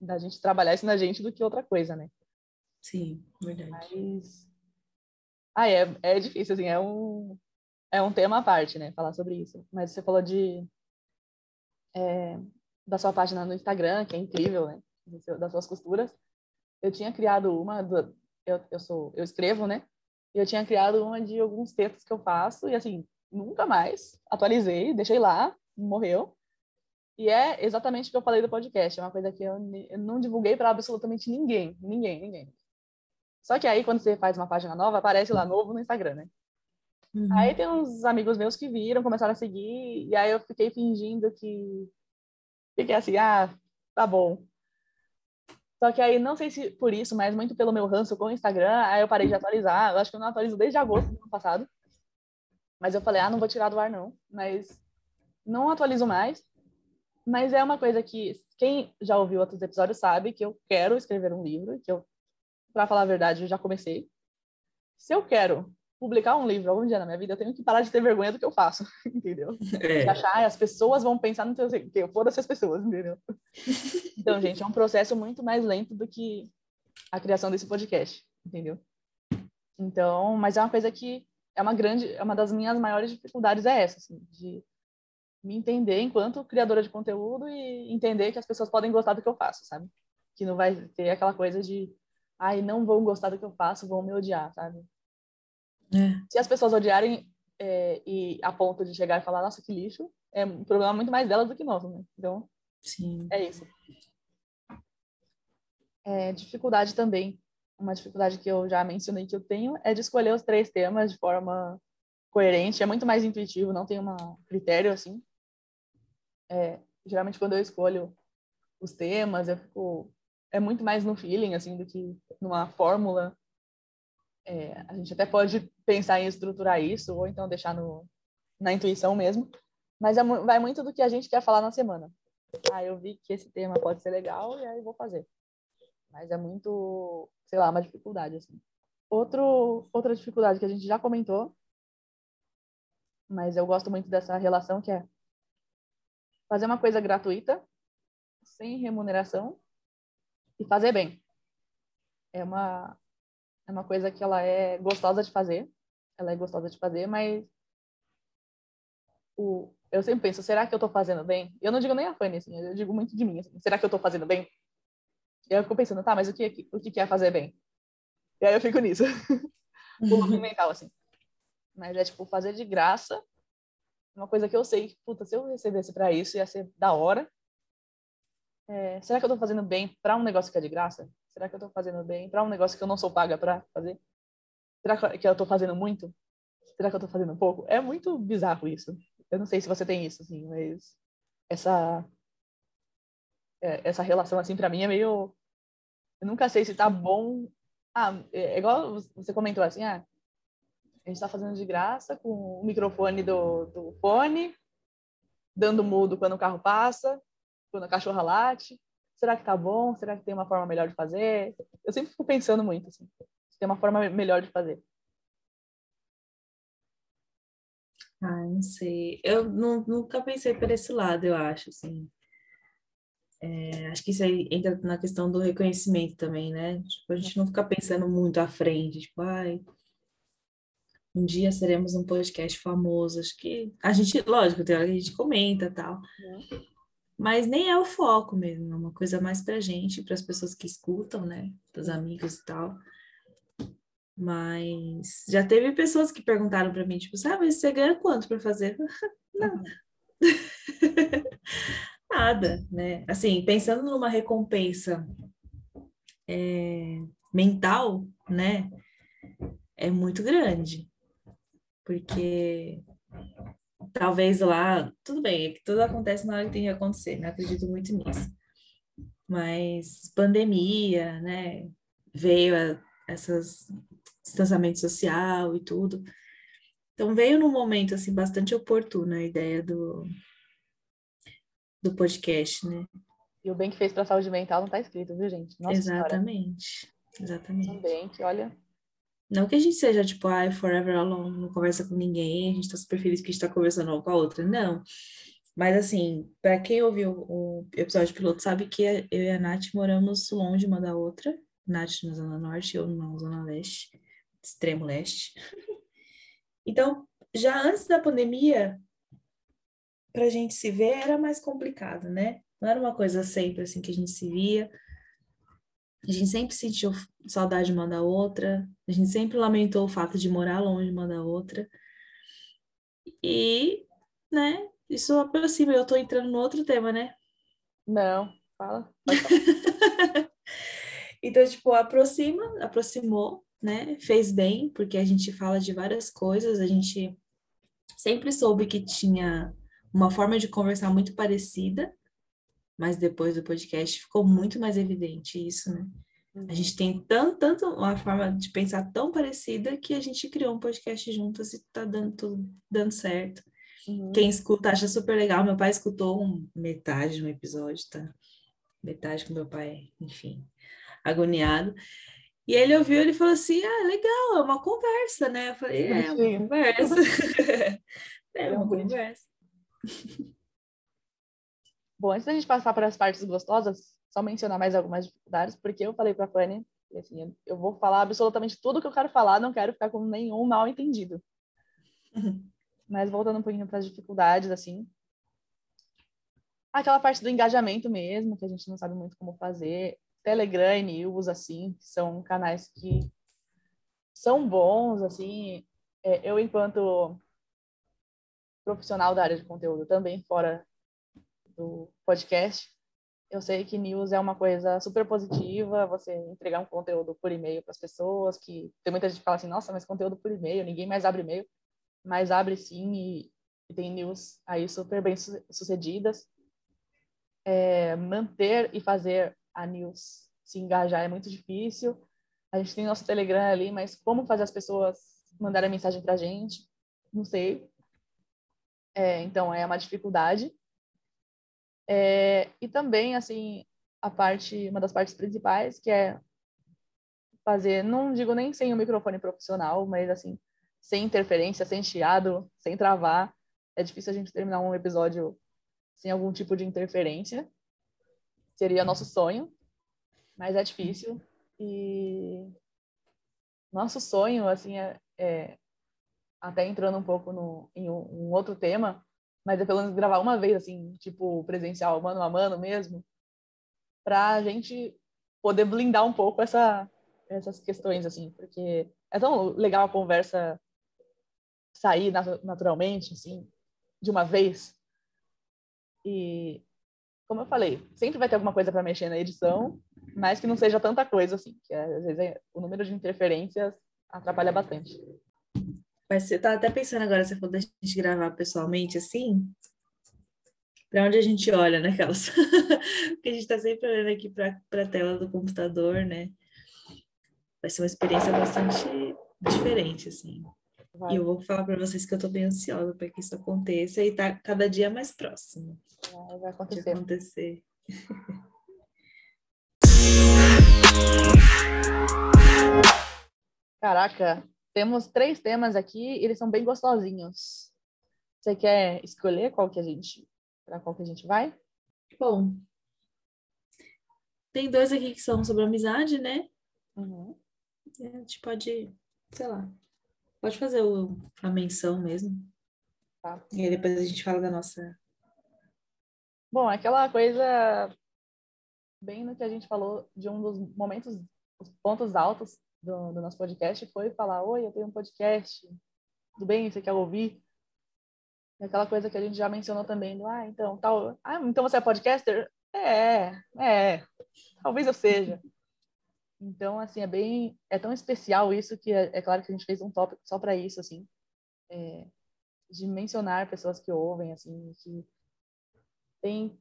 da gente trabalhar isso na gente do que outra coisa, né? Sim, verdade. Mas... Ah, é, é difícil, assim, é um, é um tema à parte, né? Falar sobre isso. Mas você falou de... É, da sua página no Instagram, que é incrível, né? Das suas costuras eu tinha criado uma, do, eu, eu sou, eu escrevo, né? E eu tinha criado uma de alguns textos que eu faço e assim nunca mais atualizei, deixei lá, morreu. E é exatamente o que eu falei do podcast, é uma coisa que eu, eu não divulguei para absolutamente ninguém, ninguém, ninguém. Só que aí quando você faz uma página nova, aparece lá novo no Instagram, né? Uhum. Aí tem uns amigos meus que viram, começaram a seguir, e aí eu fiquei fingindo que fiquei assim, ah, tá bom. Só que aí, não sei se por isso, mas muito pelo meu ranço com o Instagram, aí eu parei de atualizar. Eu acho que eu não atualizo desde agosto do ano passado. Mas eu falei, ah, não vou tirar do ar, não. Mas não atualizo mais. Mas é uma coisa que quem já ouviu outros episódios sabe que eu quero escrever um livro, que eu, para falar a verdade, eu já comecei. Se eu quero publicar um livro algum dia na minha vida, eu tenho que parar de ter vergonha do que eu faço, <laughs> entendeu? É. De achar, as pessoas vão pensar no teu que eu foda-se as pessoas, entendeu? <laughs> Então, gente, é um processo muito mais lento do que a criação desse podcast, entendeu? Então, mas é uma coisa que é uma grande, é uma das minhas maiores dificuldades é essa, assim, de me entender enquanto criadora de conteúdo e entender que as pessoas podem gostar do que eu faço, sabe? Que não vai ter aquela coisa de, ai, não vão gostar do que eu faço, vão me odiar, sabe? É. Se as pessoas odiarem é, e a ponto de chegar e falar, nossa, que lixo, é um problema muito mais delas do que nosso, né? Então, Sim. é isso é, dificuldade também. Uma dificuldade que eu já mencionei que eu tenho é de escolher os três temas de forma coerente. É muito mais intuitivo, não tem um critério assim. É, geralmente quando eu escolho os temas, eu fico é muito mais no feeling assim do que numa fórmula. É, a gente até pode pensar em estruturar isso ou então deixar no, na intuição mesmo, mas é, vai muito do que a gente quer falar na semana. Ah, eu vi que esse tema pode ser legal e aí vou fazer. Mas é muito, sei lá, uma dificuldade, assim. Outro, outra dificuldade que a gente já comentou, mas eu gosto muito dessa relação que é fazer uma coisa gratuita, sem remuneração, e fazer bem. É uma, é uma coisa que ela é gostosa de fazer, ela é gostosa de fazer, mas o, eu sempre penso, será que eu estou fazendo bem? Eu não digo nem a Fanny, assim, eu digo muito de mim, assim, será que eu estou fazendo bem? E aí eu fico pensando, tá, mas o que, o que é fazer bem? E aí eu fico nisso. <laughs> o loop mental, assim. Mas é, tipo, fazer de graça uma coisa que eu sei que, puta, se eu recebesse para isso, ia ser da hora. É, será que eu tô fazendo bem para um negócio que é de graça? Será que eu tô fazendo bem para um negócio que eu não sou paga para fazer? Será que eu tô fazendo muito? Será que eu tô fazendo pouco? É muito bizarro isso. Eu não sei se você tem isso, assim, mas essa é, essa relação, assim, para mim é meio Eu nunca sei se tá bom. Ah, é igual você comentou assim, ah, a gente tá fazendo de graça com o microfone do, do fone, dando mudo quando o carro passa, quando a cachorra late. Será que tá bom? Será que tem uma forma melhor de fazer? Eu sempre fico pensando muito, assim, se tem uma forma melhor de fazer. Ah, não sei. Eu não, nunca pensei por esse lado, eu acho, assim. É, acho que isso aí entra na questão do reconhecimento também, né? Tipo, a gente não fica pensando muito à frente, tipo, ai, um dia seremos um podcast famoso. Acho que a gente, lógico, tem hora que a gente comenta tal. Uhum. Mas nem é o foco mesmo, é uma coisa mais pra gente, para as pessoas que escutam, né? Dos amigos e tal. Mas já teve pessoas que perguntaram para mim, tipo, ah, mas você ganha quanto para fazer? Não. <laughs> Nada, né? Assim, pensando numa recompensa é, mental, né? É muito grande. Porque talvez lá, tudo bem, é que tudo acontece na hora que tem que acontecer, né? Acredito muito nisso. Mas pandemia, né? Veio a, essas distanciamento social e tudo. Então veio num momento assim bastante oportuno a ideia do do podcast, né? E o bem que fez para a saúde mental não está escrito, viu, gente? Nossa Exatamente. Senhora. Exatamente. Também que olha, não que a gente seja tipo, ai, forever alone, não conversa com ninguém, a gente tá super feliz que a gente tá conversando uma com a outra. Não. Mas assim, para quem ouviu o episódio piloto sabe que eu e a Nath moramos longe uma da outra. Nath na Zona Norte, eu na Zona Leste extremo leste. <laughs> Então, já antes da pandemia, para a gente se ver era mais complicado, né? Não era uma coisa sempre assim que a gente se via. A gente sempre sentiu saudade uma da outra. A gente sempre lamentou o fato de morar longe uma da outra. E, né, isso aproxima. Eu tô entrando no outro tema, né? Não, fala. <laughs> então, tipo, aproxima, aproximou, né? Fez bem, porque a gente fala de várias coisas, a gente sempre soube que tinha uma forma de conversar muito parecida, mas depois do podcast ficou muito mais evidente isso, né? A gente tem tanto, tanto uma forma de pensar tão parecida que a gente criou um podcast juntas e tá dando tudo dando certo. Uhum. Quem escuta acha super legal. Meu pai escutou um, metade de um episódio, tá? Metade com meu pai, enfim, agoniado. E ele ouviu, ele falou assim, ah, legal, é uma conversa, né? Eu falei, é, é uma conversa. <laughs> é uma conversa. <laughs> Bom, antes da gente passar para as partes gostosas, só mencionar mais algumas dificuldades, porque eu falei para a Fanny, assim, eu vou falar absolutamente tudo que eu quero falar, não quero ficar com nenhum mal entendido. Uhum. <laughs> Mas voltando um pouquinho para as dificuldades, assim, aquela parte do engajamento mesmo, que a gente não sabe muito como fazer. Telegram e News, assim, são canais que são bons, assim. É, eu, enquanto profissional da área de conteúdo, também fora do podcast, eu sei que news é uma coisa super positiva, você entregar um conteúdo por e-mail para as pessoas, que tem muita gente que fala assim, nossa, mas conteúdo por e-mail, ninguém mais abre e-mail, mas abre sim e, e tem news aí super bem sucedidas. É, manter e fazer a news se engajar é muito difícil. A gente tem nosso Telegram ali, mas como fazer as pessoas mandarem mensagem para a gente? Não sei. É, então, é uma dificuldade. É, e também, assim, a parte, uma das partes principais, que é fazer, não digo nem sem o um microfone profissional, mas assim, sem interferência, sem chiado, sem travar. É difícil a gente terminar um episódio sem algum tipo de interferência. Seria nosso sonho, mas é difícil. E nosso sonho, assim, é, é até entrando um pouco no, em um, um, outro tema, mas é pelo menos gravar uma vez, assim, tipo, presencial, mano a mano mesmo, para a gente poder blindar um pouco essa, essas questões, assim, porque é tão legal a conversa sair naturalmente, assim, de uma vez. E, como eu falei, sempre vai ter alguma coisa para mexer na edição, mas que não seja tanta coisa assim, que às vezes é, o número de interferências atrapalha bastante. Mas você tá até pensando agora, você falou da gente gravar pessoalmente assim, para onde a gente olha, né, Carlos? <laughs> Porque a gente está sempre olhando aqui para a tela do computador, né? Vai ser uma experiência bastante diferente, assim. Vai. E eu vou falar para vocês que eu estou bem ansiosa para que isso aconteça e tá cada dia mais próximo. Vai acontecer. De acontecer. Caraca, temos três temas aqui, eles são bem gostosinhos. Você quer escolher qual que a gente, para qual que a gente vai? Bom, tem dois aqui que são sobre amizade, né? Uhum. A gente pode, sei lá, pode fazer o, a menção mesmo. Tá. E aí depois a gente fala da nossa. Bom, aquela coisa bem no que a gente falou de um dos momentos, os pontos altos do, do nosso podcast foi falar: Oi, eu tenho um podcast, tudo bem? Você quer ouvir? Aquela coisa que a gente já mencionou também, do, ah, então, tal, ah, então você é podcaster? É, é, talvez eu seja. Então, assim, é bem, é tão especial isso que é, é claro que a gente fez um tópico só para isso, assim, é, de mencionar pessoas que ouvem, assim, que tem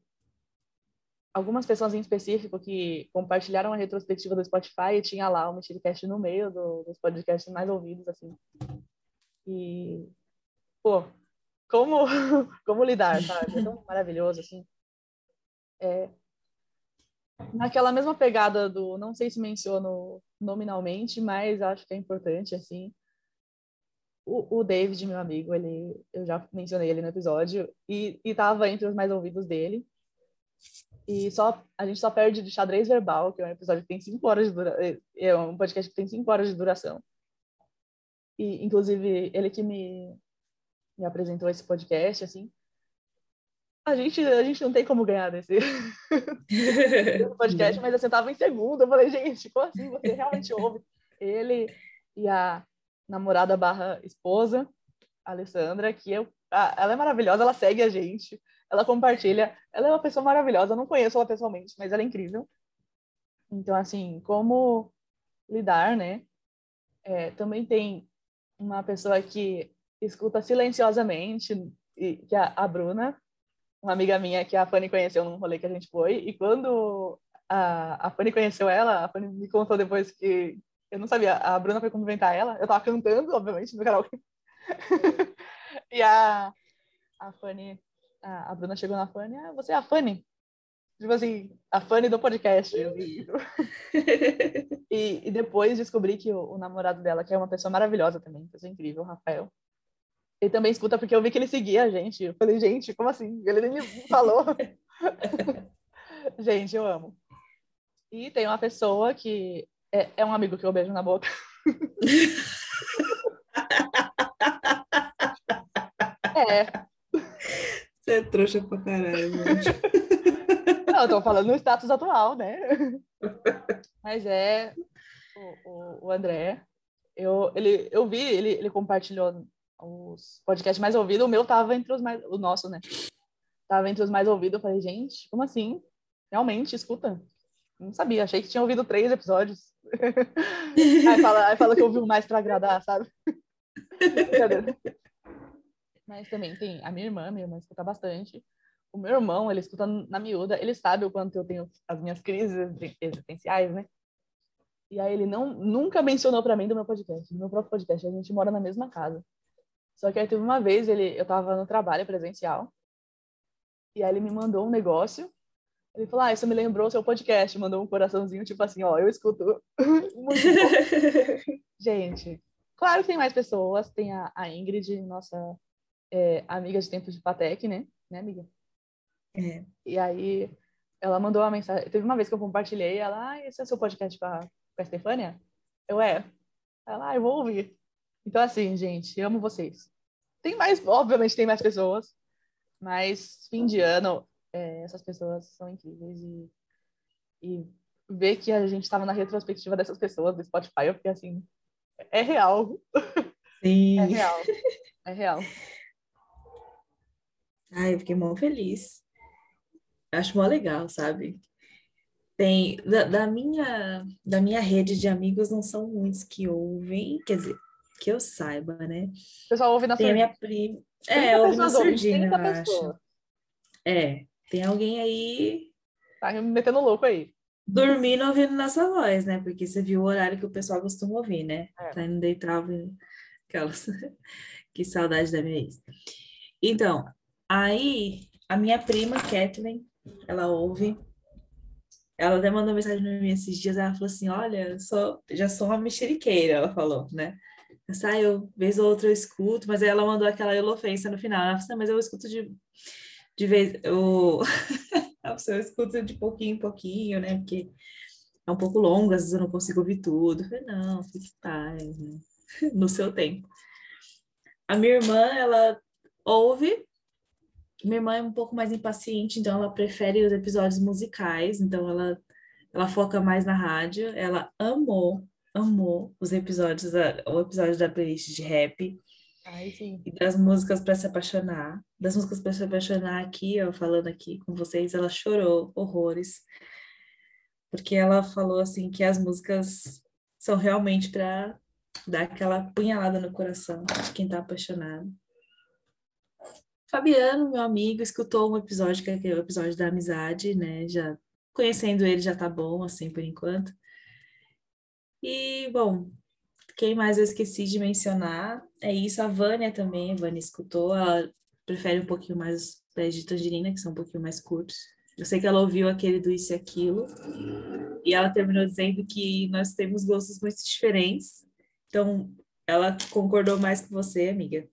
algumas pessoas em específico que compartilharam a retrospectiva do Spotify e tinha lá o Mexericast no meio do, dos podcasts mais ouvidos, assim. E, pô, como, <laughs> como lidar, sabe? É tão maravilhoso, assim. É, naquela mesma pegada do, não sei se menciono nominalmente, mas acho que é importante, assim, o, o David, meu amigo, ele, eu já mencionei ele no episódio, e estava entre os mais ouvidos dele, e só a gente só perde de xadrez verbal, que é um episódio que tem cinco horas de duração. É, é um podcast que tem cinco horas de duração. E, inclusive, ele que me, me apresentou esse podcast, assim. A gente, a gente não tem como ganhar desse, <laughs> podcast, mas assim, eu tava em segundo. Eu falei, gente, como assim? Você realmente ouve? Ele e a namorada barra esposa, Alessandra, que eu, ela é maravilhosa, ela segue a gente ela compartilha. Ela é uma pessoa maravilhosa, eu não conheço ela pessoalmente, mas ela é incrível. Então, assim, como lidar, né? É, também tem uma pessoa que escuta silenciosamente, e, que é a Bruna, uma amiga minha que a Fanny conheceu num rolê que a gente foi, e quando a, a Fanny conheceu ela, a Fanny me contou depois que eu não sabia, a Bruna foi cumprimentar ela, eu tava cantando, obviamente, no karaokê. <laughs> e a, a Fanny a, a Bruna chegou na Fanny, ah, você é a Fanny? Tipo assim, a Fanny do podcast. <laughs> e, e depois descobri que o, o, namorado dela, que é uma pessoa maravilhosa também, pessoa incrível, o Rafael, ele também escuta porque eu vi que ele seguia a gente. Eu falei, gente, como assim? Ele nem me falou. <laughs> gente, eu amo. E tem uma pessoa que é, é um amigo que eu beijo na boca. <laughs> é, você é trouxa pra caralho, mano. <laughs> Não, eu tô falando no status atual, né? Mas é o, o, o André. Eu, ele, eu vi, ele, ele compartilhou os podcasts mais ouvidos. O meu tava entre os mais. O nosso, né? Tava entre os mais ouvidos. Eu falei, gente, como assim? Realmente, escuta. Não sabia, achei que tinha ouvido três episódios. <laughs> aí, fala, aí fala que ouviu mais pra agradar, sabe? Brincadeira. Mas também tem a minha irmã, minha irmã escuta bastante. O meu irmão, ele escuta na miúda, ele sabe o quanto eu tenho as minhas crises existenciais, né? E aí ele não nunca mencionou para mim do meu podcast, do meu próprio podcast. A gente mora na mesma casa. Só que aí teve uma vez, ele, eu tava no trabalho presencial, e aí ele me mandou um negócio. Ele falou, ah, isso me lembrou o seu podcast. Mandou um coraçãozinho, tipo assim, ó, eu escuto <laughs> muito <laughs> Gente, claro que tem mais pessoas. Tem a, a Ingrid, nossa é, amiga de tempos de Patec, né? Né, amiga? É. E aí ela mandou uma mensagem. Teve uma vez que eu compartilhei, ela, ah, esse é o seu podcast com a, com a Stefânia? Eu, é. Ela, ah, eu vou ouvir. Então, assim, gente, amo vocês. Tem mais, obviamente, tem mais pessoas, mas fim de ano, é, essas pessoas são incríveis e, e ver que a gente estava na retrospectiva dessas pessoas do Spotify, eu fiquei assim, é real. Sim. É real. É real. <laughs> Ai, eu fiquei mó feliz. Acho mó legal, sabe? Tem, da, da, minha, da minha rede de amigos não são muitos que ouvem, quer dizer, que eu saiba, né? O pessoal ouve na Tem minha prima. É, ouve na surdina, eu acho. É, tem alguém aí Tá me metendo louco aí. dormindo ouvindo nossa voz, né? Porque você viu o horário que o pessoal costuma ouvir, né? É. Tá indo deitar ouvindo aquelas. <laughs> que saudade da minha ex. Então, aí a minha prima, Kathleen, ela ouve. Ela até mandou mensagem pra mim esses dias, ela falou assim, olha, sou, já sou uma mexeriqueira, ela falou, né? Eu saio, eu, vez ou outra eu escuto, mas aí ela mandou aquela elofensa no final. Ela falou assim, mas eu escuto de, de vez, eu... <laughs> Falou, eu escuto de pouquinho em pouquinho, né? Porque é um pouco longo, às vezes eu não consigo ouvir tudo. Eu falei, não, fique paz, né? <laughs> no seu tempo. A minha irmã, ela ouve. Minha irmã é um pouco mais impaciente, então ela prefere os episódios musicais, então ela, ela foca mais na rádio. Ela amou, amou os episódios, da, o episódio da playlist de rap sim. e das músicas para se apaixonar. Das músicas para se apaixonar aqui, ó, falando aqui com vocês, ela chorou horrores. Porque ela falou assim que as músicas são realmente para dar aquela punhalada no coração de quem tá apaixonado. Fabiano, meu amigo, escutou um episódio, que é o episódio da amizade, né? Já conhecendo ele já tá bom, assim, por enquanto. E, bom, quem mais eu esqueci de mencionar é isso, a Vânia também, a Vânia escutou, ela prefere um pouquinho mais os pés de tangerina, que são um pouquinho mais curtos. Eu sei que ela ouviu aquele do Isso e Aquilo, e ela terminou dizendo que nós temos gostos muito diferentes, então ela concordou mais com você, amiga,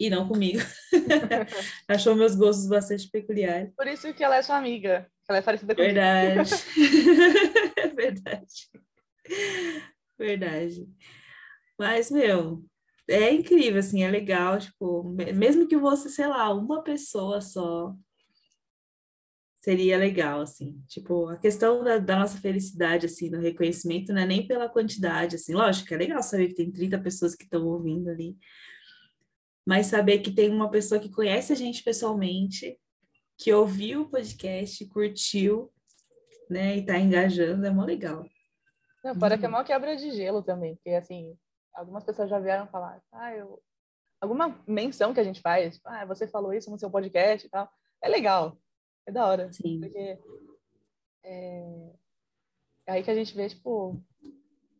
e não comigo. <laughs> Achou meus gostos bastante peculiares. Por isso que ela é sua amiga. Ela é parecida comigo. Verdade. <laughs> Verdade. Verdade. Mas, meu, é incrível, assim, é legal, tipo, me- mesmo que você, sei lá, uma pessoa só, seria legal, assim. Tipo, a questão da, da nossa felicidade, assim, no reconhecimento, não é nem pela quantidade, assim, lógico que é legal saber que tem 30 pessoas que estão ouvindo ali, mas saber que tem uma pessoa que conhece a gente pessoalmente, que ouviu o podcast, curtiu, né, e tá engajando, é mó legal. Não, fora que é uma quebra de gelo também, porque assim, algumas pessoas já vieram falar, ah, eu. Alguma menção que a gente faz, tipo, ah, você falou isso no seu podcast e tal. É legal, é da hora. Sim. Porque é, é aí que a gente vê, tipo,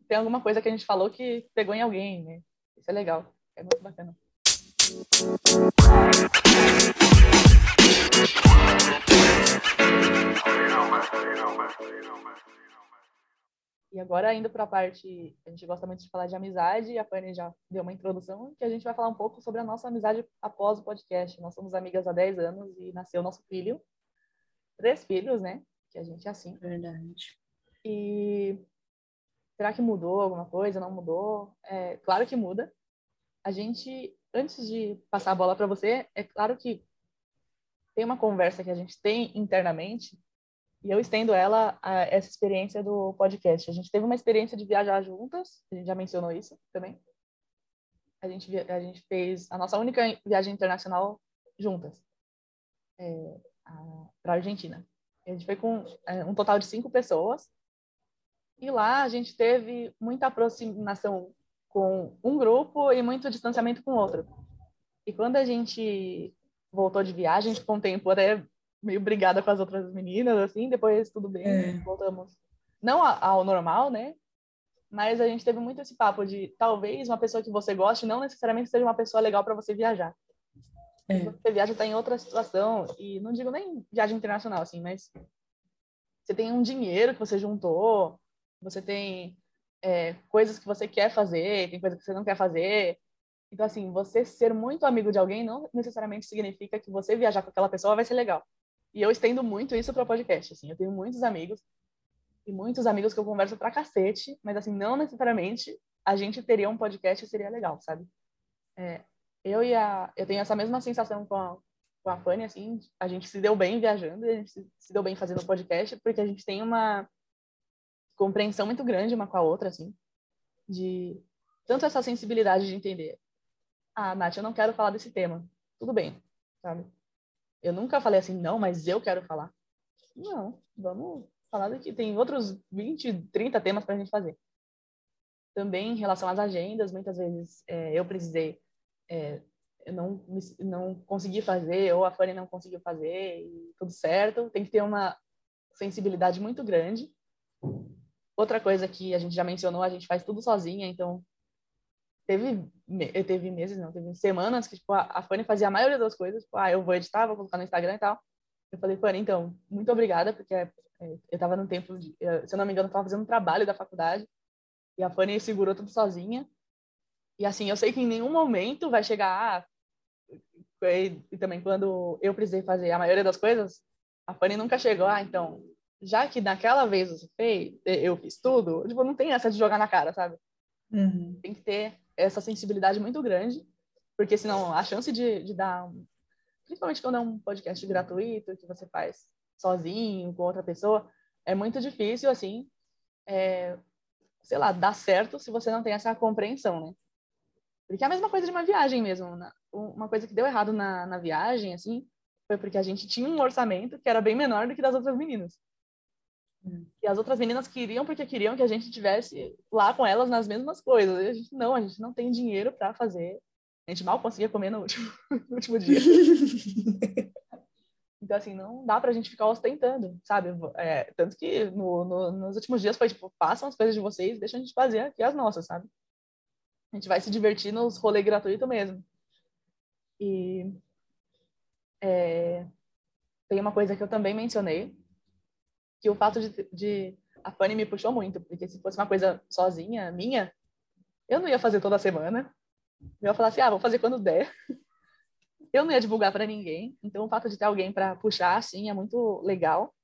tem alguma coisa que a gente falou que pegou em alguém, né? Isso é legal, é muito bacana. E agora, indo para a parte, a gente gosta muito de falar de amizade, e a Fanny já deu uma introdução, que a gente vai falar um pouco sobre a nossa amizade após o podcast. Nós somos amigas há 10 anos e nasceu nosso filho. Três filhos, né? Que a gente é assim. Verdade. E será que mudou alguma coisa? Não mudou? É, claro que muda. A gente, antes de passar a bola para você, é claro que tem uma conversa que a gente tem internamente e eu estendo ela a essa experiência do podcast. A gente teve uma experiência de viajar juntas, a gente já mencionou isso também. A gente, a gente fez a nossa única viagem internacional juntas, é, para a Argentina. A gente foi com é, um total de cinco pessoas. E lá a gente teve muita aproximação com um grupo e muito distanciamento com outro. E quando a gente voltou de viagem, ficou um tempo até meio brigada com as outras meninas, assim, depois tudo bem, É. voltamos. Não ao normal, né? Mas a gente teve muito esse papo de talvez uma pessoa que você goste não necessariamente seja uma pessoa legal para você viajar. É. Você viaja tá em outra situação e não digo nem viagem internacional assim, mas você tem um dinheiro que você juntou, você tem é, coisas que você quer fazer, tem coisas que você não quer fazer. Então assim, você ser muito amigo de alguém não necessariamente significa que você viajar com aquela pessoa vai ser legal. E eu estendo muito isso para podcast, assim. Eu tenho muitos amigos e muitos amigos que eu converso pra cacete, mas assim, não necessariamente a gente teria um podcast e seria legal, sabe? É, eu e a eu tenho essa mesma sensação com a com a Fanny, assim, a gente se deu bem viajando, a gente se deu bem fazendo podcast, porque a gente tem uma compreensão muito grande uma com a outra, assim, de tanto essa sensibilidade de entender. Ah, Nath, eu não quero falar desse tema. Tudo bem, sabe? Eu nunca falei assim, não, mas eu quero falar. Não, vamos falar daqui. Tem outros 20, 30 temas pra gente fazer. Também em relação às agendas, muitas vezes é, eu precisei é, eu não, não consegui fazer, ou a Fanny não conseguiu fazer, e tudo certo. Tem que ter uma sensibilidade muito grande. Outra coisa que a gente já mencionou, a gente faz tudo sozinha, então teve, teve meses, não, teve semanas que tipo, a Fanny fazia a maioria das coisas, tipo, ah, eu vou editar, vou colocar no Instagram e tal. Eu falei, Fanny, então, muito obrigada, porque é, eu estava no tempo, de, se eu não me engano, estava fazendo um trabalho da faculdade, e a Fanny segurou tudo sozinha. E assim, eu sei que em nenhum momento vai chegar, ah, e, e também quando eu precisei fazer a maioria das coisas, a Fanny nunca chegou, ah, então, já que naquela vez você fez, eu fiz tudo, tipo, não tem essa de jogar na cara, sabe? Uhum. Tem que ter essa sensibilidade muito grande, porque senão a chance de, de dar, um, principalmente quando é um podcast gratuito, que você faz sozinho, com outra pessoa, é muito difícil, assim, é, sei lá, dar certo se você não tem essa compreensão, né? Porque é a mesma coisa de uma viagem mesmo. Né? Uma coisa que deu errado na, na viagem, assim, foi porque a gente tinha um orçamento que era bem menor do que das outras meninas. E as outras meninas queriam porque queriam que a gente tivesse lá com elas nas mesmas coisas. E a gente não, a gente não tem dinheiro para fazer. A gente mal conseguia comer no último, <laughs> no último dia. <laughs> então, assim, não dá pra gente ficar ostentando, sabe? É, tanto que no, no, nos últimos dias foi tipo, façam as coisas de vocês, deixa a gente fazer aqui as nossas, sabe? A gente vai se divertir nos rolês gratuitos mesmo. E é, tem uma coisa que eu também mencionei, que o fato de, de a Fanny me puxou muito, porque se fosse uma coisa sozinha, minha, eu não ia fazer toda semana. Eu ia falar assim, ah, vou fazer quando der. <laughs> Eu não ia divulgar para ninguém. Então, o fato de ter alguém para puxar, assim, é muito legal.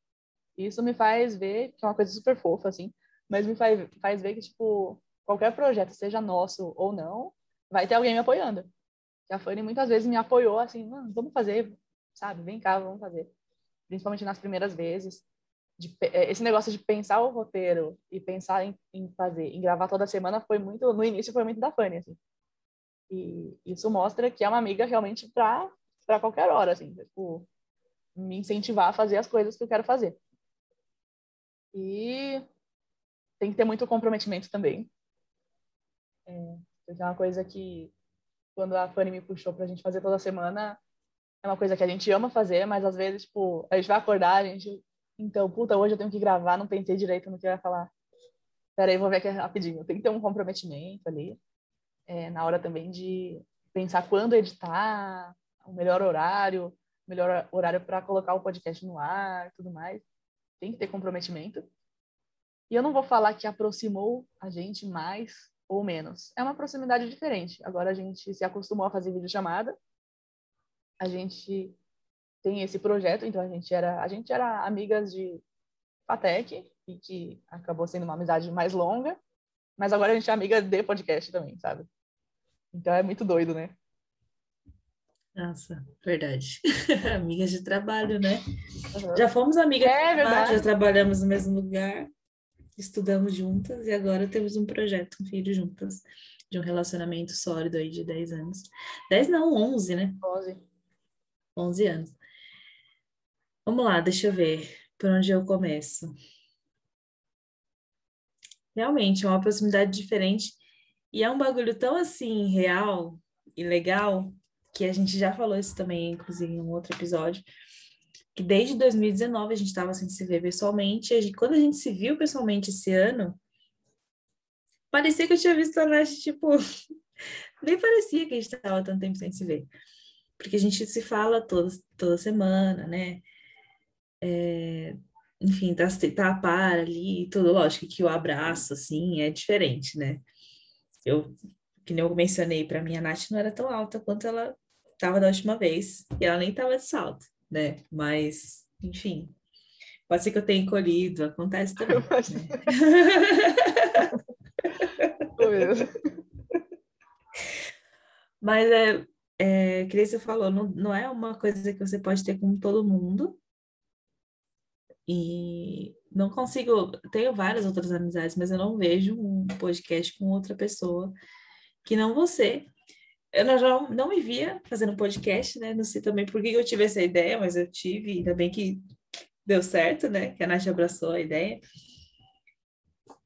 Isso me faz ver que é uma coisa super fofa, assim, mas me faz, faz ver que, tipo, qualquer projeto, seja nosso ou não, vai ter alguém me apoiando. A Fanny muitas vezes me apoiou assim, vamos fazer, sabe? Vem cá, vamos fazer. Principalmente nas primeiras vezes. De, é, esse negócio de pensar o roteiro e pensar em, em, fazer, em gravar toda semana foi muito, no início foi muito da Fanny, assim. E isso mostra que é uma amiga realmente para para qualquer hora, assim, tipo, me incentivar a fazer as coisas que eu quero fazer. E tem que ter muito comprometimento também. É, é uma coisa que, quando a Fanny me puxou pra gente fazer toda semana, é uma coisa que a gente ama fazer, mas às vezes, tipo, a gente vai acordar, a gente. Então, puta, hoje eu tenho que gravar, não pensei direito no que eu ia falar. Peraí, vou ver aqui rapidinho. Tem que ter um comprometimento ali. É, na hora também de pensar quando editar, o melhor horário, melhor horário para colocar o podcast no ar, tudo mais. Tem que ter comprometimento. E eu não vou falar que aproximou a gente mais ou menos. É uma proximidade diferente. Agora a gente se acostumou a fazer videochamada. A gente tem esse projeto, então a gente era, a gente era amigas de Fatec e que acabou sendo uma amizade mais longa, mas agora a gente é amiga de podcast também, sabe? Então é muito doido, né? Nossa, verdade. <laughs> amigas de trabalho, né? Uhum. Já fomos amigas é, de trabalho, já trabalhamos no mesmo lugar estudamos juntas e agora temos um projeto, um filho juntas, de um relacionamento sólido aí de 10 anos. 10 não, 11, né? 11. 11 anos. Vamos lá, deixa eu ver por onde eu começo. Realmente, é uma proximidade diferente e é um bagulho tão assim, real e legal, que a gente já falou isso também, inclusive, em um outro episódio, que desde 2019 a gente estava sem se ver pessoalmente. Gente, quando a gente se viu pessoalmente esse ano, parecia que eu tinha visto a Nath, tipo, <laughs> nem parecia que a gente estava tanto tempo sem se ver. Porque a gente se fala toda, toda semana, né? É, enfim, tá, tá a par ali e tudo. Lógico que o abraço, assim, é diferente, né? Eu, que nem eu mencionei, para mim a Nath não era tão alta quanto ela estava da última vez. E ela nem estava de salto né? Mas, enfim, pode ser que eu tenha encolhido, acontece <laughs> também. Né? <laughs> Mas é, é, que você falou, não, não é uma coisa que você pode ter com todo mundo. E não consigo, tenho várias outras amizades, mas eu não vejo um podcast com outra pessoa que não você, eu já não me via fazendo podcast, né? Não sei também por que eu tive essa ideia, mas eu tive, ainda bem que deu certo, né? Que a Nath abraçou a ideia.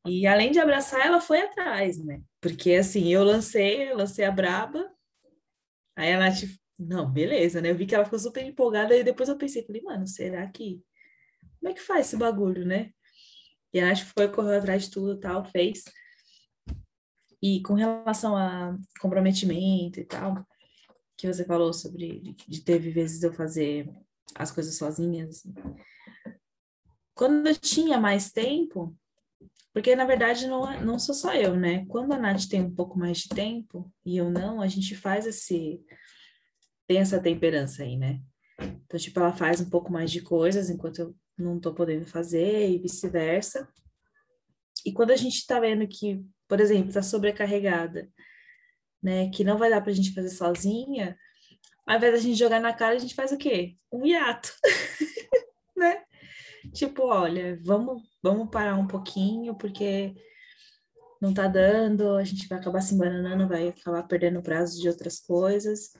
E além de abraçar, ela foi atrás, né? Porque assim, eu lancei, eu lancei a Braba, Aí a Nath, não, beleza, né? Eu vi que ela ficou super empolgada e depois eu pensei, falei, mano, será que. Como é que faz esse bagulho, né? E a Nath foi, correu atrás de tudo tal, fez. E com relação a comprometimento e tal, que você falou sobre de teve vezes eu fazer as coisas sozinhas. Assim. Quando eu tinha mais tempo, porque na verdade não, é, não sou só eu, né? Quando a Nath tem um pouco mais de tempo e eu não, a gente faz esse. tem essa temperança aí, né? Então, tipo, ela faz um pouco mais de coisas enquanto eu não tô podendo fazer e vice-versa. E quando a gente tá vendo que, por exemplo, tá sobrecarregada, né, que não vai dar pra gente fazer sozinha, ao invés da gente jogar na cara, a gente faz o quê? Um hiato, <laughs> né? Tipo, olha, vamos, vamos parar um pouquinho, porque não tá dando, a gente vai acabar se embananando, vai acabar perdendo prazo de outras coisas.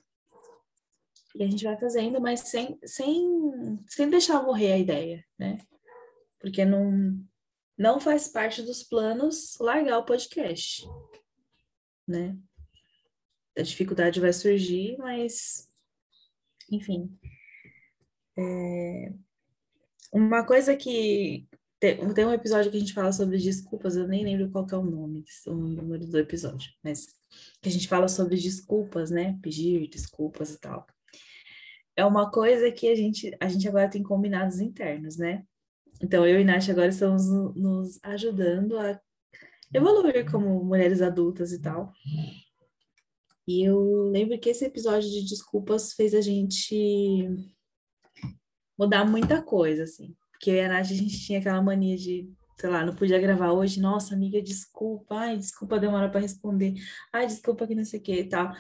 E a gente vai fazendo, mas sem, sem, sem deixar morrer a ideia, né? Porque não, não faz parte dos planos largar o podcast, né? A dificuldade vai surgir, mas, enfim. É... Uma coisa que. Tem, um episódio que a gente fala sobre desculpas, eu nem lembro qual é o nome, o número do episódio, mas que a gente fala sobre desculpas, né? Pedir desculpas e tal é uma coisa que a gente, a gente agora tem combinados internos, né? Então, eu e Nath agora estamos nos ajudando a evoluir como mulheres adultas e tal. E eu lembro que esse episódio de desculpas fez a gente mudar muita coisa, assim. Porque a Nath, a gente tinha aquela mania de, sei lá, não podia gravar hoje. Nossa, amiga, desculpa. Ai, desculpa, demora para responder. Ai, desculpa que não sei o que e tal. Aí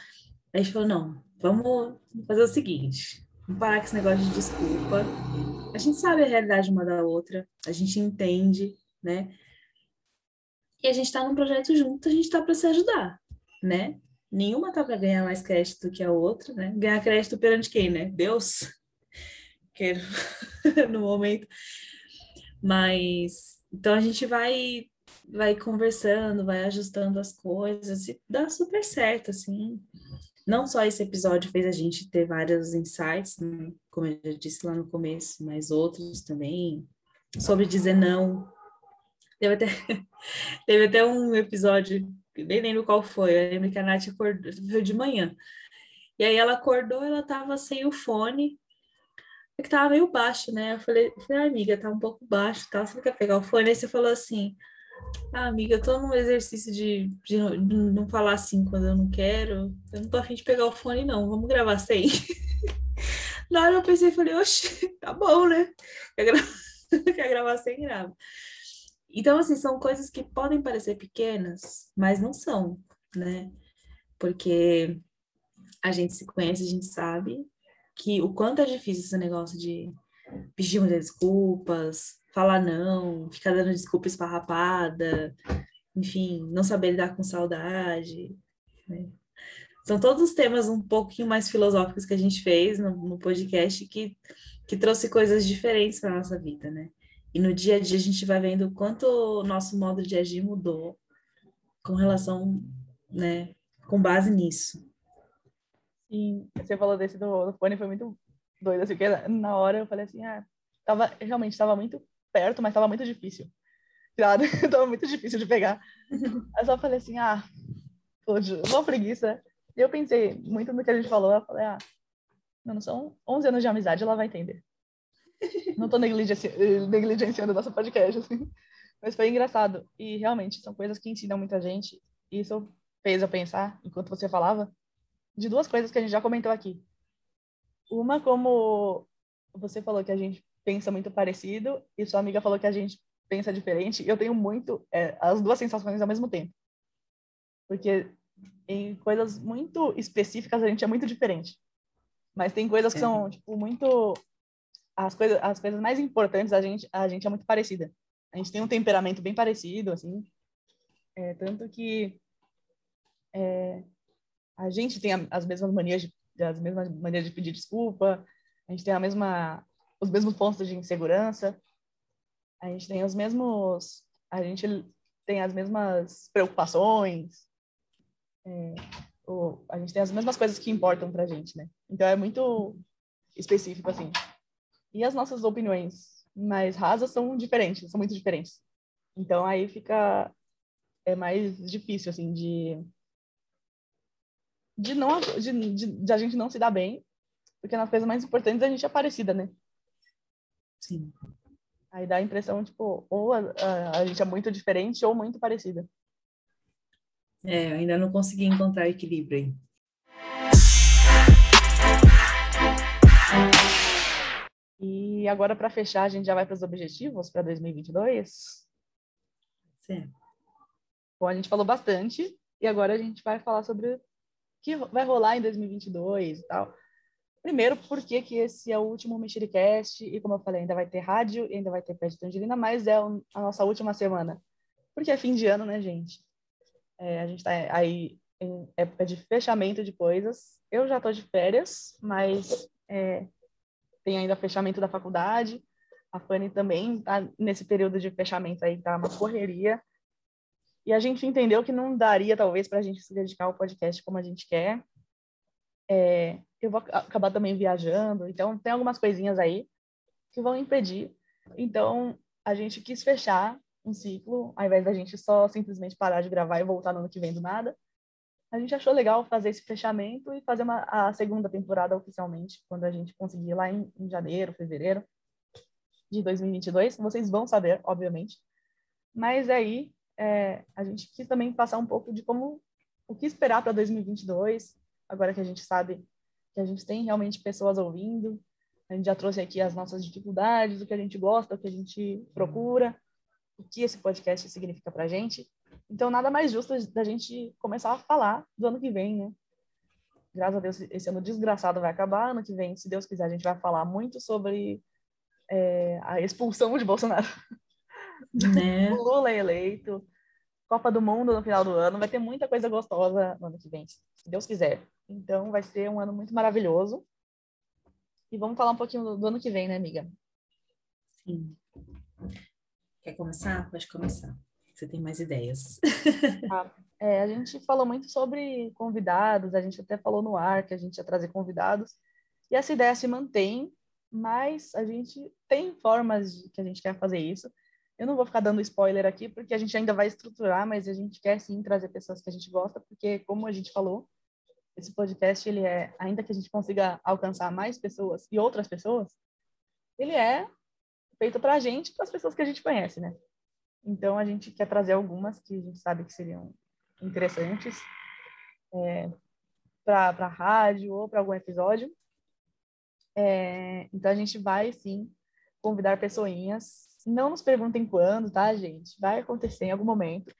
a gente falou, não, vamos fazer o seguinte. Parar com esse negócio de desculpa. A gente sabe a realidade uma da outra, a gente entende, né? E a gente está num projeto junto, a gente está para se ajudar, né? Nenhuma tá para ganhar mais crédito do que a outra, né? Ganhar crédito perante quem, né? Deus. <laughs> Que <laughs> no momento. Mas então a gente vai vai conversando, vai ajustando as coisas e dá super certo, assim. Não só esse episódio fez a gente ter vários insights, né? como eu já disse lá no começo, mas outros também, sobre dizer não. Teve até, <laughs> teve até um episódio, nem lembro qual foi, eu lembro que a Nath acordou de manhã. E aí ela acordou, ela tava sem o fone, é que tava meio baixo, né? Eu falei, eu falei ah, amiga, tá um pouco baixo, tá? Você quer pegar o fone? Aí você falou assim, ah, amiga, eu tô num exercício de, de, não falar assim quando eu não quero. Eu não tô afim de pegar o fone, não. Vamos gravar sem. <laughs> Na hora eu pensei falei, oxe, <laughs> tá bom, né? Quer, gra... <laughs> Quer gravar sem grava. Então, assim, são coisas que podem parecer pequenas, mas não são, né? Porque a gente se conhece, a gente sabe que o quanto é difícil esse negócio de pedir muitas desculpas, falar não, ficar dando desculpa esfarrapada, enfim, não saber lidar com saudade. Né? São todos os temas um pouquinho mais filosóficos que a gente fez no, no podcast que, que trouxe coisas diferentes para nossa vida, né? E no dia a dia a gente vai vendo o quanto o nosso modo de agir mudou com relação, né, com base nisso. Sim, você falou desse do, do fone, foi muito doido, assim, porque na hora eu falei assim, ah, tava, realmente estava muito perto, mas estava muito difícil. Claro, <laughs> estava muito difícil de pegar. <laughs> Aí só falei assim, ah, hoje, uma preguiça. E eu pensei muito no que a gente falou, eu falei, ah, não são 11 anos de amizade, ela vai entender. Não tô negligenci negligenciando nosso podcast, assim. Mas foi engraçado. E realmente, são coisas que ensinam muita gente. E isso fez eu pensar, enquanto você falava, de duas coisas que a gente já comentou aqui. Uma, como você falou que a gente pensa muito parecido e sua amiga falou que a gente pensa diferente. Eu tenho muito é, as duas sensações ao mesmo tempo. Porque em coisas muito específicas a gente é muito diferente. Mas tem coisas que é. são tipo muito as coisas as coisas mais importantes a gente a gente é muito parecida. A gente tem um temperamento bem parecido assim. É, tanto que é, a gente tem as mesmas manias de, as mesmas maneiras de pedir desculpa, a gente tem a mesma os mesmos pontos de insegurança, a gente tem os mesmos, a gente tem as mesmas preocupações. É, o, a gente tem as mesmas coisas que importam pra gente, né? Então é muito específico, assim. E as nossas opiniões mais rasas são diferentes, são muito diferentes. Então aí fica é mais difícil, assim, de de não de, de, de, a gente não se dar bem, porque nas coisas mais importantes a gente é parecida, né? Sim. Aí dá a impressão, tipo, ou a, a, a gente é muito diferente ou muito parecida. É, ainda não consegui encontrar equilíbrio aí. E agora, para fechar, a gente já vai para os objetivos para 2022? Sim. Bom, a gente falou bastante e agora a gente vai falar sobre o que vai rolar em 2022 e tal. Primeiro, porque que esse é o último Mexericast e, como eu falei, ainda vai ter rádio e ainda vai ter Pé de Tangerina, mas é a nossa última semana. Porque é fim de ano, né, gente? É, a gente está aí em época de fechamento de coisas. Eu já estou de férias, mas é, tem ainda fechamento da faculdade. A Fanny também está nesse período de fechamento aí, tá uma correria. E a gente entendeu que não daria, talvez, para a gente se dedicar ao podcast como a gente quer. É, eu vou acabar também viajando, então tem algumas coisinhas aí que vão impedir. Então, a gente quis fechar um ciclo, ao invés da gente só simplesmente parar de gravar e voltar no ano que vem do nada. A gente achou legal fazer esse fechamento e fazer uma, a segunda temporada oficialmente, quando a gente conseguir lá em, em janeiro, fevereiro de 2022. Vocês vão saber, obviamente. Mas aí é, a gente quis também passar um pouco de como o que esperar para 2022, agora que a gente sabe que a gente tem realmente pessoas ouvindo. A gente já trouxe aqui as nossas dificuldades, o que a gente gosta, o que a gente procura, o que esse podcast significa para a gente. Então, nada mais justo da gente começar a falar do ano que vem, né? Graças a Deus, esse ano desgraçado vai acabar. Ano que vem, se Deus quiser, a gente vai falar muito sobre é, a expulsão de Bolsonaro. Né? <laughs> o Lula é eleito, Copa do Mundo no final do ano, vai ter muita coisa gostosa no ano que vem, se Deus quiser. Então vai ser um ano muito maravilhoso. E vamos falar um pouquinho do, do ano que vem, né, amiga? Sim. Quer começar? Pode começar. Você tem mais ideias. <laughs> Ah, é, a gente falou muito sobre convidados, a gente até falou no ar que a gente ia trazer convidados. E essa ideia se mantém, mas a gente tem formas de, que a gente quer fazer isso. Eu não vou ficar dando spoiler aqui, porque a gente ainda vai estruturar, mas a gente quer sim trazer pessoas que a gente gosta, porque, como a gente falou, esse podcast, ele é, ainda que a gente consiga alcançar mais pessoas e outras pessoas, ele é feito para a gente para as pessoas que a gente conhece, né? Então, a gente quer trazer algumas que a gente sabe que seriam interessantes é, para rádio ou para algum episódio. É, então, a gente vai, sim, convidar pessoinhas não nos perguntem quando, tá, gente? Vai acontecer em algum momento.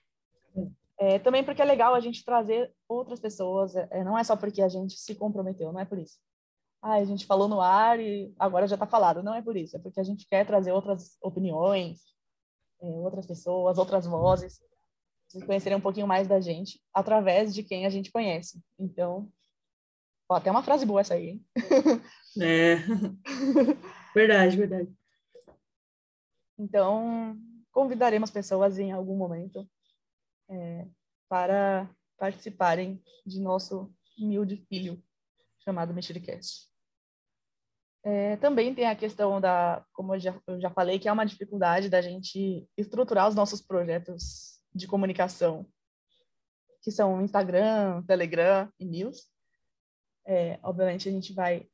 É, também porque é legal a gente trazer outras pessoas, é, não é só porque a gente se comprometeu, não é por isso. Ah, a gente falou no ar e agora já está falado. Não é por isso, é porque a gente quer trazer outras opiniões, é, outras pessoas, outras vozes, vocês conhecerem um pouquinho mais da gente através de quem a gente conhece. Então, ó, até uma frase boa essa aí, hein? É, <laughs> verdade, verdade. Então, convidaremos pessoas em algum momento é, para participarem de nosso humilde filho chamado Mexericast. É, também tem a questão da, como eu já, eu já falei, que é uma dificuldade da gente estruturar os nossos projetos de comunicação, que são Instagram, Telegram e News. É, obviamente, a gente vai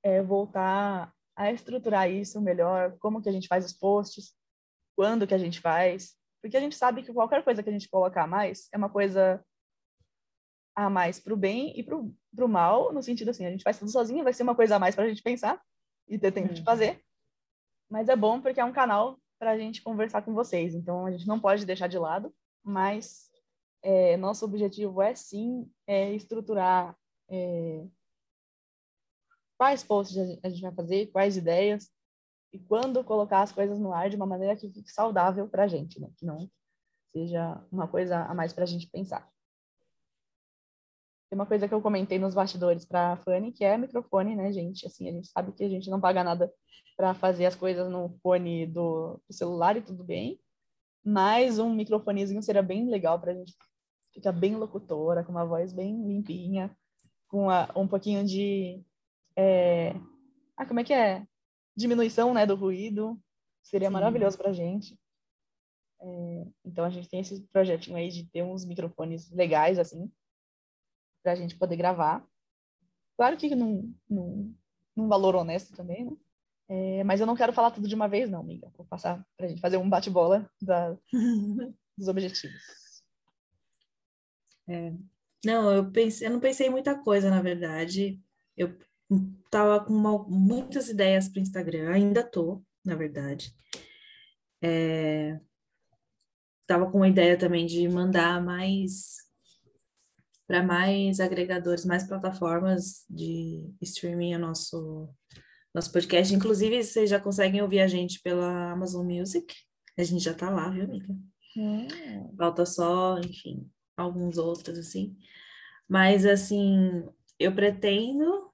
é, voltar a estruturar isso melhor, como que a gente faz os posts, quando que a gente faz, porque a gente sabe que qualquer coisa que a gente colocar a mais é uma coisa a mais para o bem e para o mal, no sentido assim, a gente faz tudo sozinho, vai ser uma coisa a mais para a gente pensar e ter tempo uhum. de fazer, mas é bom porque é um canal para a gente conversar com vocês, então a gente não pode deixar de lado, mas é, nosso objetivo é sim é estruturar é, quais posts a gente vai fazer, quais ideias, e quando colocar as coisas no ar de uma maneira que fique saudável para a gente, né? que não seja uma coisa a mais para a gente pensar. Tem uma coisa que eu comentei nos bastidores para a Fanny, que é microfone, né, gente? Assim, a gente sabe que a gente não paga nada para fazer as coisas no fone do, do, celular e tudo bem, mas um microfonezinho seria bem legal para a gente fica bem locutora, com uma voz bem limpinha, com a, um pouquinho de. É... Ah, como é que é? Diminuição né, do ruído. Seria Sim. maravilhoso para a gente. É... Então a gente tem esse projetinho aí de ter uns microfones legais, assim, para a gente poder gravar. Claro que num, num, num valor honesto também, né? É, mas eu não quero falar tudo de uma vez, não, amiga. Vou passar para a gente fazer um bate-bola <laughs> dos objetivos. É. Não, eu pensei, eu não pensei em muita coisa, na verdade. Eu tava com uma, muitas ideias para o Instagram, ainda tô, na verdade. É, tava com uma ideia também de mandar mais para mais agregadores, mais plataformas de streaming a nosso nosso podcast. Inclusive, vocês já conseguem ouvir a gente pela Amazon Music. A gente já tá lá, viu, amiga? Hum. Falta só, enfim, alguns outros, assim. Mas, assim, eu pretendo,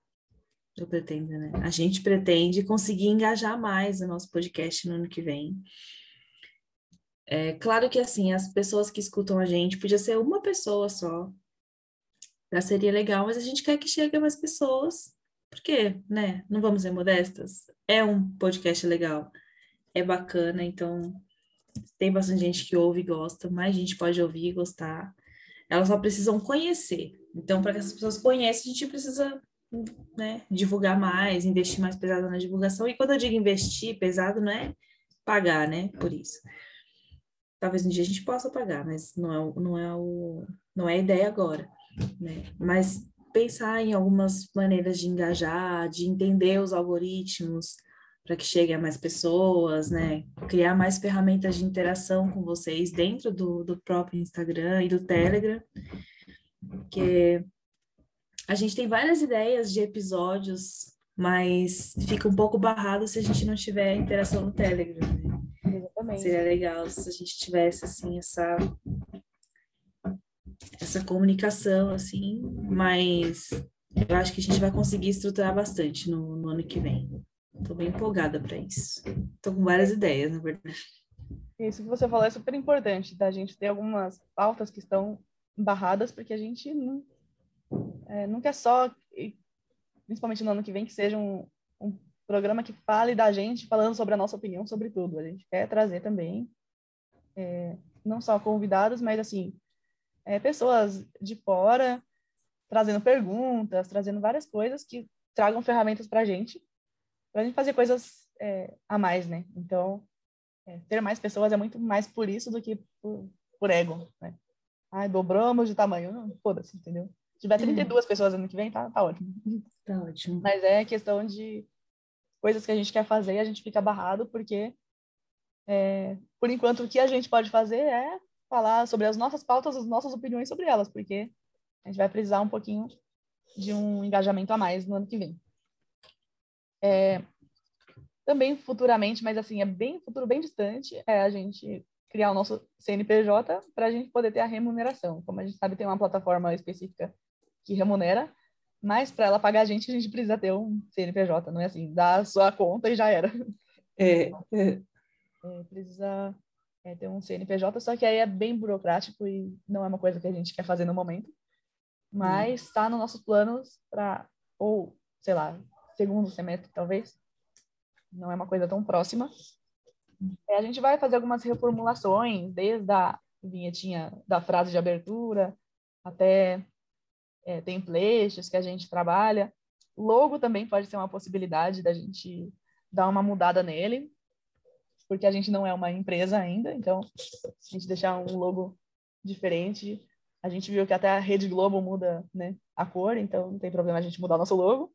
eu pretendo, né? A gente pretende conseguir engajar mais o nosso podcast no ano que vem. É claro que, assim, as pessoas que escutam a gente, podia ser uma pessoa só, já seria legal, mas a gente quer que chegue mais pessoas, porque, né, não vamos ser modestas, é um podcast legal, é bacana, então tem bastante gente que ouve e gosta, mais gente pode ouvir e gostar, elas só precisam conhecer. Então, para que essas pessoas conheçam, a gente precisa né, divulgar mais, investir mais pesado na divulgação. E quando eu digo investir pesado, não é pagar, né, por isso. Talvez um dia a gente possa pagar, mas não é, não é, o, não é a ideia agora né? Mas pensar em algumas maneiras de engajar, de entender os algoritmos para que chegue a mais pessoas, né? Criar mais ferramentas de interação com vocês dentro do, do próprio Instagram e do Telegram, porque a gente tem várias ideias de episódios, mas fica um pouco barrado se a gente não tiver interação no Telegram, né? Exatamente. Seria legal se a gente tivesse assim essa essa comunicação, assim, mas eu acho que a gente vai conseguir estruturar bastante no, no ano que vem. Estou bem empolgada para isso. Estou com várias ideias, na verdade. Isso que você falou é super importante, da gente ter algumas pautas que estão barradas, porque a gente não, é, não quer só, principalmente no ano que vem, que seja um, um programa que fale da gente, falando sobre a nossa opinião sobre tudo. A gente quer trazer também, é, não só convidados, mas assim, é, pessoas de fora trazendo perguntas, trazendo várias coisas que tragam ferramentas para a gente, para a gente fazer coisas é, a mais, né? Então, é, ter mais pessoas é muito mais por isso do que por, por ego, né? Ai, dobramos de tamanho, foda-se, entendeu? Se tiver 32 uhum. pessoas ano que vem, tá, tá ótimo. Tá ótimo. Mas é questão de coisas que a gente quer fazer e a gente fica barrado porque, é, por enquanto, o que a gente pode fazer é falar sobre as nossas pautas, as nossas opiniões sobre elas, porque a gente vai precisar um pouquinho de um engajamento a mais no ano que vem. É, também futuramente, mas assim, é bem futuro bem distante, é a gente criar o nosso CNPJ para a gente poder ter a remuneração. Como a gente sabe, tem uma plataforma específica que remunera, mas para ela pagar a gente, a gente precisa ter um CNPJ, não é assim, dá a sua conta e já era. É, é. é precisa é, ter um CNPJ, só que aí é bem burocrático e não é uma coisa que a gente quer fazer no momento. Mas está hum. nos nossos planos para, ou, sei lá, segundo semestre, talvez. Não é uma coisa tão próxima. É, a gente vai fazer algumas reformulações, desde a vinhetinha da frase de abertura até é, templates que a gente trabalha. Logo também pode ser uma possibilidade da gente dar uma mudada nele, porque a gente não é uma empresa ainda, então a gente deixar um logo diferente. A gente viu que até a Rede Globo muda né, a cor, então não tem problema a gente mudar o nosso logo.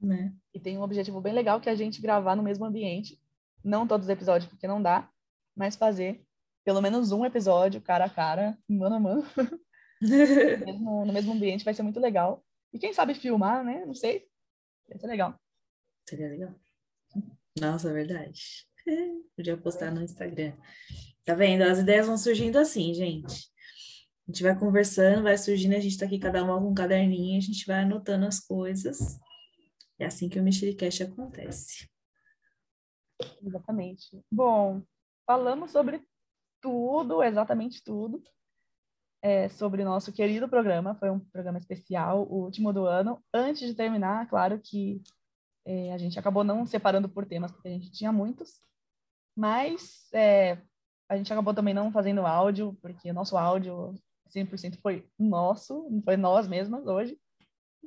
Né? E tem um objetivo bem legal que é a gente gravar no mesmo ambiente, não todos os episódios, porque não dá, mas fazer pelo menos um episódio cara a cara, mano a mano, <laughs> no, <laughs> no mesmo ambiente, vai ser muito legal. E quem sabe filmar, né? Não sei. Vai ser legal. Seria legal. Nossa, é verdade. <laughs> Podia postar no Instagram. Tá vendo? As ideias vão surgindo assim, gente. A gente vai conversando, vai surgindo, a gente tá aqui cada uma com um caderninho, a gente vai anotando as coisas. É assim que o Mexericast acontece. Exatamente. Bom, falamos sobre tudo, exatamente tudo. É, sobre o nosso querido programa. Foi um programa especial, o último do ano. Antes de terminar, claro que é, a gente acabou não separando por temas, porque a gente tinha muitos. Mas é, a gente acabou também não fazendo áudio, porque o nosso áudio 100% foi nosso, foi nós mesmas hoje.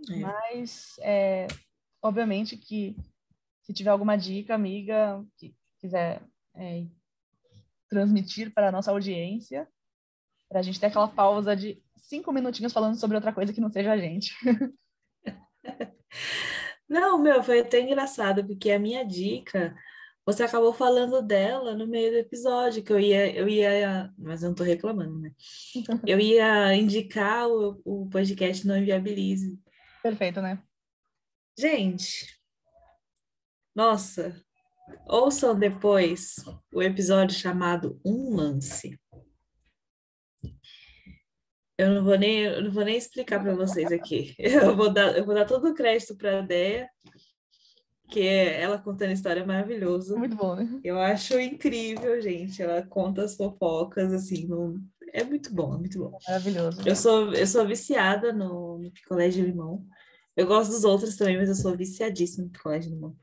É. Mas, é, obviamente que se tiver alguma dica, amiga, que quiser é, transmitir para a nossa audiência, para a gente ter aquela pausa de cinco minutinhos falando sobre outra coisa que não seja a gente. <laughs> Não, meu, foi até engraçado, porque a minha dica, você acabou falando dela no meio do episódio, que eu ia, eu ia, mas eu não tô reclamando, né? <laughs> Eu ia indicar o, o podcast Não Inviabilize. Perfeito, né? Gente, nossa, ouçam depois o episódio chamado Um Lance. Eu não vou nem, eu não vou nem explicar para vocês aqui. <laughs> Eu vou dar, eu vou dar todo o crédito para a Deia, que ela contando história é maravilhoso. Muito bom, né? Eu acho incrível, gente. Ela conta as fofocas, assim, no... é muito bom, é muito bom. Maravilhoso. Eu sou, eu sou viciada no, no picolé de limão. Eu gosto dos outros também, mas eu sou viciadíssima no picolé de limão.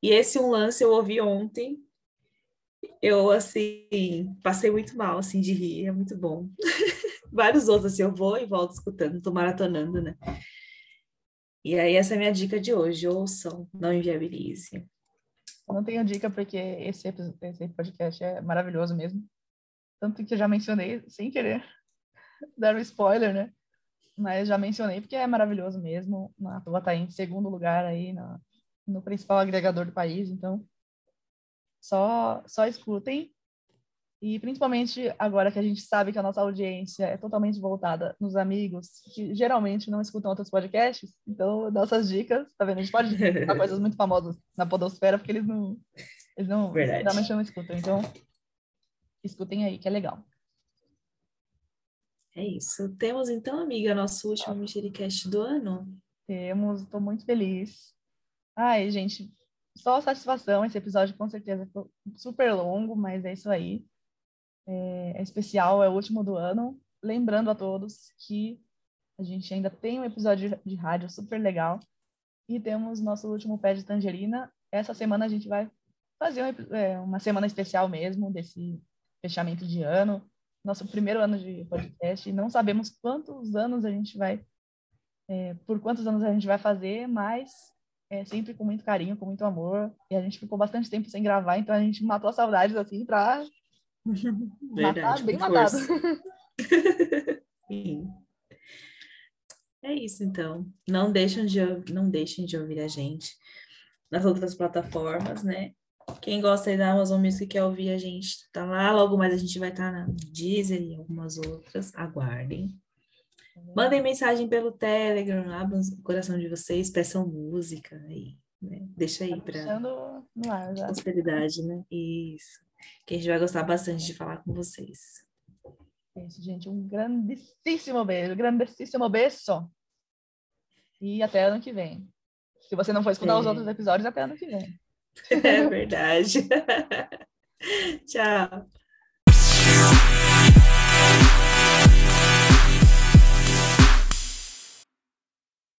E esse um lance eu ouvi ontem. Eu, assim, passei muito mal, assim, de rir. É muito bom. <laughs> vários outros, assim, eu vou e volto escutando, tô maratonando, né? E aí, essa é a minha dica de hoje, ouçam, não inviabilize. Não tenho dica porque esse, esse podcast é maravilhoso mesmo. Tanto que eu já mencionei, sem querer <laughs> dar um spoiler, né? Mas já mencionei porque é maravilhoso mesmo. A Tuba tá em segundo lugar aí no, no principal agregador do país, então só, só escutem e principalmente agora que a gente sabe que a nossa audiência é totalmente voltada nos amigos, que geralmente não escutam outros podcasts, então nossas dicas, tá vendo? A gente pode <laughs> dar coisas muito famosas na podosfera, porque eles não, eles não, Verdade. realmente não escutam. Então, escutem aí, que é legal. É isso. Temos então, amiga, nosso último Mexericast do ano? Temos, estou muito feliz. Ai, gente, só satisfação. Esse episódio com certeza foi super longo, mas é isso aí é, é especial, é o último do ano. Lembrando a todos que a gente ainda tem um episódio de rádio super legal e temos nosso último pé de tangerina. Essa semana a gente vai fazer um, é, uma semana especial mesmo desse fechamento de ano, nosso primeiro ano de podcast. Não sabemos quantos anos a gente vai, é, por quantos anos a gente vai fazer, mas é sempre com muito carinho, com muito amor. E a gente ficou bastante tempo sem gravar, então a gente matou as saudades assim para <laughs> Verdade, matado, bem <laughs> matado. Sim. É isso, então. Não deixem, de, não deixem de ouvir a gente nas outras plataformas, né? Quem gosta da Amazon Music quer ouvir a gente, tá lá. Logo mais a gente vai estar tá na Deezer e algumas outras. Aguardem. Mandem mensagem pelo Telegram, abram o coração de vocês, peçam música aí, né? Deixa aí tá para posteridade, né? Isso que a gente vai gostar bastante de falar com vocês. É isso, gente. Um grandíssimo beijo, grandíssimo beijo. E até ano que vem. Se você não for escutar é. os outros episódios, até ano que vem. <laughs> É verdade. <laughs> Tchau.